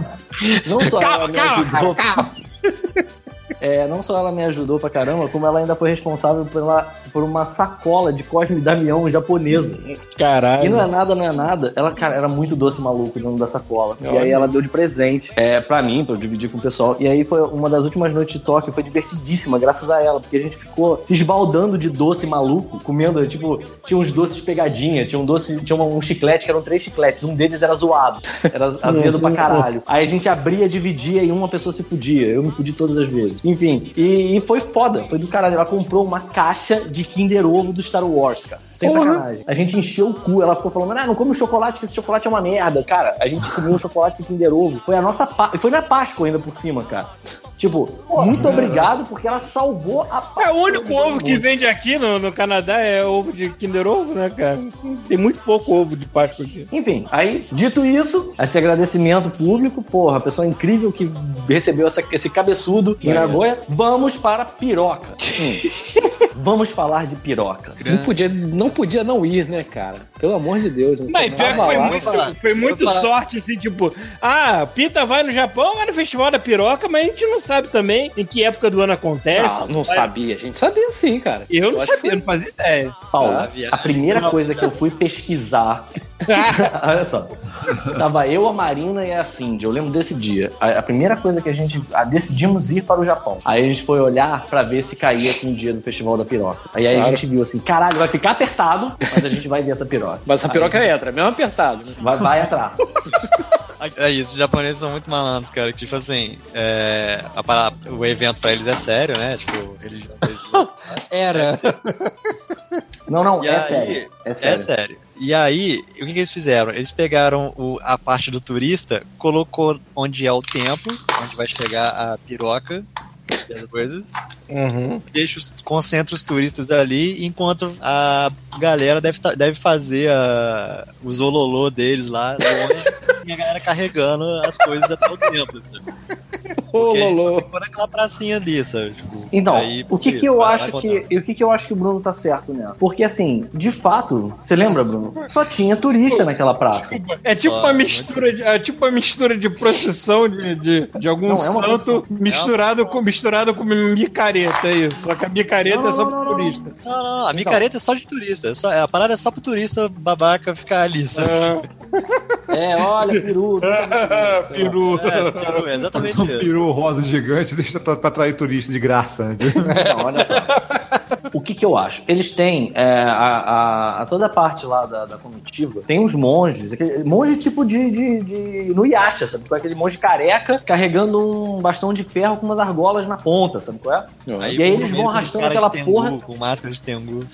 S3: Não só ela me ajudou. É, não só ela me ajudou pra caramba, como ela ainda foi responsável pela por uma sacola de Cosme e Damião japonesa. E
S7: Caralho.
S3: não é nada, não é nada. Ela, cara, era muito doce e maluco dentro da sacola. E aí ela deu de presente é, pra mim, pra eu dividir com o pessoal. E aí foi uma das últimas noites de Tóquio, foi divertidíssima, graças a ela, porque a gente ficou se esbaldando de doce maluco, comendo, tipo, tinha uns doces pegadinha, tinha um doce, tinha um, um chiclete que eram três chicletes, um deles era zoado, era azedo pra caralho. Aí a gente abria, dividia e uma pessoa se fudia. Eu me fudi todas as vezes. Enfim, e, e foi foda, foi do caralho. Ela comprou uma caixa de Kinder Ovo do Star Wars, cara. Sem sacanagem. A gente encheu o cu. Ela ficou falando, ah, não come chocolate, esse chocolate é uma merda. Cara, a gente comeu um chocolate de Kinder Ovo. Foi a nossa Pá- Foi na Páscoa ainda por cima, cara. Tipo, muito obrigado, porque ela salvou a Páscoa.
S7: É o único ovo que vende aqui no, no Canadá é ovo de Kinder Ovo, né, cara? Tem muito pouco ovo de Páscoa aqui.
S3: Enfim, aí, dito isso, esse agradecimento público, porra, a pessoa incrível que recebeu essa- esse cabeçudo em Nagoya, vamos para piroca. Hum. vamos falar de piroca.
S2: Não podia, não podia não ir, né, cara? Pelo amor de Deus. Não
S7: Mas
S2: sei,
S7: pior que foi
S2: lá.
S7: muito,
S1: falar.
S7: foi muito sorte, assim, tipo, ah, Pita vai no Japão, vai no Festival da Piroca, mas a gente não sabe também em que época do ano acontece.
S2: Não, não sabia, a gente sabia sim, cara.
S7: Eu não
S2: acho que
S7: sabia, não fazia ideia.
S3: Paulo,
S1: Ah,
S3: a primeira coisa que eu fui pesquisar. Olha só. Tava eu, a Marina e a Cindy. Eu lembro desse dia. A, a primeira coisa que a gente. ah, decidimos ir para o Japão. Aí a gente foi olhar pra ver se caía com o dia do Festival da Piroca. Aí, aí a
S2: Claro.
S3: gente viu assim: caralho, vai ficar apertado, mas a gente vai ver essa piroca.
S2: Mas a piroca entra, mesmo apertado. né?
S3: Vai, vai atrás.
S1: É isso, os japoneses são muito malandros, cara. Que, tipo assim, é, a parada- o evento pra eles é sério, né? Tipo, religião. religião.
S7: Era.
S3: Não, não,
S1: E
S3: é
S1: aí-
S3: sério. É
S1: É
S3: sério.
S1: E aí, o que, que eles fizeram? Eles pegaram o- a parte do turista, colocou onde é o tempo, onde vai chegar a piroca e as coisas,
S7: Uhum.
S1: deixa os, concentra os turistas ali, enquanto a galera deve, tá- deve fazer a, o zololô deles lá longe, e a galera carregando as coisas até o tempo. Porque a gente só ficou naquela pracinha ali, sabe? Tipo,
S3: Então,
S1: aí,
S3: o que que eu acho que e o que que eu acho que o Bruno tá certo nessa? Porque assim, de fato, você lembra, Bruno? Só tinha turista naquela praça.
S7: É tipo uma
S1: muito
S7: mistura de, é tipo uma mistura de procissão de, de, de algum
S3: Não, é
S7: santo misturado com misturado com micareta, é isso. Só que a micareta
S3: Não,
S7: é só
S3: não,
S7: pro turista.
S1: Não, não, não, a micareta é só de turista. É só, a parada é só pro turista babaca ficar ali, sabe?
S3: É, olha, peru.
S7: Peru.
S1: É, peru, é exatamente
S8: Um peru rosa gigante deixa pra, pra atrair turista de graça. né?
S3: Não, olha só. O que que eu acho? Eles têm é, a, a- a toda a parte lá da, da comitiva, tem uns monges, aquele, monge tipo de, de, de no Yasha, sabe? Com aquele monge careca carregando um bastão de ferro com umas argolas na ponta, sabe qual é? e aí eles vão arrastando aquela
S1: tengu,
S3: porra.
S1: Com máscara de tengu.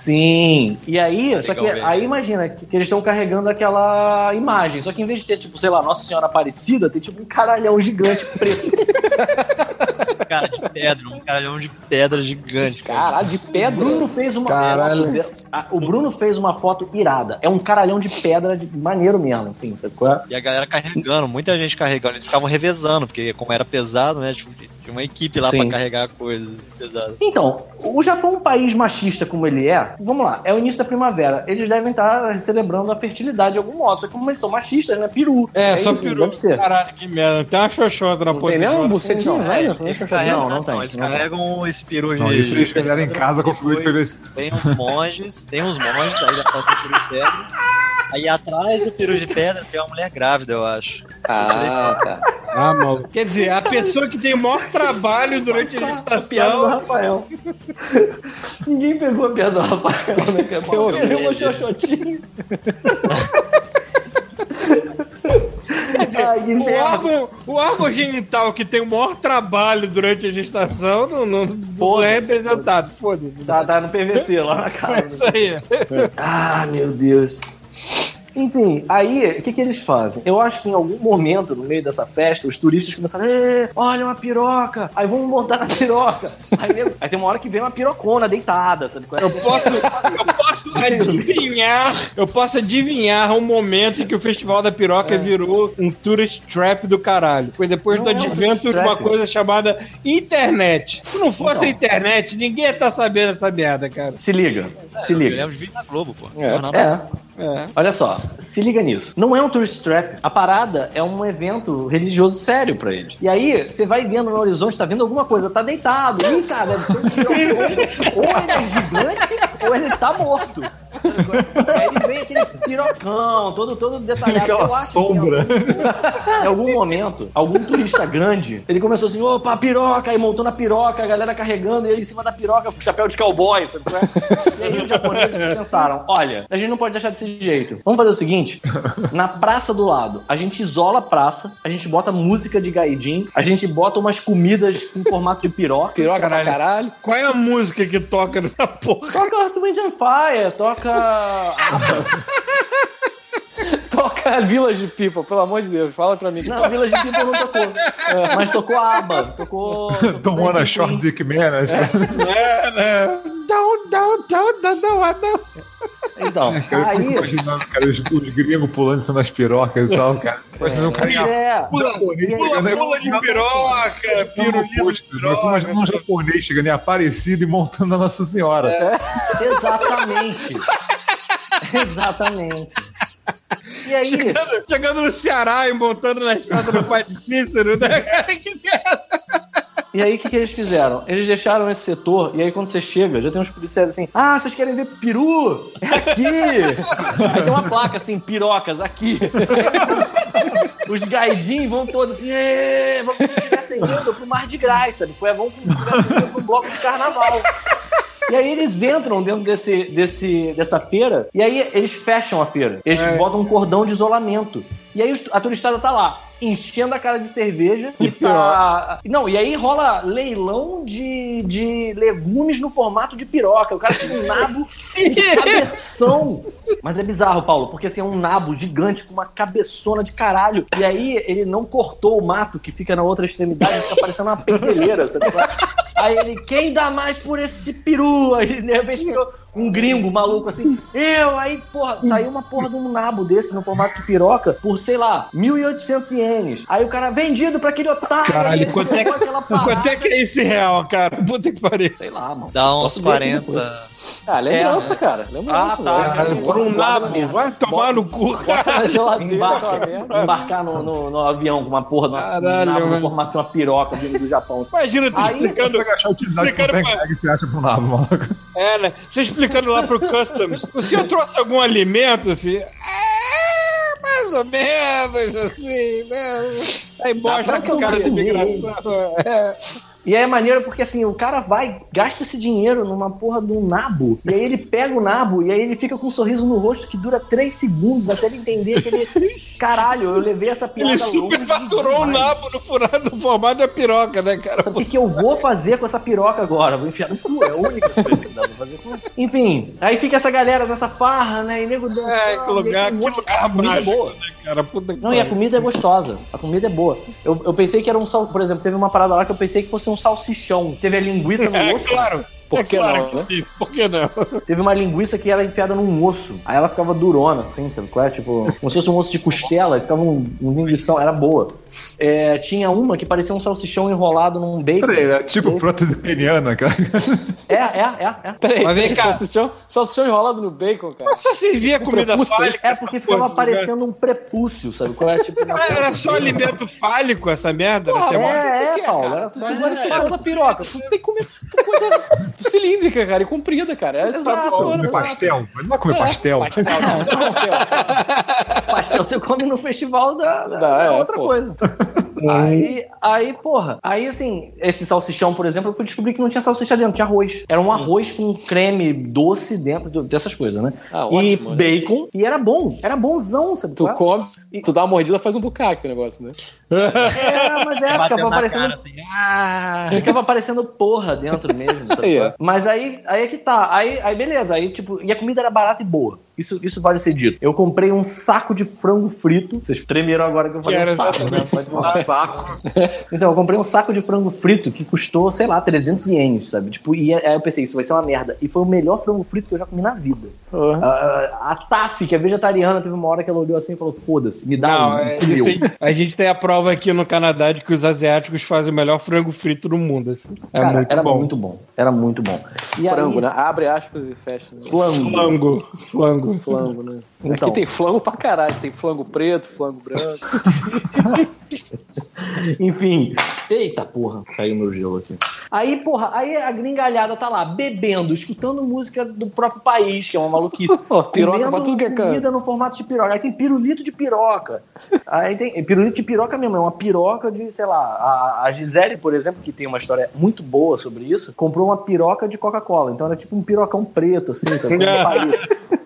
S3: Sim. E aí,
S1: Tá
S3: só que aí imagina que, que eles estão carregando aquela imagem. Só que em vez de ter, tipo, sei lá, Nossa Senhora Aparecida, tem tipo um caralhão gigante preto.
S1: Cara de pedra, um caralhão de pedra gigante. cara.
S2: Caralho, de
S3: O
S2: pedra.
S3: Bruno fez uma
S7: Caralho.
S3: Ah, O Bruno fez uma foto irada. É um caralhão de pedra de maneiro mesmo, assim, é?
S1: E a galera carregando, muita gente carregando. Eles ficavam revezando, porque como era pesado, né? Tipo, tinha uma equipe lá
S3: Sim.
S1: pra carregar coisas pesadas.
S3: Então, o Japão, um país machista como ele é, vamos lá, é o início da primavera. Eles devem estar celebrando a fertilidade de algum modo. Só que como eles são machistas, né? Peru.
S7: É, só
S3: isso,
S7: peru. Caralho, que merda. Tem uma xoxota na
S2: Não tem nem
S7: posição.
S2: um bucetinho, velho?
S1: Eles carregam,
S3: Não, não
S1: não,
S3: tem,
S1: eles
S3: não tem.
S1: carregam esse peru de.
S8: Não, isso eles fizeram em casa com PVC.
S1: Tem uns monges, tem uns monges, aí dá pra ter o peru de pedra. Aí atrás do peru de pedra tem uma mulher grávida, eu acho.
S2: Ah, tá.
S7: Ah, maluco. Quer dizer, a pessoa que tem o maior trabalho durante a
S3: Piada do
S7: gestação.
S3: Rafael. Ninguém pegou a piada do Rafael, né? Que é bom. Ele uma xoxotinha. Ai,
S7: O órgão, o órgão genital que tem o maior trabalho durante a gestação não, não, não é representado. Foda-se.
S3: Tá, tá no PVC lá na
S7: É
S3: casa.
S7: isso aí.
S3: Ah, meu Deus. Enfim, aí, o que, que eles fazem? Eu acho que em algum momento, no meio dessa festa, os turistas começaram, "Ê, olha uma piroca, aí vamos montar na piroca. Aí, aí tem uma hora que vem uma pirocona deitada, sabe? qual é?
S7: Eu posso, eu posso adivinhar, eu posso adivinhar um momento em que o Festival da Piroca virou um tourist trap do caralho. Foi depois
S3: Não
S7: do
S3: é um
S7: advento
S3: tourist
S7: de uma coisa chamada internet. Se não fosse
S3: Então.
S7: a internet, ninguém ia estar sabendo essa merda, cara.
S3: Se liga, se
S1: Eu
S3: liga.
S1: lembro de vir na Globo, pô.
S2: É.
S3: É. Olha só, se liga nisso. Não é um tourist trap. A parada é um evento religioso sério pra eles. E aí, você vai vendo no horizonte, tá vendo alguma coisa, tá deitado. Ih, cara, ser pirocão. Ou ele é gigante, ou ele tá morto. Aí ele vem aquele pirocão, todo, todo detalhado.
S8: Aquela
S3: Eu acho que
S8: sombra.
S3: Em algum momento, algum turista grande, ele começou assim, opa, piroca, e montou na piroca, a galera carregando, e ele em cima da piroca com chapéu de cowboy, sabe? é? E aí os japoneses pensaram, olha, a gente não pode deixar desse jeito. Vamos fazer o seguinte, na praça do lado, a gente isola a praça, a gente bota música de gaidin, a gente bota umas comidas em formato de piroca,
S2: Piroca pra caralho.
S7: Qual é a música que toca na porra?
S3: toca Earth, Wind and Fire, toca...
S2: Toca Village People, pelo amor de Deus. Fala pra mim.
S3: Não, Village People não tocou. Mas tocou ABBA, tocou... tocou
S8: Don't wanna short dick man. né?
S7: É, né? Não, não, não, não, não, não.
S3: Então,
S8: Eu fico
S3: aí...
S8: imaginando, cara, os, os gringos pulando em cima das pirocas e tal, cara. Imaginando um cara em
S3: É,
S7: Pula, pula, pula de piroca, pirulito de
S8: Eu fico imaginando um japonês chegando em Aparecido e montando a Nossa Senhora.
S3: Exatamente. Exatamente. E aí,
S7: Chegando, chegando no Ceará e montando na estrada do pai de Cícero, né? Que merda.
S3: e aí o que, que eles fizeram? Eles deixaram esse setor, e aí quando você chega, já tem uns policiais assim: Ah, vocês querem ver peru? É aqui! aí tem uma placa assim: pirocas, aqui. Os gaidin vão todos assim, "Ê, vamos como se estivessem indo pro Mar de Graça, sabe? Vamos como se estivessem indo pro bloco de carnaval. E aí eles entram dentro desse, desse, dessa feira e aí eles fecham a feira. Eles
S7: É.
S3: botam um cordão de isolamento. E aí a turistada tá lá, enchendo a cara de cerveja e tá. Não, e aí rola leilão de, de legumes no formato de piroca. O cara tem um nabo de cabeção. Mas é bizarro, Paulo, porque assim, é um nabo gigante com uma cabeçona de caralho. E aí ele não cortou o mato que fica na outra extremidade, fica parecendo uma pendeleira, sabe? Aí ele, quem dá mais por esse peru? Aí de repente ficou um gringo maluco assim, eu, aí, porra, saiu uma porra de um nabo desse no formato de piroca por, sei lá, 1.800 ienes. Aí o cara, vendido pra aquele otário.
S7: Caralho,
S3: aí
S7: quanto é,
S3: parada.
S7: quanto é que é isso em real, cara? Puta que pariu.
S3: Sei lá, mano.
S1: Dá uns
S3: Posso ver aqui depois.
S1: 40.
S2: Ah, lembrança, cara. Lembrança.
S3: Ah, tá. Caralho,
S7: Por um nabo, vai tomar no cu, cara.
S2: Bota na geladeira,
S3: Embarca,
S2: aquela merda.
S3: embarcar no, no, no avião com uma porra de uma-
S7: Caralho,
S3: um nabo no formato de uma piroca vindo do Japão.
S7: Imagina tu
S3: Aí,
S7: explicando.
S8: Você agachar utilidade
S7: Explicando pra-
S8: tag você acha pro nabo, maluco.
S7: É, né? Você explicando lá pro Customs. O senhor trouxe algum alimento, assim? É, mais ou menos, assim, né? Aí mostra
S3: pra
S7: que o cara de imigração. É.
S3: E aí é maneiro porque assim, o cara vai, gasta esse dinheiro numa porra de um nabo, e aí ele pega o nabo, e aí ele fica com um sorriso no rosto que dura 3 segundos até ele entender que ele. Caralho, eu levei essa piada
S7: Ele superfaturou o nabo no, furado, no formato da piroca, né, cara?
S3: Sabe o que, que eu vou fazer com essa piroca agora? Vou enfiar no cu, é a única coisa que dá pra fazer com. Enfim, aí fica essa galera nessa farra, né? E nego dançando,
S7: É, que lugar, que
S3: um monte
S7: lugar
S3: comida
S7: mágico,
S3: boa.
S7: né, cara? Puta que
S3: Não, e a comida é gostosa. A comida é boa. Eu, eu pensei que era um sal... Por exemplo, teve uma parada lá que eu pensei que fosse um salsichão. Teve a linguiça no
S7: É,
S3: osso.
S7: claro.
S2: Por
S7: é
S2: que
S7: claro
S2: não, né?
S7: que. Por que não?
S3: Teve uma linguiça que era enfiada num osso. Aí ela ficava durona, assim, sabe qual é? Tipo, como se fosse um osso de costela, e ficava um, um linguição, era boa. É, tinha uma que parecia um salsichão enrolado num bacon.
S8: Peraí, é tipo prótese peniana, cara.
S3: É, é, é, é.
S2: Peraí,
S7: Mas vem cá.
S2: salsichão, salsichão enrolado no bacon, cara.
S7: Só servia comida
S2: prepúcio,
S7: fálica.
S3: É porque ficava
S7: né?
S3: parecendo um prepúcio, sabe qual é? Tipo, uma
S7: Ah, Era só alimento fálico essa merda? Era
S2: Porra,
S3: é,
S2: que
S3: é,
S2: que
S3: Paulo,
S2: cara?
S3: era só-
S2: da piroca. Tu tem que comer coisa cilíndrica, cara, e comprida, cara. É só funciona.
S8: Comer pastel. Mas não vai comer pastel.
S2: Pastel, não, não, pastel.
S3: pastel você come no festival da, da- da
S2: é,
S3: outra
S2: pô.
S3: coisa. Aí, aí, porra, aí assim, esse salsichão, por exemplo, eu fui descobrir que não tinha salsicha dentro, tinha arroz. Era um arroz com creme doce dentro dessas coisas, né?
S2: Ah,
S3: e
S2: ótimo, né?
S3: bacon, e era bom, era bonzão, sabe?
S2: Tu
S3: qual é?
S2: come, tu dá uma mordida, faz um bucaque o negócio, né?
S3: É, mas é, ficava
S1: na
S3: parecendo
S1: cara assim. Ah!
S3: Ficava parecendo porra dentro mesmo. sabe é? Mas aí, aí é que tá. Aí, aí beleza. Aí, tipo, e a comida era barata e boa. Isso, isso vale ser dito. Eu comprei um saco de frango frito. Vocês tremeram agora que eu falei
S7: Que era
S3: um saco, né? falar.
S8: Saco.
S3: Então, eu comprei um saco de frango frito que custou, sei lá, 300 ienes, sabe? Tipo, e aí eu pensei, isso vai ser uma merda. E foi o melhor frango frito que eu já comi na vida. A, a Tassi, que é vegetariana, teve uma hora que ela olhou assim e falou: foda-se, me dá
S7: Não,
S3: um.
S7: é,
S3: um meu."
S7: isso aí- a gente tem a prova aqui no Canadá de que os asiáticos fazem o melhor frango frito do mundo. assim. É
S3: Cara,
S7: muito
S3: era
S7: bom.
S3: muito bom. Era muito bom. E
S2: Frango,
S3: aí,
S2: né? Abre aspas e fecha. Né?
S3: Flango.
S7: Flango, flango. Flango.
S2: Flango, né?
S3: Então.
S2: Aqui tem flango pra caralho. Tem flango preto, flango branco.
S3: Enfim. Eita porra, caiu meu gelo aqui. Aí, porra, aí a gringalhada tá lá, bebendo, escutando música do próprio país, que é uma maluquice.
S2: Ó, piroca pra tudo que é canto.
S3: comida no formato de piroca. Aí tem pirulito de piroca. Aí tem pirulito de piroca mesmo, é uma piroca de, sei lá, a, a Gisele, por exemplo, que tem uma história muito boa sobre isso, comprou uma piroca de Coca-Cola. Então era tipo um pirocão preto, assim, sabe?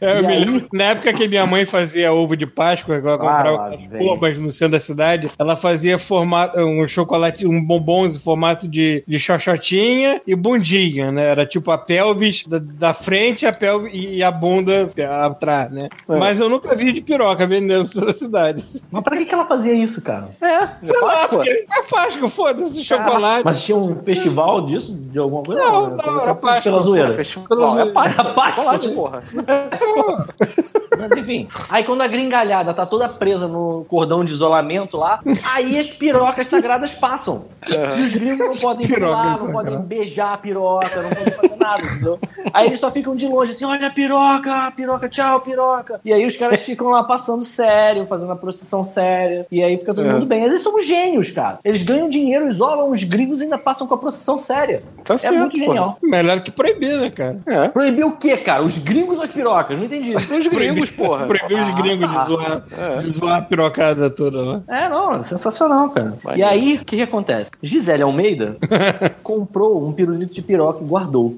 S7: É, eu me
S3: aí?
S7: lembro, na época que minha mãe fazia ovo de Páscoa, ela comprava aquelas
S3: vem.
S7: formas no centro da cidade, ela fazia formato, um chocolate, um bombons em formato de, de xoxotinha e bundinha, né? Era tipo a pelvis da, da frente a pelvis e a bunda atrás, né?
S2: É.
S7: Mas eu nunca vi de piroca vendendo no centro da cidade.
S3: Mas pra que, que ela fazia isso, cara?
S7: É, sei lá, porque é Páscoa, foda-se, chocolate.
S3: Mas tinha um festival disso, de alguma coisa?
S7: Não, não,
S3: só
S7: era Páscoa,
S3: Pela zoeira.
S2: Festival. É Páscoa.
S3: Era Páscoa.
S2: Chocolate, porra.
S3: Mas enfim. Aí quando a gringalhada tá toda presa no cordão de isolamento lá, aí as pirocas sagradas passam. E os gringos não podem pular, não podem beijar a piroca, não podem fazer nada, entendeu? Aí eles só ficam de longe assim, olha a piroca, piroca, tchau, piroca. E aí os caras ficam lá passando sério, fazendo a procissão séria. E aí fica todo
S2: É.
S3: mundo bem. Eles são gênios, cara. Eles ganham dinheiro, isolam os gringos e ainda passam com a procissão séria.
S2: Tá
S3: é
S2: certo,
S3: muito
S2: pô.
S3: genial.
S7: Melhor que proibir, né, cara?
S2: É.
S3: Proibir o quê, cara? Os gringos ou as pirocas? Não entendi.
S2: Os gringos, porra.
S7: Proibir os gringos
S3: Ah,
S7: de, zoar,
S2: é.
S7: de zoar a pirocada toda lá.
S3: É, não, é sensacional, cara. E
S2: Maneiro.
S3: aí, o que, que acontece? Gisele Almeida comprou um pirulito de piroca e guardou.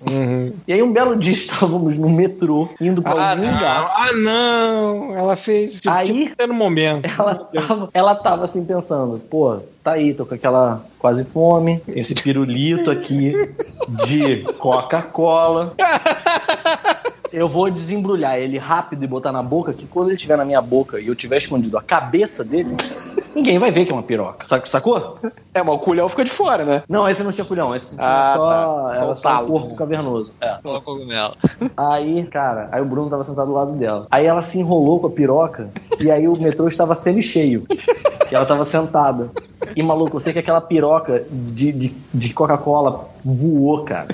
S3: E aí, um belo dia, estávamos no metrô, indo pra
S7: Ah,
S3: algum
S7: não.
S3: lugar.
S7: Ah, não. Ela fez. Tipo,
S3: Aí-
S7: tipo, no momento.
S3: Ela tava, ela tava assim pensando, pô, tá aí, tô com aquela quase fome, esse pirulito aqui de Coca-Cola. Eu vou desembrulhar ele rápido e botar na boca, que quando ele estiver na minha boca e eu tiver escondido a cabeça dele, ninguém vai ver que é uma piroca. Sac- Sacou?
S2: É, mas o culhão fica de fora, né?
S3: Não, esse não tinha culhão, esse tinha
S2: Ah,
S3: só,
S2: tá. Só
S3: era só o corpo cavernoso. É.
S1: Só cogumelo.
S3: Aí, cara, aí o Bruno tava sentado do lado dela. Aí ela se enrolou com a piroca e aí o metrô estava semi-cheio. E ela tava sentada. E maluco, eu sei que aquela piroca de, de, de Coca-Cola voou, cara.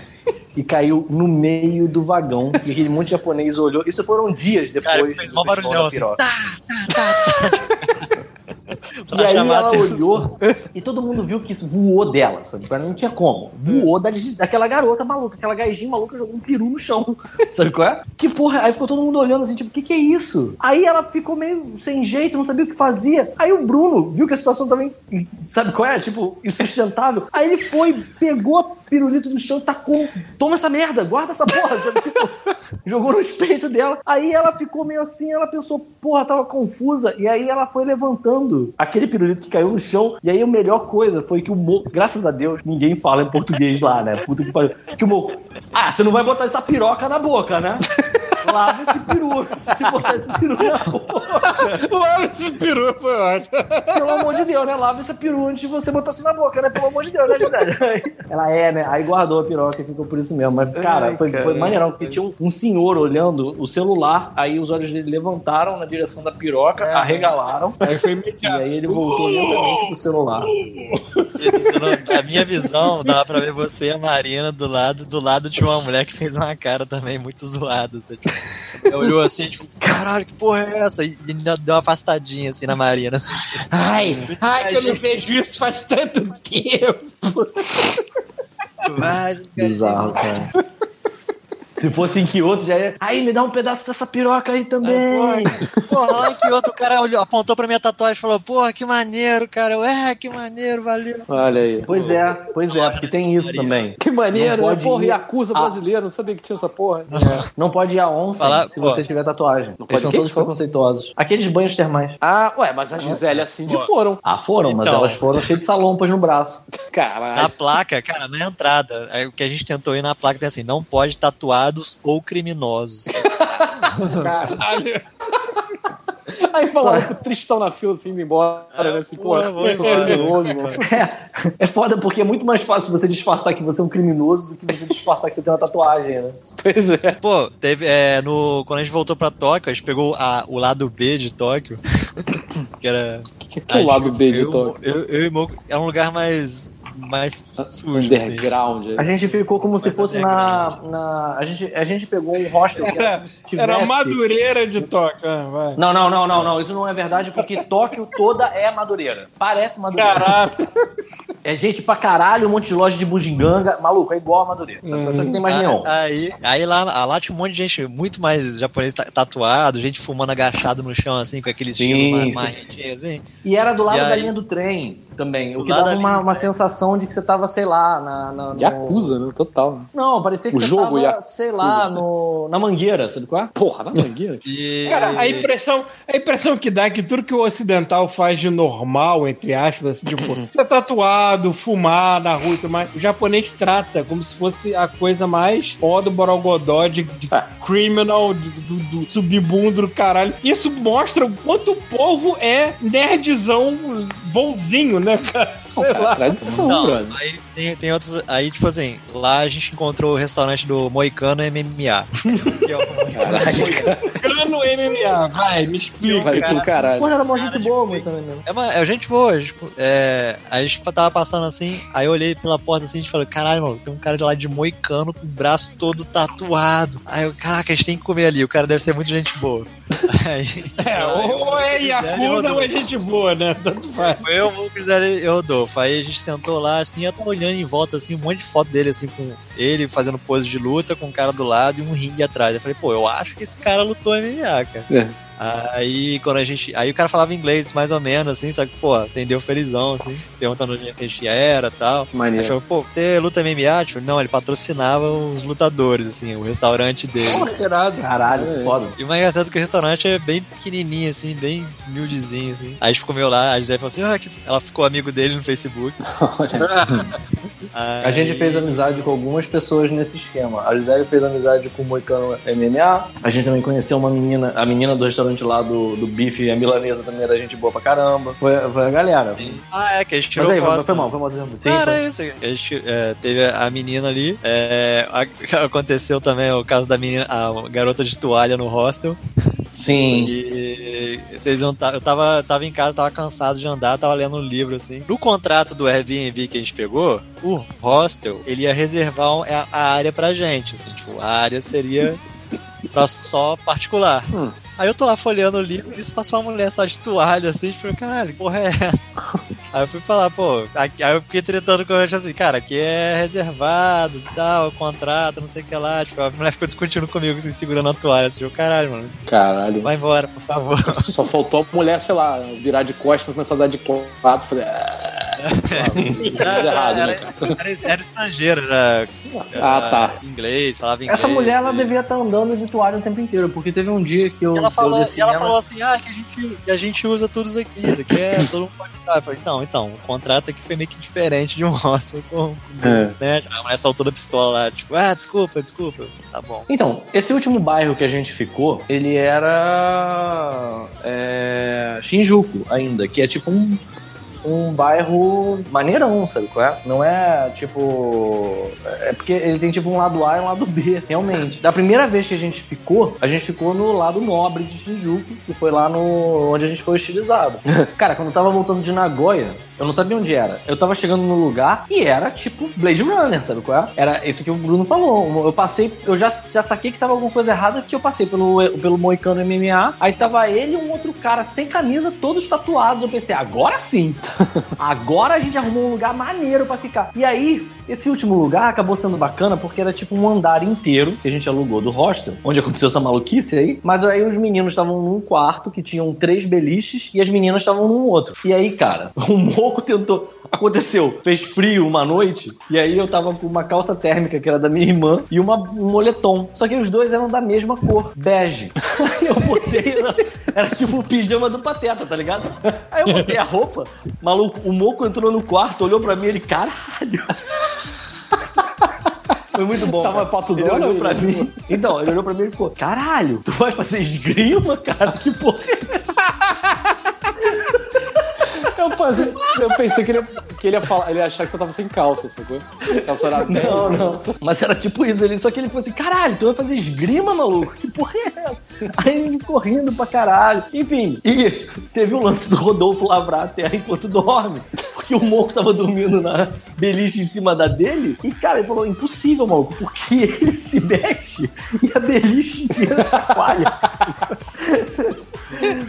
S3: E caiu no meio do vagão. E aquele monte de japonês olhou. Isso foram dias depois.
S1: Cara, fez mó barulhão assim. Tá, tá, tá, tá.
S3: E aí ela olhou e todo mundo viu que isso voou dela, sabe? Agora Não tinha como. Voou da, daquela garota maluca, aquela gajinha maluca jogou um peru no chão. Sabe qual é? Que porra? Aí ficou todo mundo olhando assim, tipo, o que que é isso? Aí ela ficou meio sem jeito, não sabia o que fazia. Aí o Bruno viu que a situação também, sabe qual é? Tipo, insustentável. Aí ele foi, pegou a pirulito do chão tacou. Toma essa merda, guarda essa porra. Tipo, jogou nos peitos dela. Aí ela ficou meio assim, ela pensou, porra, tava confusa. E aí ela foi levantando aquele pirulito que caiu no chão. E aí a melhor coisa foi que o Mo, graças a Deus, ninguém fala em português lá, né? Puta que pariu. Que o Mo, ah, você não vai botar essa piroca na boca, né? Lava esse peru. Se botar esse peru na boca.
S7: Lá esse peru foi ótimo.
S3: Pelo amor de Deus, né? Lava esse peru antes de você botar isso na boca, né? Pelo amor de Deus, né, Gisele? Ela é, né? Aí guardou a piroca e ficou por isso mesmo. Mas, cara,
S2: Ai,
S3: foi,
S2: cara.
S3: foi maneirão, porque tinha um, um senhor olhando o celular, aí os olhos dele levantaram na direção da piroca, arregalaram,
S7: Aí foi
S3: e
S7: imediato.
S3: aí ele voltou lentamente pro celular.
S1: A minha visão, dava pra ver você e a Marina do lado, do lado de uma mulher que fez uma cara também muito zoada. Você, tipo, olhou assim, tipo, caralho, que porra é essa? E ainda deu uma afastadinha assim na Marina. assim.
S7: Ai, ai, que eu não vejo isso faz tanto tempo.
S1: Mas,
S3: Bizarro, cara. Se fosse em Kyoto, já ia. Aí, me dá um pedaço dessa piroca aí também.
S1: Porra, porra, lá que outro cara olhou, apontou pra minha tatuagem e falou, porra, que maneiro, cara. Eu, é, que maneiro, valeu.
S2: Olha aí.
S3: Pois é, pois é, porque tem isso também.
S2: Que maneiro,
S3: Não
S2: né? Porra,
S3: ir-
S2: Yakuza
S3: Ah.
S2: brasileiro, não sabia que tinha essa porra.
S3: Não pode ir a onça
S1: Falar-
S3: se
S1: pô.
S3: você tiver tatuagem.
S2: pode
S3: Eles são todos preconceituosos. Aqueles banhos termais.
S2: Ah, ué, mas a Gisele assim de foram.
S3: Ah, foram, mas
S1: Então.
S3: elas foram cheias de salompas no braço.
S1: Na
S2: Caralho.
S1: placa, cara, na entrada, aí o que a gente tentou ir na placa tem assim, não pode tatuados ou criminosos.
S7: Caralho.
S2: Aí falaram que o Tristão na fila, assim, indo embora, né? Assim,
S1: vou
S2: eu sou
S1: embora.
S2: criminoso, mano.
S3: É, é foda porque é muito mais fácil você disfarçar que você é um criminoso do que você disfarçar que você tem uma tatuagem, né?
S2: Pois é.
S1: Pô, teve, é, no, quando a gente voltou pra Tóquio, a gente pegou a- o lado B de Tóquio, que era...
S2: Que, que é o lado
S1: gente-
S2: B de
S1: eu,
S2: Tóquio?
S1: Eu, eu e o Moco, era um lugar mais mais sujo. assim.
S2: Underground.
S3: A gente ficou como se
S1: Mas
S3: fosse na, na. A gente, a gente pegou um hostel que era se tivesse.
S7: Era Madureira de Tóquio. ah, vai.
S3: Não, não, não, não, não. Isso não é verdade, porque Tóquio toda é Madureira. Parece Madureira.
S7: Caralho.
S3: É gente pra caralho, um monte de loja de bugiganga. Maluco, é igual a Madureira. Só, só que tem mais neon.
S1: Ah, Aí, aí lá, lá tinha um monte de gente, muito mais japonês ta- tatuado, gente fumando agachado no chão, assim, com aquele
S3: Sim,
S1: estilo mais, mais assim.
S3: E era do lado
S1: E
S3: da
S1: aí?
S3: linha do trem também. O que dava
S1: da
S3: uma, uma
S1: trem.
S3: sensação de que você tava, sei lá, na. na no-
S2: Yakuza, né? Total.
S3: Não, parecia que
S2: O
S3: você
S2: jogo
S3: tava,
S2: Yakuza.
S3: sei lá, no, na mangueira, sabe qual é?
S2: Porra, na mangueira.
S1: E...
S7: Cara, a impressão, a impressão que dá é que tudo que o ocidental faz de normal, entre aspas, tipo, ser tatuado, fumar na rua e tudo mais, o japonês trata como se fosse a coisa mais ó do borogodó de, de
S2: É.
S7: criminal, do, do, do submundo do caralho. Isso mostra o quanto o povo é nerdzão bonzinho, né, cara? Sei lá.
S2: Tradição,
S1: Não,
S2: brother.
S1: aí tem, tem outros. Aí, tipo assim, lá a gente encontrou o restaurante do Moicano MMA. que é o-
S7: Cano MMA, vai, me explica.
S2: Vai pro caralho.
S3: Pô, era uma gente boa, também mesmo.
S1: É, uma, é gente boa. Tipo, é, a gente tava passando assim, aí eu olhei pela porta assim e falei, caralho, mano, tem um cara de lá de moicano com o braço todo tatuado. Aí eu, caraca, a gente tem que comer ali, o cara deve ser muito gente boa. Aí,
S7: É, ou é Yakuza ou é gente boa, né? Tanto faz.
S1: Foi eu, o Lucas Rodolfo. Aí a gente sentou lá, assim, eu tava olhando em volta, assim, um monte de foto dele, assim, com ele fazendo pose de luta, com o cara do lado e um ringue atrás. Eu falei, pô, eu acho que esse cara lutou MMA, cara.
S2: É.
S1: Aí quando a gente. Aí o cara falava inglês mais ou menos, assim, só que, pô, atendeu felizão, assim, perguntando onde a gente era e tal. Aí
S2: Maneiro.
S1: falou, pô, você luta MMA? Tipo, não, ele patrocinava os lutadores, assim, o restaurante dele.
S3: Caralho,
S2: É.
S3: foda.
S1: E o mais engraçado é que o restaurante é bem pequenininho, assim, bem humildezinho, assim. Aí a gente comeu lá, a Gisele falou assim, ah, que... ela ficou amigo dele no Facebook.
S3: A gente fez amizade com algumas pessoas nesse esquema. A Gisele fez amizade com o Moicano MMA. A gente também conheceu uma menina, a menina do restaurante lá do, do bife, a milanesa também era gente boa pra caramba. Foi, foi a galera.
S1: Ah, é, que a gente
S3: Mas
S1: tirou
S3: aí,
S1: foto.
S3: foi
S1: né?
S3: mal, foi mal. Sim,
S1: Cara,
S3: foi.
S1: é isso aí. A gente é, teve a menina ali. é, a- aconteceu também o caso da menina, a garota de toalha no hostel.
S3: Sim.
S1: E vocês não tá, eu tava, tava em casa, tava cansado de andar, tava lendo um livro assim. No contrato do Airbnb que a gente pegou, o hostel, ele ia reservar um- a, a área pra gente, assim, tipo, a área seria pra só particular.
S2: Hum.
S1: Aí eu tô lá folheando o livro e isso passou uma mulher só de toalha, assim, tipo, caralho, que porra é essa? Aí eu fui falar, pô, aqui- aí eu fiquei tretando com ela assim, cara, aqui é reservado e tal, contrato, não sei o que lá. Tipo, a mulher ficou discutindo comigo, assim, segurando a toalha. Assim, eu, caralho, mano,
S2: Caralho.
S1: vai embora, por favor.
S2: Só faltou a mulher, sei lá, virar de costas, começar a dar de quatro, fazer. "Ah", Errada, né,
S1: era,
S2: cara?
S1: era, era estrangeiro, era, era
S2: Ah, tá.
S1: inglês, falava inglês.
S3: Essa mulher, ela
S1: e-
S3: devia estar andando de toalha o tempo inteiro, porque teve um dia que eu.
S1: E ela falou,
S3: eu
S1: e ela falou assim, ah, que a gente, que a gente usa tudo isso aqui, isso aqui é todo mundo pode usar. Eu falei, então, então, o contrato aqui foi meio que diferente de um hostel com,
S2: É.
S1: né? A mulher soltou da pistola lá, tipo, ah, desculpa, desculpa. Tá bom.
S3: Então, esse último bairro que a gente ficou, ele era é, Shinjuku ainda, que é tipo um, um bairro maneirão, sabe qual é? Não é tipo. É porque ele tem tipo um lado A e um lado B, realmente. Da primeira vez que a gente ficou, a gente ficou no lado nobre de Shinjuku, que foi lá no. onde a gente foi estilizado. Cara, quando eu tava voltando de Nagoya, eu não sabia onde era. Eu tava chegando no lugar e era tipo Blade Runner, sabe qual é? Era isso que o Bruno falou. Eu passei, eu já, já saquei que tava alguma coisa errada, que eu passei pelo, pelo Moicano MMA. Aí tava ele e um outro cara sem camisa, todos tatuados. Eu pensei, agora sim. Agora a gente arrumou um lugar maneiro pra ficar. E aí, esse último lugar acabou sendo bacana porque era tipo um andar inteiro que a gente alugou do hostel, onde aconteceu essa maluquice aí. Mas aí os meninos estavam num quarto que tinham três beliches e as meninas estavam num outro. E aí, cara, o Moco tentou. Aconteceu, fez frio uma noite, e aí eu tava com uma calça térmica que era da minha irmã e uma, um moletom. Só que os dois eram da mesma cor, bege. Aí eu botei. Era tipo o pijama do Pateta, tá ligado? Aí eu botei a roupa, maluco, o Moco entrou no quarto, olhou pra mim ele, caralho. Foi muito bom.
S2: Tava
S3: cara.
S2: pato
S3: olhou pra mim. Então, ele olhou pra mim e ficou: Caralho, tu vai fazer esgrima, cara? Que porra é essa?
S2: Eu pensei, eu pensei que, ele, que ele ia falar, ele ia achar que você tava sem calça, sacou? Calça era pele.
S3: Não, não. Mas era tipo isso. Ele, só que ele falou assim: caralho, tu vai fazer esgrima, maluco? Que porra é essa? Aí ele ficou rindo pra caralho. Enfim, e teve o lance do Rodolfo lavrar a terra enquanto dorme. Porque que o Moco tava dormindo na beliche em cima da dele. E, cara, ele falou, impossível, Moco, porque ele se mexe e a beliche inteira chacoalha.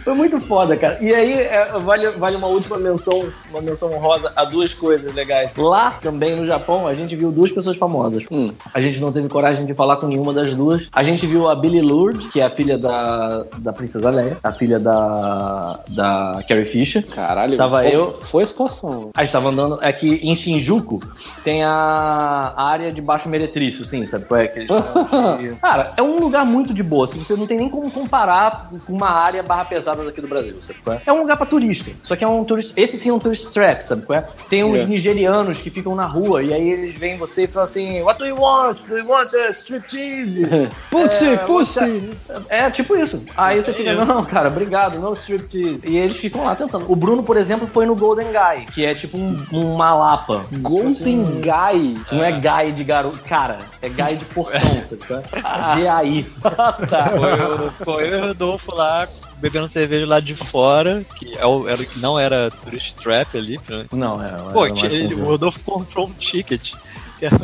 S3: Foi muito foda, cara. E aí, é, vale, vale uma última menção, uma menção honrosa a duas coisas legais. Lá, também no Japão, a gente viu duas pessoas famosas.
S2: Hum.
S3: A gente não teve coragem de falar com nenhuma das duas. A gente viu a Billie Lourdes, que é a filha da, da Princesa Leia, a filha da, da Carrie Fisher.
S2: Caralho,
S3: Tava
S2: qual
S3: eu-
S2: Foi a situação.
S3: A gente tava andando. É que em Shinjuku tem a área de baixo meretrício, sim, sabe qual é? Que eles de- Cara, é um lugar muito de boa. assim, Você não tem nem como comparar com uma área barra pesada daqui do Brasil, sabe qual é? É um lugar pra turista. Só que é um turista. Esse sim é um tourist trap, sabe qual é? Tem uns
S2: É.
S3: nigerianos que ficam na rua e aí eles veem você e falam assim: What do you want? Do you want a striptease?
S2: Pussy,
S3: É,
S2: pussy.
S3: É, tipo isso. Aí você fica, não, cara, obrigado, não striptease. E eles ficam lá tentando. O Bruno, por exemplo, foi no Golden Guy, que é tipo um, uma lapa.
S2: Golden Guy.
S3: Não é guy de garoto. Cara, é guy de portão, sabe? qual é? Vê aí.
S2: tá.
S1: Foi, o- foi eu e o Rodolfo lá bebendo cerveja lá de fora, que é o- era, não era tourist trap ali. pra-
S3: Não, é.
S1: Pô, ele- o. Rodolfo comprou um ticket.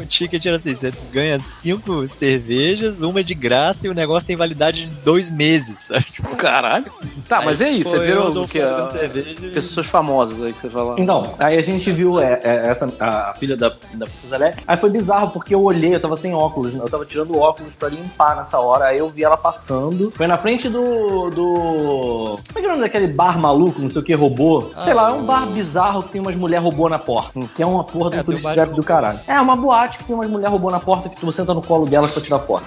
S1: O ticket era assim: você ganha cinco cervejas, uma de graça e o negócio tem validade de dois meses. Sabe?
S2: Caralho. Tá, mas é isso. Você viu
S1: o
S2: que? a-
S1: e-
S2: Pessoas famosas aí que você fala.
S3: Então, aí a gente viu é, é, essa, a filha da, da Princesa Leia. Aí foi bizarro, porque eu olhei, eu tava sem óculos, né? eu tava tirando óculos pra limpar nessa hora. Aí eu vi ela passando. Foi na frente do. do. Como é que é o nome daquele bar maluco, não sei o que, robô? Sei lá, é um bar bizarro que tem umas mulher robô na porta. Que é uma porra do
S1: É,
S3: do caralho. É uma boate que tem umas mulher robô na porta que tu senta no colo delas pra tirar foto.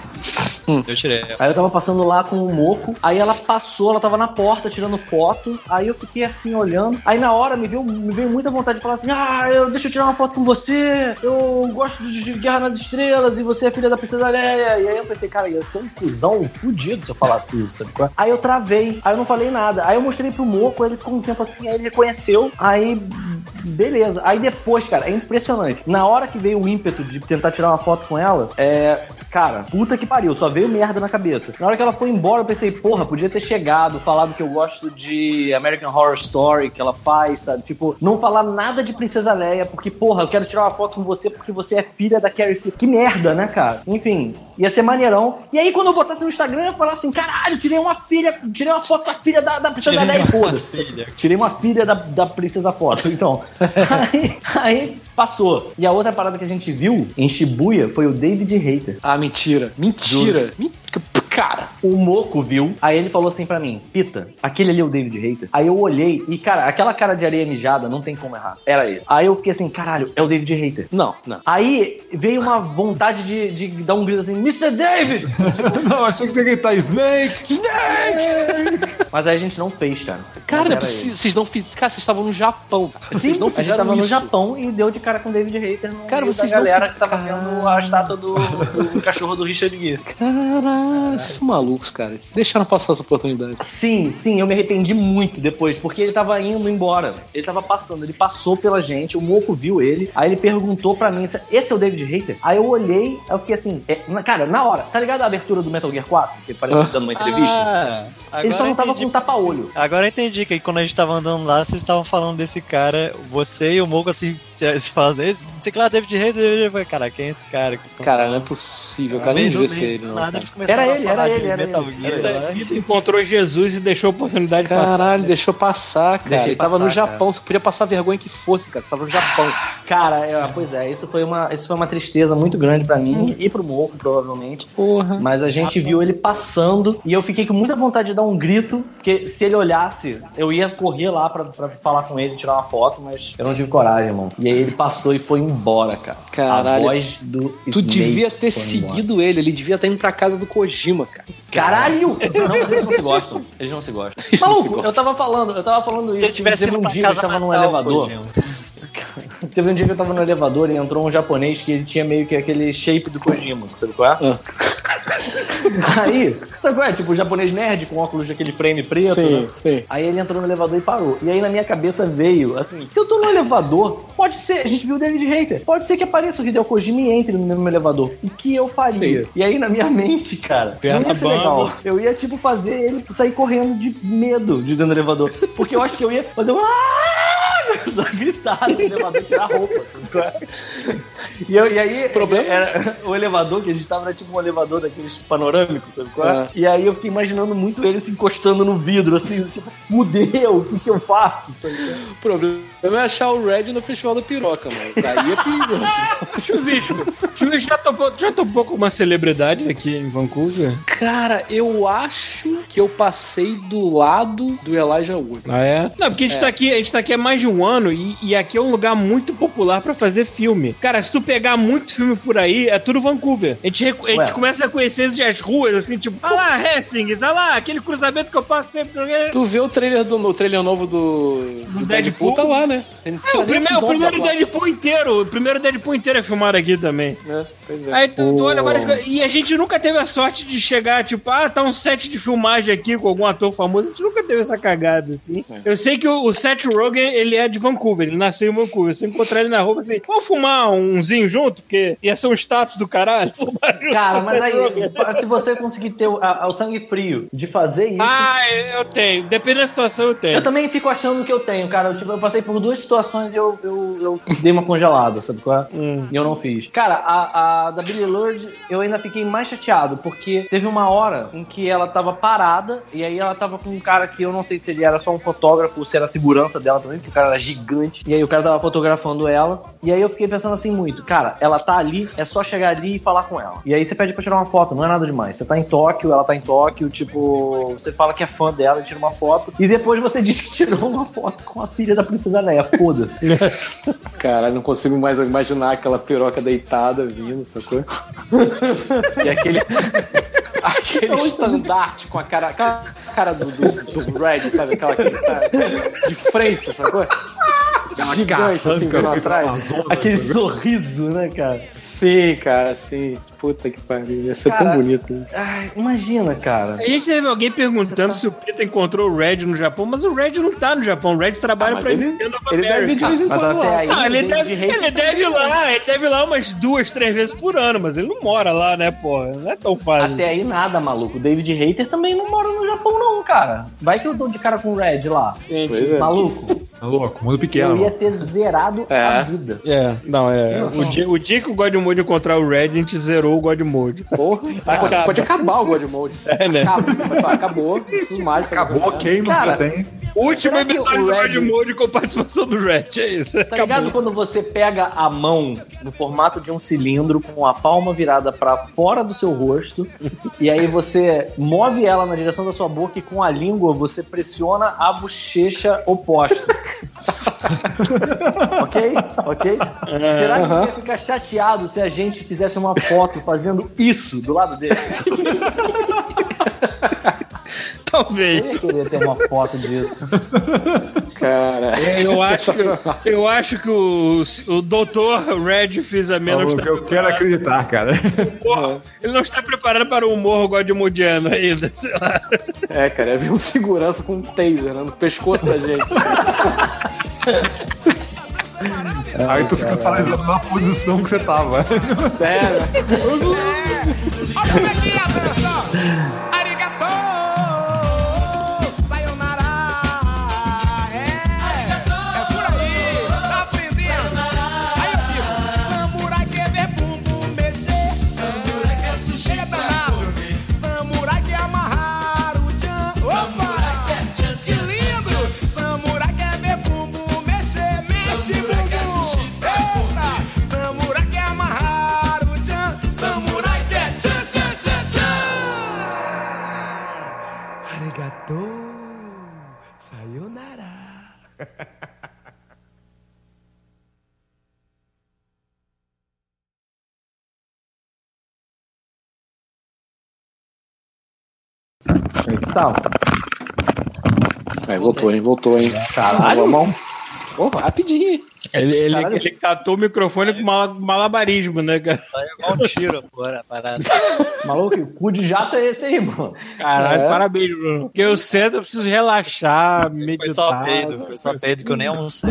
S1: Eu tirei.
S3: Aí eu tava passando lá com o Moco, aí ela passou, ela tava na porta tirando foto, aí eu fiquei assim olhando. Aí na hora me veio, me veio muita vontade de falar assim: Ah, eu, deixa eu tirar uma foto com você, eu gosto de Guerra nas Estrelas e você é filha da Princesa Leia. E aí eu pensei, cara, ia ser um cuzão fudido se eu falasse isso, sabe? qual é? Aí eu travei, aí eu não falei nada. Aí eu mostrei pro Moco, ele ficou um tempo assim, aí ele reconheceu, aí. Beleza. Aí depois, cara, é impressionante. Na hora que veio o ímpeto de tentar tirar uma foto com ela, é. Cara, puta que pariu, só veio merda na cabeça. Na hora que ela foi embora, eu pensei, porra, podia ter chegado, falado que eu gosto de American Horror Story, que ela faz, sabe? Tipo, não falar nada de Princesa Leia, porque, porra, eu quero tirar uma foto com você porque você é filha da Carrie Fisher. Que merda, né, cara? Enfim, ia ser maneirão. E aí, quando eu botasse no Instagram, eu falar assim, caralho, tirei uma filha, tirei uma foto com a filha da, da Princesa
S1: Tirei
S3: Leia, foda-se.
S1: filha.
S3: Tirei uma filha da, da Princesa Foto. Então, aí, aí passou. E a outra parada que a gente viu em Shibuya foi o David Hater.
S2: Ah, mentira. Mentira. Mentira. Cara.
S3: O Moco viu, aí ele falou assim pra mim: Pita, aquele ali é o David Hater. Aí eu olhei e, cara, aquela cara de areia mijada não tem como errar. Era ele. Aí eu fiquei assim: caralho, é o David Hater.
S2: Não, não.
S3: Aí veio uma vontade de, de dar um grito assim: Mr. David!
S8: Não, achei que tem que gritar Snake!
S3: Mas aí a gente não fez, cara.
S2: Cara. Vocês não fizeram. Cara, vocês estavam no Japão. Vocês não
S3: a gente
S2: fizeram
S3: tava
S2: isso.
S3: no Japão e deu de cara com o David Hater no
S2: Cara,
S3: meio
S2: vocês
S3: da
S2: não
S3: galera
S2: fiz-
S3: que tava vendo a estátua do, do cachorro do Richard Gere.
S2: Caralho, vocês são malucos, cara. Deixaram passar essa oportunidade.
S3: Sim, sim, eu me arrependi muito depois, porque ele tava indo embora. Ele tava passando, ele passou pela gente, o Moco viu ele, aí ele perguntou pra mim, esse é o David Hater? Aí eu olhei, aí eu fiquei assim, é, na- cara, na hora, tá ligado a abertura do Metal Gear 4? Que ele parece dando uma entrevista?
S1: Ah,
S3: ele só não tava
S1: entendi.
S3: com tapa-olho.
S1: Agora eu entendi que quando a gente tava andando lá, vocês estavam falando desse cara, você e o Moco assim, se, se falam assim, "Esse- não sei que lá, David. Eu falei, Cara, quem é esse cara? que
S2: Cara, não é
S1: falando?"
S2: possível, cara. Nem devia ser ele, não.
S1: nada,
S2: cara.
S1: eles começaram
S3: Era
S1: a
S3: ele,
S1: falar
S3: era
S1: de
S3: ele, era
S1: Metal
S3: ele.
S1: Gear
S3: Era.
S7: Ele encontrou Jesus e deixou a oportunidade passar.
S2: Caralho, deixou passar, cara.
S3: Deixei
S2: ele tava no
S3: passar,
S2: Japão, você podia passar vergonha que fosse, cara. Você tava no Japão.
S3: Cara, é, pois é, isso foi, uma, isso foi uma tristeza muito grande pra mim e pro Moco, provavelmente.
S2: Porra.
S3: Mas a gente viu ele passando e eu fiquei com muita vontade de dar um grito, porque se ele olhasse, eu ia correr lá pra, pra falar com ele, tirar uma foto, mas eu não tive coragem, irmão. E aí ele passou e foi embora, cara.
S2: Caralho.
S3: A voz do
S2: Tu
S3: Snake
S2: devia ter
S3: foi embora.
S2: seguido ele, ele devia estar indo pra casa do Kojima, cara.
S3: Caralho! Não, mas eles não se gostam. Eles não se gostam.
S2: Eles não se
S3: Maluco,
S2: gostam.
S3: eu tava falando, eu tava falando
S1: Se
S3: isso.
S1: ele tivesse ido
S3: um dia que eu tava num elevador. Teve um dia que eu tava no elevador e entrou um japonês que ele tinha meio que aquele shape do Kojima, sabe qual é?
S2: Ah.
S3: Aí, sabe qual é? Tipo, o japonês nerd com óculos daquele frame preto,
S2: Sim,
S3: né?
S2: sim.
S3: Aí ele entrou no elevador e parou. E aí na minha cabeça veio, assim, se eu tô no elevador, pode ser, a gente viu o David Hater, pode ser que apareça o Hideo Kojima e entre no mesmo elevador. O que eu faria?
S2: Sim.
S3: E aí na minha mente, cara,
S7: Perna
S3: não ia legal. Eu ia, tipo, fazer ele sair correndo de medo de dentro do elevador. Porque eu acho que eu ia fazer um... "Ah!" Só gritar no elevador tirar a roupa. sabe é? E, eu- e aí,
S2: Problema?
S3: era, o elevador que a gente tava era tipo um elevador daqueles panorâmicos, sabe qual é?
S2: É.
S3: E aí eu fiquei imaginando muito ele se encostando no vidro, assim, tipo, fudeu, o que que eu faço? é?
S2: O problema é achar o Red no Festival da Piroca, mano. Daí é perigoso.
S7: Chuvisco, Chuvisco já topou, já topou com uma celebridade aqui em Vancouver?
S2: Cara, eu acho que eu passei do lado do Elijah Wood.
S7: Ah, é? Não, porque a gente, tá aqui, a gente tá aqui há mais de um ano e, e aqui é um lugar muito popular pra fazer filme. Cara, se tu pegar muito filme por aí, é tudo Vancouver. A gente, a gente começa a conhecer as ruas, assim, tipo, ah lá, Hastings, ah lá, aquele cruzamento que eu passo sempre.
S2: Tu vê o trailer do o trailer novo do, do
S7: Deadpool?
S2: tá lá, né?
S7: É, o, primeiro, o primeiro Deadpool inteiro, o primeiro Deadpool inteiro é filmado aqui também.
S2: né? Pois é.
S7: Aí tu, tu olha várias coisas. E a gente nunca teve a sorte de chegar, tipo, ah, tá um set de filmagem aqui com algum ator famoso. A gente nunca teve essa cagada, assim. Eu sei que o, o Seth Rogen, ele é de Vancouver, ele nasceu em Vancouver. Se eu encontrar ele na rua, assim, vamos fumar umzinho junto? Porque ia ser um status do caralho.
S3: Cara, mas aí, se você conseguir ter o, a- o sangue frio de fazer isso.
S7: Ah, eu tenho. Dependendo da situação, eu tenho.
S3: Eu também fico achando que eu tenho, cara. Eu, tipo, eu passei por duas situações e eu, eu, eu dei uma congelada, sabe qual é?
S7: Hum.
S3: E eu não fiz. Cara, a, a da Billy Lord, eu ainda fiquei mais chateado, porque teve uma hora em que ela tava parada, e aí ela tava com um cara que eu não sei se ele era só um fotógrafo ou se era a segurança dela também, porque o cara era gigante. E aí o cara tava fotografando ela, e aí eu fiquei pensando assim muito, cara, ela tá ali, é só chegar ali e falar com ela. E aí você pede pra tirar uma foto, não é nada demais. Você tá em Tóquio, ela tá em Tóquio, tipo, você fala que é fã dela e tira uma foto, e depois você diz que tirou uma foto com a filha da princesa Leia. Foda-se.
S2: Caralho, não consigo mais imaginar aquela piroca deitada vindo, sacou? e aquele. aquele estandarte com a cara. Aquela cara do, do, do Red, sabe? Aquela que tá de frente, sacou? Gigante, assim, vindo atrás.
S3: Aquele sorriso, né, cara?
S2: Sim, cara, sim. Puta que pariu. Ia ser
S3: Cara,
S2: tão bonito. né?
S3: Ai, imagina, cara.
S7: A gente teve alguém perguntando se o Peter encontrou o Red no Japão, mas o Red não tá no Japão. O Red trabalha
S2: Ah,
S7: pra
S2: ele-
S7: Nintendo of
S2: Ele deve vir de vez em
S3: mas
S2: quando lá.
S3: aí-
S7: Ah, ele
S3: David
S7: deve,
S3: Hayter
S7: ele deve ir lá, ele deve ir lá umas duas, três vezes por ano, mas ele não mora lá, né, pô? Não é tão fácil.
S3: Até aí nada, maluco. O David Hater também não mora no Japão, não, cara. Vai que eu dou de cara com o Red lá.
S2: Pois é.
S3: Maluco,
S8: Tá louco, mundo
S3: eu
S8: pequeno.
S3: ia ter zerado
S2: É.
S3: a vida.
S7: É, não, é. O dia, o dia que o God Mode encontrar o Red, a gente zerou o God Mode.
S2: Porra, pode, pode acabar o God Mode.
S7: É, né?
S2: Acabou, acabou, não preciso mais.
S8: Acabou, não
S3: Cara,
S8: tem.
S7: Último
S3: Será
S7: episódio do
S3: Red-
S7: Mode com participação do Red, é isso.
S3: Tá ligado quando você pega a mão no formato de um cilindro com a palma virada pra fora do seu rosto e aí você move ela na direção da sua boca e com a língua você pressiona a bochecha oposta. ok? Ok? Será que ele ia ficar chateado se a gente fizesse uma foto fazendo isso do lado dele? Eu
S7: Talvez.
S3: ia querer ter uma foto disso.
S2: Cara,
S7: Eu acho, que, eu acho que o, o doutor Red fez a menos.
S8: Maluco, eu quero acreditar, cara.
S7: Porra, ele não está preparado para o humor godmodiano ainda, sei lá.
S2: É, cara, ia vir um segurança com um taser né, no pescoço da gente.
S8: Aí tu fica paralisado na posição que você tava.
S2: Sério.
S4: Olha como é que é a dança!
S3: Tal.
S2: Aí voltou, hein? Voltou, hein? Caralho, mão. Pô, rapidinho.
S7: Ele, ele,
S3: Caralho.
S7: ele catou o microfone com mala- malabarismo, né, cara?
S1: Saiu igual um tiro, pô, a parada.
S3: Maluco, o cu de jato é esse aí, mano.
S7: Caralho,
S2: É.
S7: parabéns, Bruno. Porque eu cedo eu preciso relaxar, meditar.
S1: Foi só peido, foi só peido que eu nem almocei.